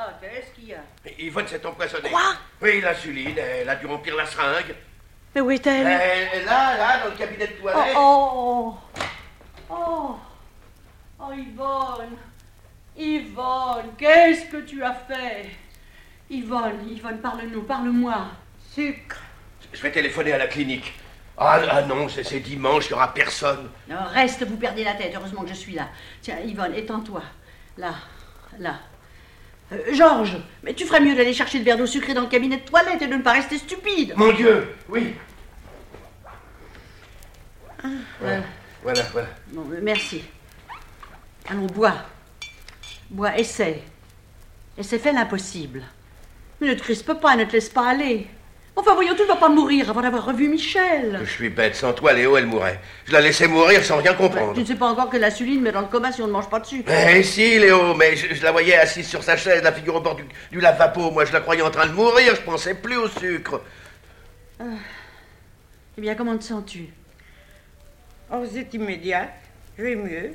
là qu'est-ce qu'il y a Yvonne s'est empoisonnée. Quoi Oui, la Suline, elle a dû remplir la seringue. Mais où est-elle Elle est là, là, dans le cabinet de Oh, toilette. oh, oh, oh, oh, Yvonne, Yvonne, qu'est-ce que tu as fait? Yvonne, Yvonne, parle-nous, parle-moi. Sucre. Je vais téléphoner à la clinique. Ah, ah non, c'est c'est dimanche, il n'y aura personne. Non, reste, vous perdez la tête. Heureusement que je suis là. Tiens, Yvonne, étends-toi. Là, là. Euh, Georges, mais tu ferais mieux d'aller chercher le verre d'eau sucrée dans le cabinet de toilette et de ne pas rester stupide. Mon Dieu, oui. Ah, Voilà, voilà. voilà. bon, euh, merci. Allons, bois. Bois, essaie. Essaie, fais l'impossible. Mais ne te crispe pas, ne te laisse pas aller. Enfin, voyons, tu ne vas pas mourir avant d'avoir revu Michel. Je suis bête, sans toi, Léo, elle mourrait. Je la laissais mourir sans rien comprendre. Tu ne sais pas encore que l'insuline met dans le coma si on ne mange pas de sucre. Eh si, Léo, mais je, je la voyais assise sur sa chaise, la figure au bord du, du lavabo. Moi, je la croyais en train de mourir, je pensais plus au sucre. Ah. Eh bien, comment te sens-tu? Oh, c'est immédiat. Je vais mieux.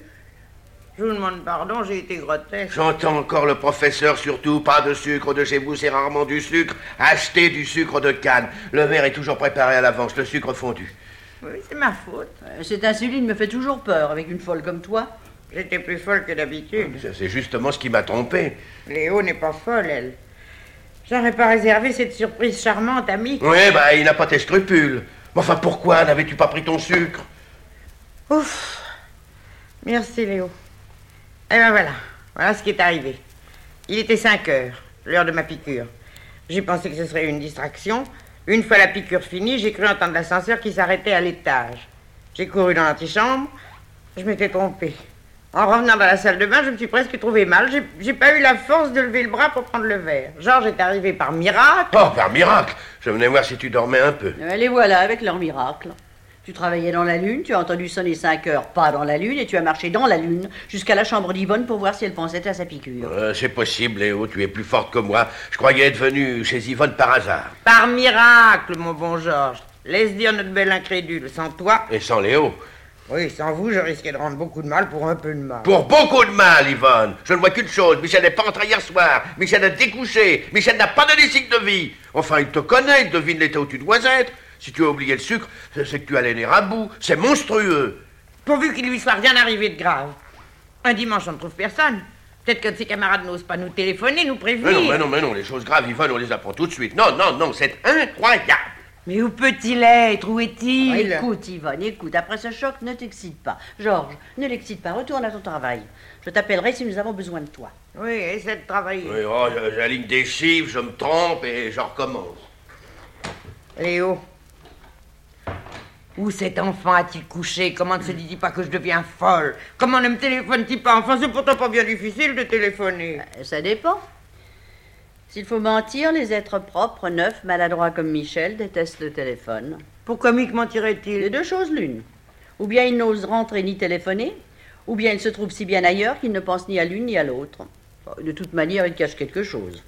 Je vous demande pardon, j'ai été grotesque. J'entends encore le professeur, surtout, pas de sucre de chez vous, c'est rarement du sucre. Achetez du sucre de canne. Le verre est toujours préparé à l'avance, le sucre fondu. Oui, c'est ma faute. Euh, Cette insuline me fait toujours peur avec une folle comme toi. J'étais plus folle que d'habitude. Ça, C'est justement ce qui m'a trompé. Léo n'est pas folle, elle. J'aurais pas réservé cette surprise charmante, ami. Oui, bah, il n'a pas tes scrupules. Mais enfin, pourquoi n'avais-tu pas pris ton sucre? Ouf. Merci, Léo. Eh ben voilà. Voilà ce qui est arrivé. Il était 5 heures, l'heure de ma piqûre. J'ai pensé que ce serait une distraction. Une fois la piqûre finie, j'ai cru entendre l'ascenseur qui s'arrêtait à l'étage. J'ai couru dans l'antichambre. Je m'étais trompée. En revenant dans la salle de bain, je me suis presque trouvé mal. J'ai- pas eu la force de lever le bras pour prendre le verre. Georges est arrivé par miracle. Oh, par miracle Je venais voir si tu dormais un peu. Euh, Les voilà avec leur miracle. Tu travaillais dans la lune, tu as entendu sonner 5 heures, pas dans la lune, et tu as marché dans la lune jusqu'à la chambre d'Yvonne pour voir si elle pensait à sa piqûre. Euh, c'est possible, Léo, tu es plus forte que moi. Je croyais être venu chez Yvonne par hasard. Par miracle, mon bon Georges. Laisse dire notre belle incrédule. Sans toi, Et sans Léo? oui, sans vous, je risquais de rendre beaucoup de mal pour un peu de mal. Pour beaucoup de mal, Yvonne. Je ne vois qu'une chose. Michel n'est pas entré hier soir. Michel a découché. Michel n'a pas donné signe de vie. Enfin, il te connaît, il devine l'état où tu dois être. Si tu as oublié le sucre, c'est que tu as les nerfs à bout. C'est monstrueux. Pourvu qu'il lui soit rien arrivé de grave. Un dimanche, on ne trouve personne. Peut-être que ses camarades n'osent pas nous téléphoner, nous prévenir. Mais non, mais non, mais non. Les choses graves, Yvonne, on les apprend tout de suite. Non, non, non, c'est incroyable. Mais où peut-il être? Où est-il? Écoute, Yvonne, écoute, après ce choc, ne t'excite pas. Georges, ne l'excite pas, retourne à ton travail. Je t'appellerai si nous avons besoin de toi. Oui, essaie de travailler. Oui, oh, j'aligne des chiffres, je me trompe et je recommence. Léo, où cet enfant a-t-il couché? Comment ne se dit-il pas que je deviens folle? Comment ne me téléphone-t-il pas? Enfin, c'est pourtant pas bien difficile de téléphoner. Euh, Ça dépend. S'il faut mentir, les êtres propres, neufs, maladroits comme Michel, détestent le téléphone. Pourquoi Mick mentirait-il? Les deux choses l'une. Ou bien il n'ose rentrer ni téléphoner, ou bien il se trouve si bien ailleurs qu'il ne pense ni à l'une ni à l'autre. De toute manière, il cache quelque chose.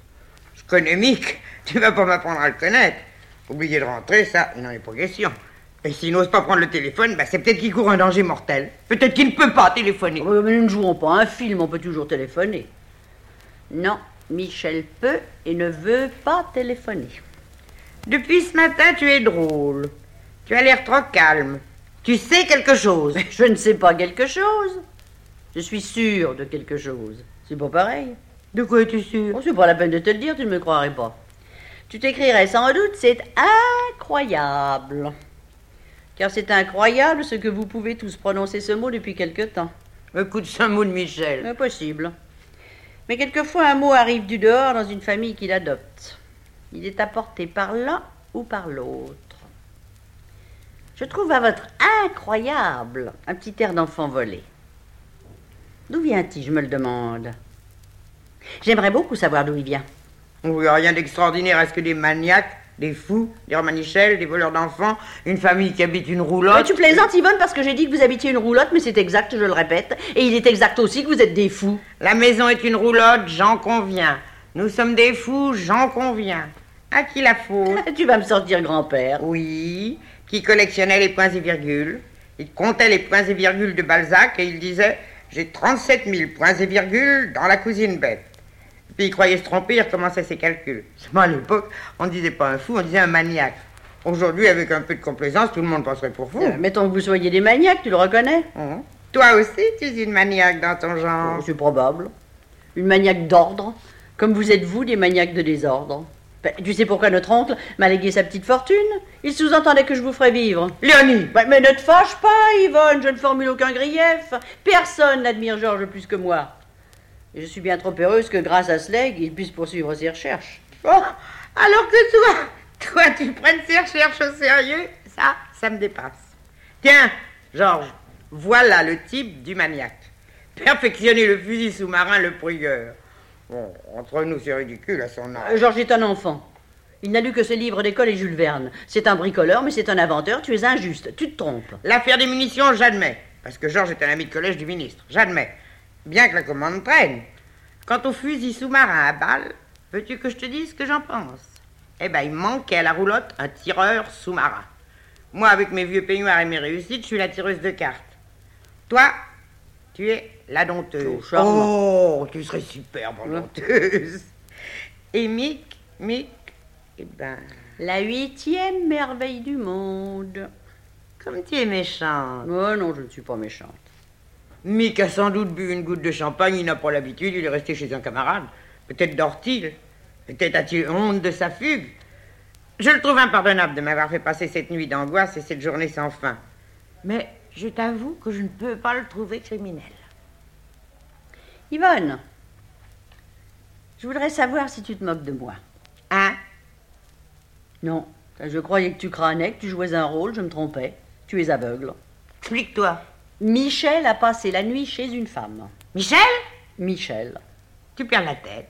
Je connais Mick. Tu vas pas m'apprendre à le connaître. Oublier de rentrer, ça, il n'en est pas question. Et s'il n'ose pas prendre le téléphone, bah, c'est peut-être qu'il court un danger mortel. Peut-être qu'il ne peut pas téléphoner. Oui, mais nous ne jouons pas un film, on peut toujours téléphoner. Non, Michel peut et ne veut pas téléphoner. Depuis ce matin, tu es drôle. Tu as l'air trop calme. Tu sais quelque chose. Je ne sais pas quelque chose. Je suis sûre de quelque chose. C'est pas pareil. De quoi es-tu sûr? Oh, c'est pas la peine de te le dire, tu ne me croirais pas. Tu t'écrirais sans doute, c'est incroyable. Car c'est incroyable ce que vous pouvez tous prononcer ce mot depuis quelque temps. Écoute, c'est un mot de Michel. Impossible. Mais quelquefois, un mot arrive du dehors dans une famille qui l'adopte. Il est apporté par l'un ou par l'autre. Je trouve à votre incroyable un petit air d'enfant volé. D'où vient-il, je me le demande? J'aimerais beaucoup savoir d'où il vient. Oui, rien d'extraordinaire à ce que des maniaques, des fous, des romanichels, des voleurs d'enfants, une famille qui habite une roulotte. Ouais, tu plaisantes, Yvonne, parce que j'ai dit que vous habitiez une roulotte, mais c'est exact, je le répète. Et il est exact aussi que vous êtes des fous. La maison est une roulotte, j'en conviens. Nous sommes des fous, j'en conviens. À qui la faute Tu vas me sortir grand-père. Oui, qui collectionnait les points et virgules. Il comptait les points et virgules de Balzac et il disait J'ai 37 000 points et virgules dans la cousine bête. Puis il croyait se tromper, il recommençait ses calculs. Seulement à l'époque, on ne disait pas un fou, on disait un maniaque. Aujourd'hui, avec un peu de complaisance, tout le monde passerait pour fou. Euh, mettons que vous soyez des maniaques, tu le reconnais Hum. Toi aussi, tu es une maniaque dans ton genre. Oh, C'est probable. Une maniaque d'ordre, comme vous êtes vous des maniaques de désordre. Ben, tu sais pourquoi notre oncle m'a légué sa petite fortune? Il sous-entendait que je vous ferais vivre. Léonie Ben, Mais ne te fâche pas, Yvonne, je ne formule aucun grief. Personne n'admire Georges plus que moi. Je suis bien trop heureuse que grâce à ce legs, il puisse poursuivre ses recherches. Oh, alors que toi, toi, tu prennes ces recherches au sérieux, ça, ça me dépasse. Tiens, Georges, voilà le type du maniaque. Perfectionner le fusil sous-marin, le prieur. Bon, entre nous, c'est ridicule à son âge. Euh, Georges est un enfant. Il n'a lu que ses livres d'école et Jules Verne. C'est un bricoleur, mais c'est un inventeur. Tu es injuste. Tu te trompes. L'affaire des munitions, j'admets. Parce que Georges est un ami de collège du ministre. J'admets. Bien que la commande traîne. Quant au fusil sous-marin à balles, veux-tu que je te dise ce que j'en pense? Eh ben, il manquait à la roulotte un tireur sous-marin. Moi, avec mes vieux peignoirs et mes réussites, je suis la tireuse de cartes. Toi, tu es la dompteuse. Oh, tu serais superbe en dompteuse. Et Mick, Mick, eh ben... La huitième merveille du monde. Comme tu es méchante. Oh non, je ne suis pas méchante. Mick a sans doute bu une goutte de champagne, il n'a pas l'habitude, il est resté chez un camarade. Peut-être dort-il. Peut-être a-t-il honte de sa fugue. Je le trouve impardonnable de m'avoir fait passer cette nuit d'angoisse et cette journée sans fin. Mais je t'avoue que je ne peux pas le trouver criminel. Yvonne, je voudrais savoir si tu te moques de moi. Hein? Non, je croyais que tu crânais, que tu jouais un rôle, je me trompais. Tu es aveugle. Explique-toi. Michel a passé la nuit chez une femme. Michel? Michel. Tu perds la tête.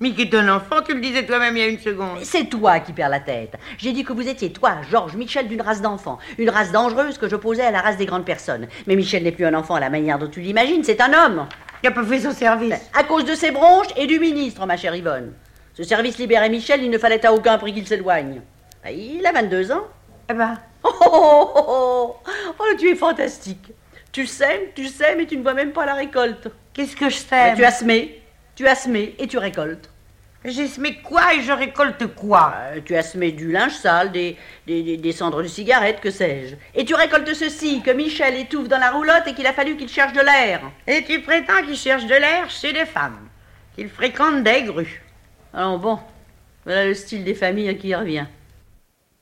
Mick est un enfant, tu le disais toi-même il y a une seconde. C'est toi qui perds la tête. J'ai dit que vous étiez, toi, Georges Michel, d'une race d'enfants. Une race dangereuse que j'opposais à la race des grandes personnes. Mais Michel n'est plus un enfant à la manière dont tu l'imagines, c'est un homme. Il a pas fait son service. À cause de ses bronches et du ministre, ma chère Yvonne. Ce service libérait Michel, il ne fallait à aucun prix qu'il s'éloigne. Ah, Il a 22 ans. Eh ben. Oh, oh, oh, oh, oh, tu es fantastique. Tu sèmes, tu sèmes et tu ne vois même pas la récolte. Qu'est-ce que je sème Tu as semé, tu as semé et tu récoltes. J'ai semé quoi et je récolte quoi Euh, Tu as semé du linge sale, des, des, des- des cendres de cigarettes, que sais-je. Et tu récoltes ceci, que Michel étouffe dans la roulotte et qu'il a fallu qu'il cherche de l'air. Et tu prétends qu'il cherche de l'air chez des femmes, qu'il fréquente des grues. Alors bon, voilà le style des familles qui y revient.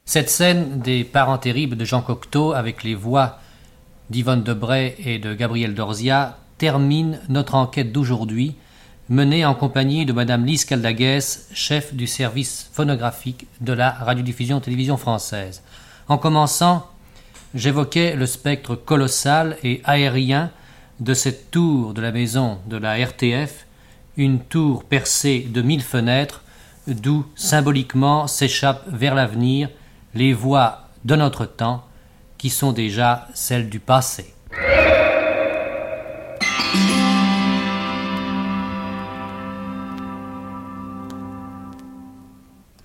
Cette scène des parents terribles de Jean Cocteau avec les voix d'Yvonne Debray et de Gabriel Dorzia termine notre enquête d'aujourd'hui, menée en compagnie de Madame Lise Caldaguès, chef du service phonographique de la radiodiffusion télévision française. En commençant, j'évoquais le spectre colossal et aérien de cette tour de la maison de la RTF, une tour percée de mille fenêtres, d'où symboliquement s'échappent vers l'avenir les voix de notre temps qui sont déjà celles du passé.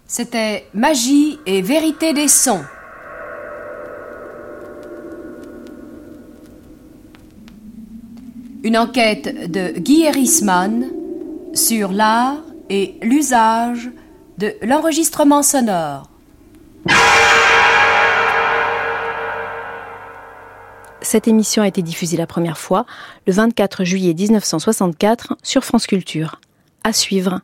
C'était Magie et vérité des sons. Une enquête de Guy Erisman sur l'art et l'usage de l'enregistrement sonore. Cette émission a été diffusée la première fois le 24 juillet 1964 sur France Culture. À suivre